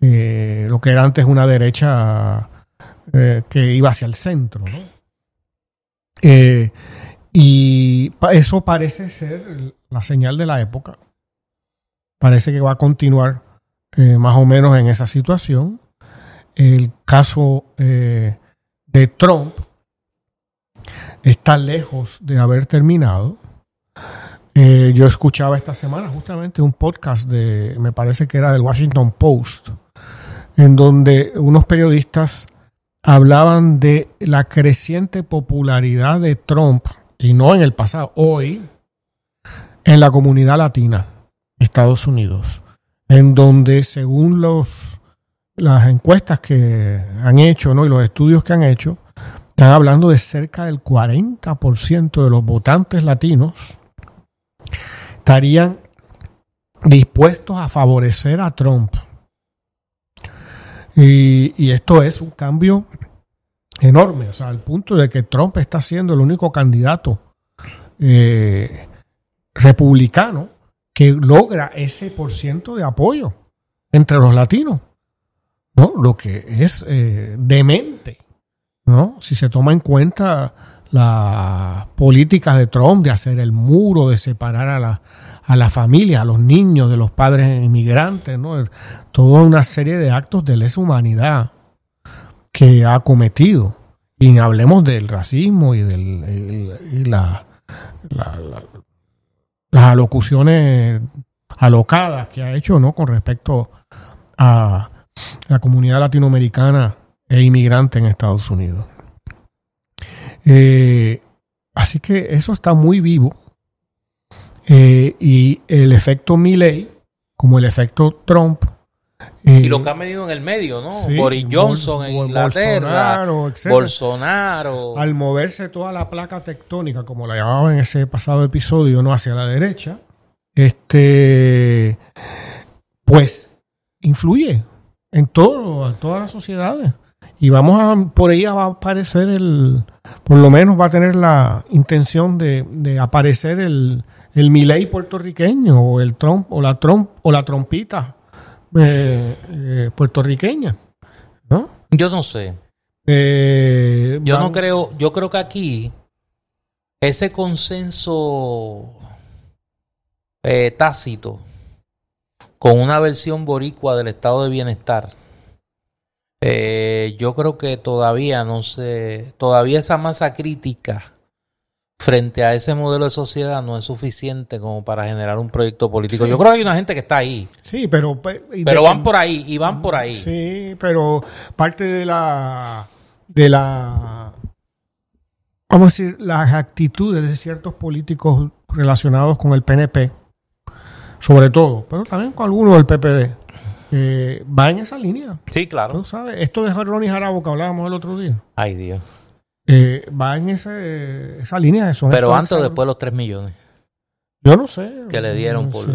eh, lo que era antes una derecha eh, que iba hacia el centro, ¿no? Eh, y eso parece ser la señal de la época. Parece que va a continuar más o menos en esa situación. El caso de Trump está lejos de haber terminado. Eh, yo escuchaba esta semana justamente un podcast de, me parece que era del Washington Post, en donde unos periodistas hablaban de la creciente popularidad de Trump, y no en el pasado, hoy, en la comunidad latina, Estados Unidos, en donde según los las encuestas que han hecho ¿no? y los estudios que han hecho, están hablando de cerca del 40% de los votantes latinos estarían dispuestos a favorecer a Trump. Y, esto es un cambio enorme, o sea, al punto de que Trump está siendo el único candidato eh, republicano que logra ese por ciento de apoyo entre los latinos. ¿no? Lo que es eh, demente, ¿no? Si se toma en cuenta las políticas de Trump de hacer el muro, de separar a la, a la familia, a los niños de los padres inmigrantes, ¿no? Toda una serie de actos de lesa humanidad que ha cometido. Y hablemos del racismo y, del, la, las alocuciones alocadas que ha hecho, ¿no? Con respecto a la comunidad latinoamericana e inmigrante en Estados Unidos. Eh, así que eso está muy vivo. Eh, y el efecto Milley, como el efecto Trump. Eh, y lo que ha medido en el medio, ¿no? Boris Johnson en Inglaterra, Bolsonaro, Bolsonaro. Al moverse toda la placa tectónica, como la llamaban en ese pasado episodio, no hacia la derecha, este, pues influye en todo, en todas las sociedades. Y vamos a, por ahí va a aparecer el, por lo menos va a tener la intención de, de aparecer el, el Miley puertorriqueño o el Trump o la Trump o la trompita eh, eh, puertorriqueña, ¿no? Yo no sé. Eh, yo no creo, yo creo que aquí ese consenso tácito con una versión boricua del estado de bienestar. Eh, yo creo que todavía no sé, todavía esa masa crítica frente a ese modelo de sociedad no es suficiente como para generar un proyecto político. Yo creo que hay una gente que está ahí. Sí, pero... Pero van por ahí, y van por ahí. Sí, pero parte de la... de la... vamos a decir, las actitudes de ciertos políticos relacionados con el PNP sobre todo, pero también con algunos del PPD, eh, va en esa línea. Sí, claro. sabes? Esto de Ronnie Jarabo que hablábamos el otro día. Ay, Dios. Eh, va en ese, esa línea. Eso pero antes o después los 3 millones. Yo no sé. Que le dieron por...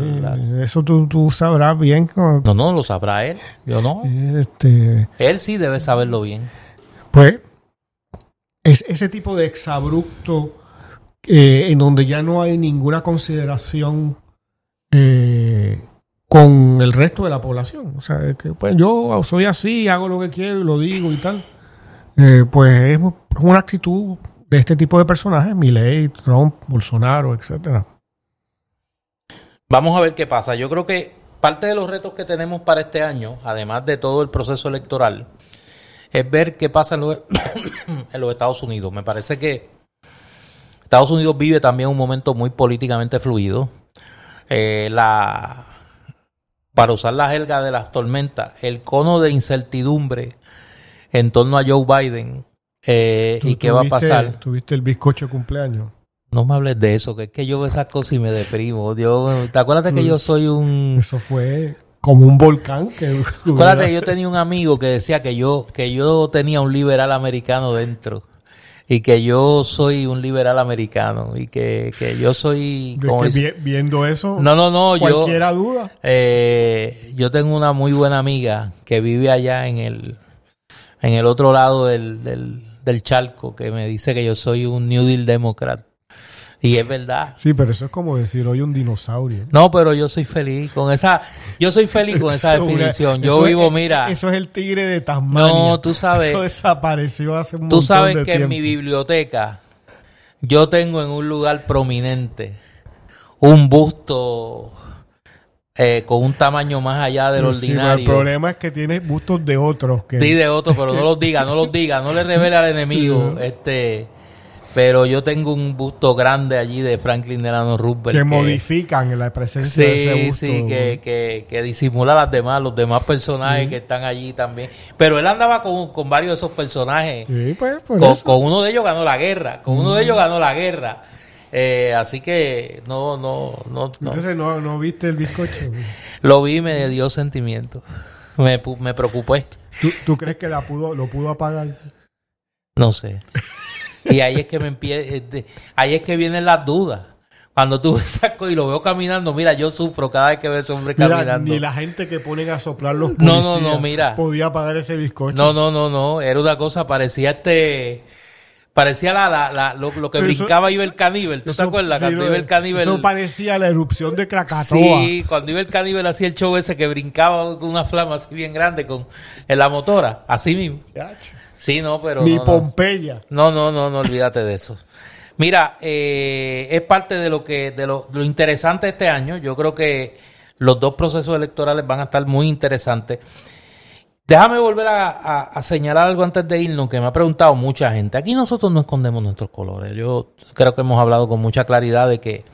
Eso tú, tú, sabrás bien. No, no, lo sabrá él. Yo no. Este... Él sí debe saberlo bien. Pues, es ese tipo de exabrupto eh, en donde ya no hay ninguna consideración eh, con el resto de la población. O sea, que pues yo soy así, hago lo que quiero y lo digo y tal. Eh, pues es una actitud de este tipo de personajes, Milley, Trump, Bolsonaro, etcétera. Vamos a ver qué pasa. Yo creo que parte de los retos que tenemos para este año, además de todo el proceso electoral, es ver qué pasa en los, Estados Unidos. Me parece que Estados Unidos vive también un momento muy políticamente fluido. Eh, la, para usar la jerga de las tormentas, el cono de incertidumbre en torno a Joe Biden eh, y qué va a pasar. ¿Tuviste el bizcocho de cumpleaños? No me hables de eso, que es que yo esas cosas y me deprimo. ¿Te acuerdas que yo soy un... Eso fue como un volcán que... Acuérdate que yo tenía un amigo que decía que yo, que yo tenía un liberal americano dentro y que yo soy un liberal americano y que, yo soy viendo eso no no no cualquiera duda. Eh, yo tengo una muy buena amiga que vive allá en el en el otro lado del, del, del charco que me dice que yo soy un New Deal Democrat y es verdad. Sí, pero eso es como decir hoy un dinosaurio. No, pero yo soy feliz con esa. Yo soy feliz con esa definición. yo vivo, mira. Eso es el tigre de Tasmania. No, tú sabes. Eso desapareció hace un Tú sabes que en mi biblioteca yo tengo en un lugar prominente un busto eh, con un tamaño más allá del ordinario. el problema es que tiene bustos de otros. Que... Sí, de otros, pero no los diga, no los diga, no le revele al enemigo. este Pero yo tengo un busto grande allí de Franklin Delano Roosevelt. Que, modifican en la presencia sí, de ese busto. Sí, que, que, que disimula las demás, los demás personajes que están allí también. Pero él andaba con, con varios de esos personajes. Sí, pues, por Con, eso. con uno de ellos ganó la guerra. Con uno de ellos ganó la guerra. Eh, así que no, no, no, no. Entonces no, no viste el bizcocho. Lo vi y me dio sentimiento. Me, me preocupé. ¿Tú, tú crees que la pudo, lo pudo apagar? No sé. Y ahí es que me empie- eh, ahí es que vienen las dudas. Cuando tú ves esa cosa y lo veo caminando, mira, yo sufro cada vez que veo a ese hombre Mira, caminando. ni la gente que ponen a soplar los No, policías no, no, mira. podía apagar ese bizcocho. No, no, no, no. Era una cosa, parecía este. Parecía la, la, la- lo, lo que eso- brincaba Iber Caníbal. ¿Tú Eso- te acuerdas? sí, Cuando no, Iber Caníbal. Eso parecía la erupción de Krakatoa. Sí, cuando Iber Caníbal hacía el show ese que brincaba con una flama así bien grande con, en la motora. Así mismo. Yacho. Sí, no, pero. Ni no, no. Pompeya. No, no, no, no olvídate de eso. Mira, eh, es parte de lo que, de lo, lo interesante de este año. Yo creo que los dos procesos electorales van a estar muy interesantes. Déjame volver a, a- a señalar algo antes de irnos que me ha preguntado mucha gente. Aquí nosotros no escondemos nuestros colores. Yo creo que hemos hablado con mucha claridad de que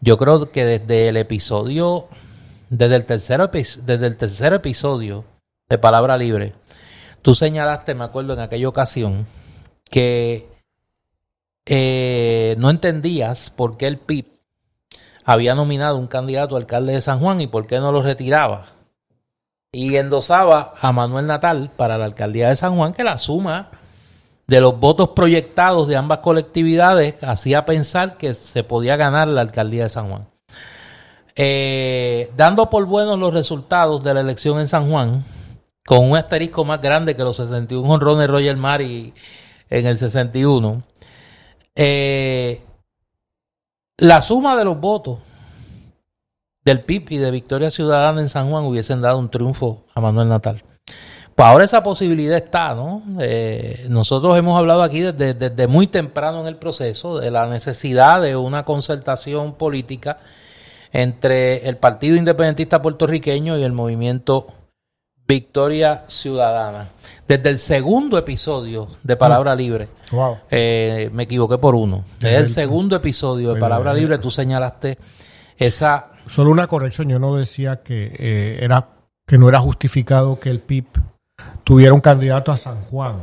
yo creo que desde el episodio, desde el tercer, epi- desde el tercer episodio de Palabra Libre, tú señalaste, me acuerdo en aquella ocasión, que eh, no entendías por qué el PIB había nominado un candidato a alcalde de San Juan y por qué no lo retiraba. Y endosaba a Manuel Natal para la alcaldía de San Juan, que la suma de los votos proyectados de ambas colectividades hacía pensar que se podía ganar la alcaldía de San Juan. Eh, dando por buenos los resultados de la elección en San Juan, con un asterisco más grande que los 61 honrones de Roger Mari en el 61, eh, la suma de los votos del PIB y de Victoria Ciudadana en San Juan hubiesen dado un triunfo a Manuel Natal. Pues ahora esa posibilidad está, ¿no? Eh, nosotros hemos hablado aquí desde, desde muy temprano en el proceso de la necesidad de una concertación política entre el Partido Independentista Puertorriqueño y el movimiento Victoria Ciudadana. Desde el segundo episodio de Palabra Libre, Wow. eh, me equivoqué por uno. Desde el segundo episodio de Palabra Libre, tú señalaste esa Solo una corrección, yo no decía que eh, era que no era justificado que el PIB tuviera un candidato a San Juan,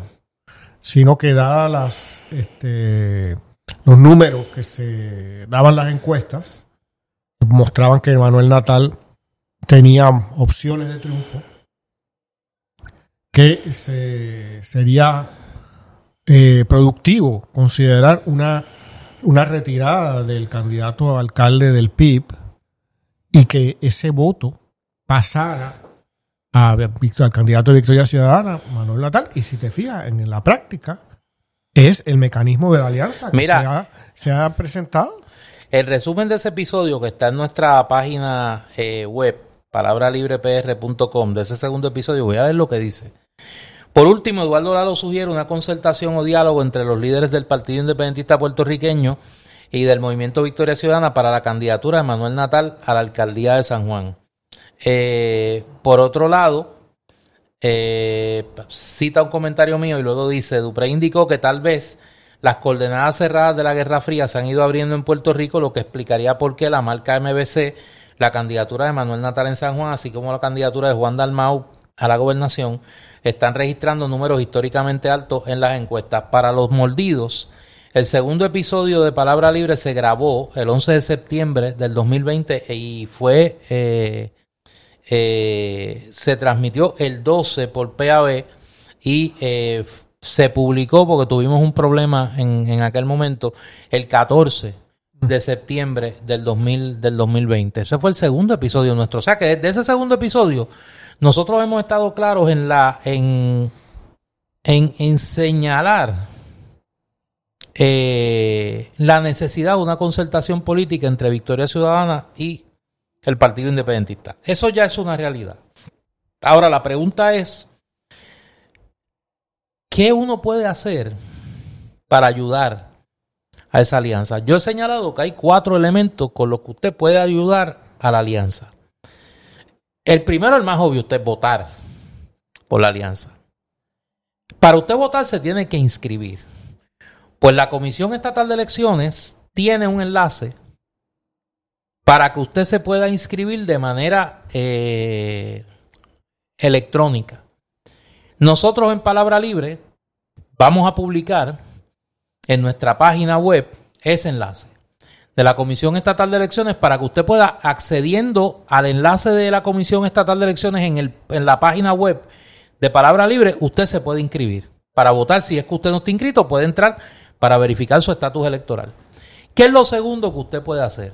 sino que dadas las este, los números que se daban las encuestas mostraban que Manuel Natal tenía opciones de triunfo que se, sería eh, productivo considerar una, una retirada del candidato a alcalde del PIB y que ese voto pasara a, al candidato de Victoria Ciudadana, Manuel Natal. Y si te fijas, en la práctica es el mecanismo de la alianza que Mira. se, ha, se ha presentado. El resumen de ese episodio que está en nuestra página eh, web, palabralibrepr.com, de ese segundo episodio, voy a ver lo que dice. Por último, Eduardo Lalo sugiere una concertación o diálogo entre los líderes del Partido Independentista Puertorriqueño y del Movimiento Victoria Ciudadana para la candidatura de Manuel Natal a la alcaldía de San Juan. Eh, por otro lado, eh, cita un comentario mío y luego dice, Dupré indicó que tal vez las coordenadas cerradas de la Guerra Fría se han ido abriendo en Puerto Rico, lo que explicaría por qué la marca MBC, la candidatura de Manuel Natal en San Juan, así como la candidatura de Juan Dalmau a la gobernación, están registrando números históricamente altos en las encuestas. Para los mordidos, el segundo episodio de Palabra Libre se grabó el 11 de septiembre del 2020 y fue... eh, eh, se transmitió el 12 por PAB y eh, se publicó porque tuvimos un problema en, en aquel momento el 14 de septiembre del, 2000, del 2020. Ese fue el segundo episodio nuestro. O sea que desde ese segundo episodio nosotros hemos estado claros en la en, en, señalar eh, la necesidad de una concertación política entre Victoria Ciudadana y el Partido Independentista. Eso ya es una realidad. Ahora la pregunta es, ¿qué uno puede hacer para ayudar a esa alianza? Yo he señalado que hay cuatro elementos con los que usted puede ayudar a la alianza. El primero, el más obvio, usted votar por la alianza. Para usted votar se tiene que inscribir. Pues la Comisión Estatal de Elecciones tiene un enlace para que usted se pueda inscribir de manera eh, electrónica. Nosotros en Palabra Libre vamos a publicar en nuestra página web ese enlace de la Comisión Estatal de Elecciones para que usted pueda, accediendo al enlace de la Comisión Estatal de Elecciones en, el, en la página web de Palabra Libre, usted se puede inscribir para votar. Si es que usted no está inscrito, puede entrar para verificar su estatus electoral. ¿Qué es lo segundo que usted puede hacer?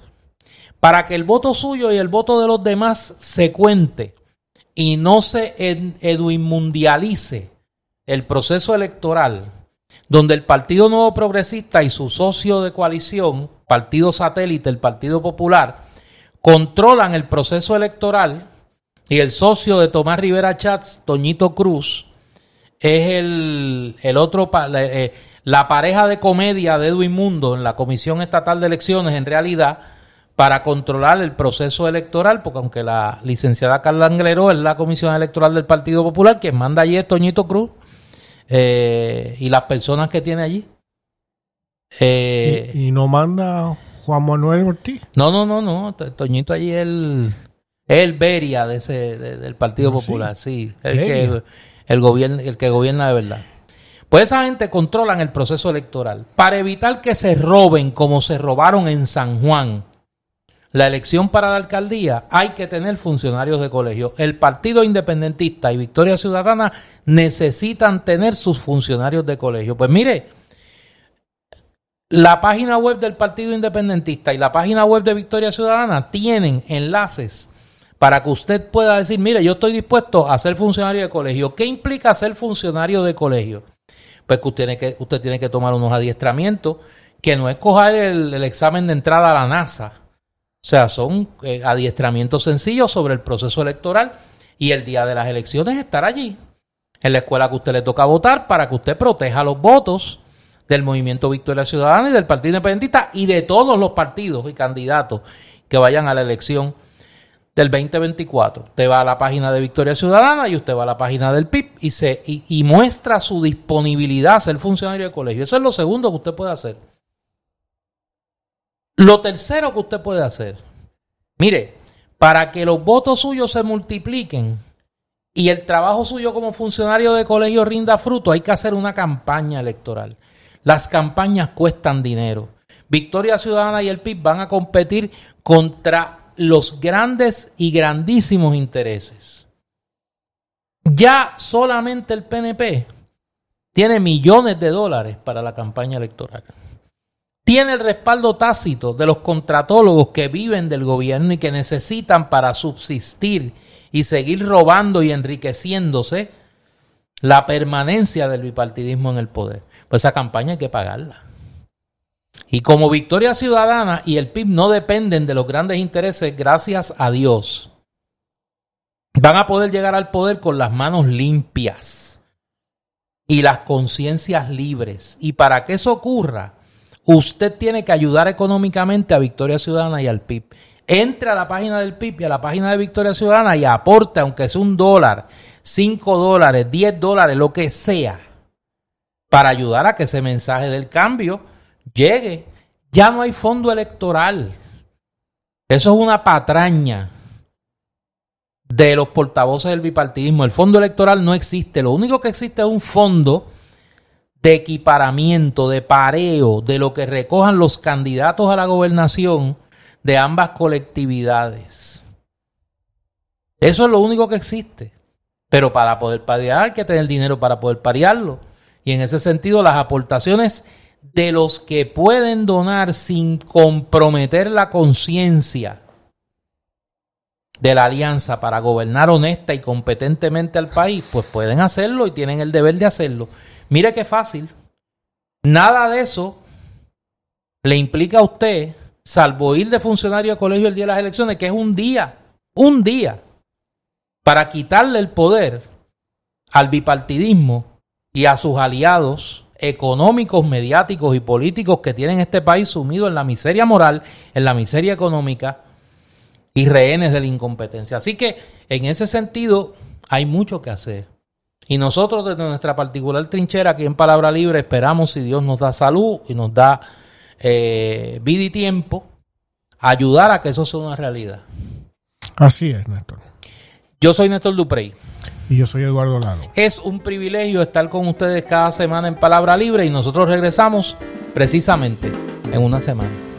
Para que el voto suyo y el voto de los demás se cuente y no se eduinmundialice el proceso electoral, donde el Partido Nuevo Progresista y su socio de coalición, Partido Satélite, el Partido Popular, controlan el proceso electoral y el socio de Tomás Rivera Chats, Toñito Cruz, es el, el otro, eh, la pareja de comedia de Edwin Mundo en la Comisión Estatal de Elecciones, en realidad, para controlar el proceso electoral, porque aunque la licenciada Carla Anglero es la Comisión Electoral del Partido Popular, quien manda allí es Toñito Cruz eh, y las personas que tiene allí. Eh, ¿Y, no manda Juan Manuel Ortiz? No, no, no, no. Toñito allí es el, el Beria de ese, del Partido ah, Popular, sí. el, que, el, gobierno, el que gobierna de verdad. Pues esa gente controlan el proceso electoral. Para evitar que se roben como se robaron en San Juan la elección para la alcaldía, hay que tener funcionarios de colegio. El Partido Independentista y Victoria Ciudadana necesitan tener sus funcionarios de colegio. Pues mire, la página web del Partido Independentista y la página web de Victoria Ciudadana tienen enlaces para que usted pueda decir, mire, yo estoy dispuesto a ser funcionario de colegio. ¿Qué implica ser funcionario de colegio? Pues que usted tiene que, usted tiene que tomar unos adiestramientos, que no es coger el examen de entrada a la NASA o sea, son eh, adiestramientos sencillos sobre el proceso electoral y el día de las elecciones estar allí, en la escuela que usted le toca votar, para que usted proteja los votos del Movimiento Victoria Ciudadana y del Partido Independentista y de todos los partidos y candidatos que vayan a la elección del 2024. Usted va a la página de Victoria Ciudadana y usted va a la página del PIB y, se, y muestra su disponibilidad a ser funcionario de colegio. Eso es lo segundo que usted puede hacer. Lo tercero que usted puede hacer, mire, para que los votos suyos se multipliquen y el trabajo suyo como funcionario de colegio rinda fruto, hay que hacer una campaña electoral. Las campañas cuestan dinero. Victoria Ciudadana y el PIB van a competir contra los grandes y grandísimos intereses. Ya solamente el PNP tiene millones de dólares para la campaña electoral tiene el respaldo tácito de los contratólogos que viven del gobierno y que necesitan para subsistir y seguir robando y enriqueciéndose la permanencia del bipartidismo en el poder. Pues esa campaña hay que pagarla. Y como Victoria Ciudadana y el PIB no dependen de los grandes intereses, gracias a Dios, van a poder llegar al poder con las manos limpias y las conciencias libres. Y para que eso ocurra, Usted tiene que ayudar económicamente a Victoria Ciudadana y al PIB. Entre a la página del PIB y a la página de Victoria Ciudadana y aporte, aunque sea un dólar, cinco dólares, diez dólares, lo que sea, para ayudar a que ese mensaje del cambio llegue. Ya no hay fondo electoral. Eso es una patraña de los portavoces del bipartidismo. El fondo electoral no existe. Lo único que existe es un fondo de equiparamiento, de pareo, de lo que recojan los candidatos a la gobernación de ambas colectividades. Eso es lo único que existe. Pero para poder parear hay que tener dinero para poder parearlo. Y en ese sentido las aportaciones de los que pueden donar sin comprometer la conciencia de la alianza para gobernar honesta y competentemente al país, pues pueden hacerlo y tienen el deber de hacerlo. Mire qué fácil. Nada de eso le implica a usted, salvo ir de funcionario de colegio el día de las elecciones, que es un día, un día, para quitarle el poder al bipartidismo y a sus aliados económicos, mediáticos y políticos que tienen este país sumido en la miseria moral, en la miseria económica y rehenes de la incompetencia. Así que en ese sentido hay mucho que hacer. Y nosotros desde nuestra particular trinchera aquí en Palabra Libre esperamos si Dios nos da salud y nos da eh, vida y tiempo, ayudar a que eso sea una realidad. Así es, Néstor. Yo soy Néstor Duprey. Y yo soy Eduardo Lado. Es un privilegio estar con ustedes cada semana en Palabra Libre y nosotros regresamos precisamente en una semana.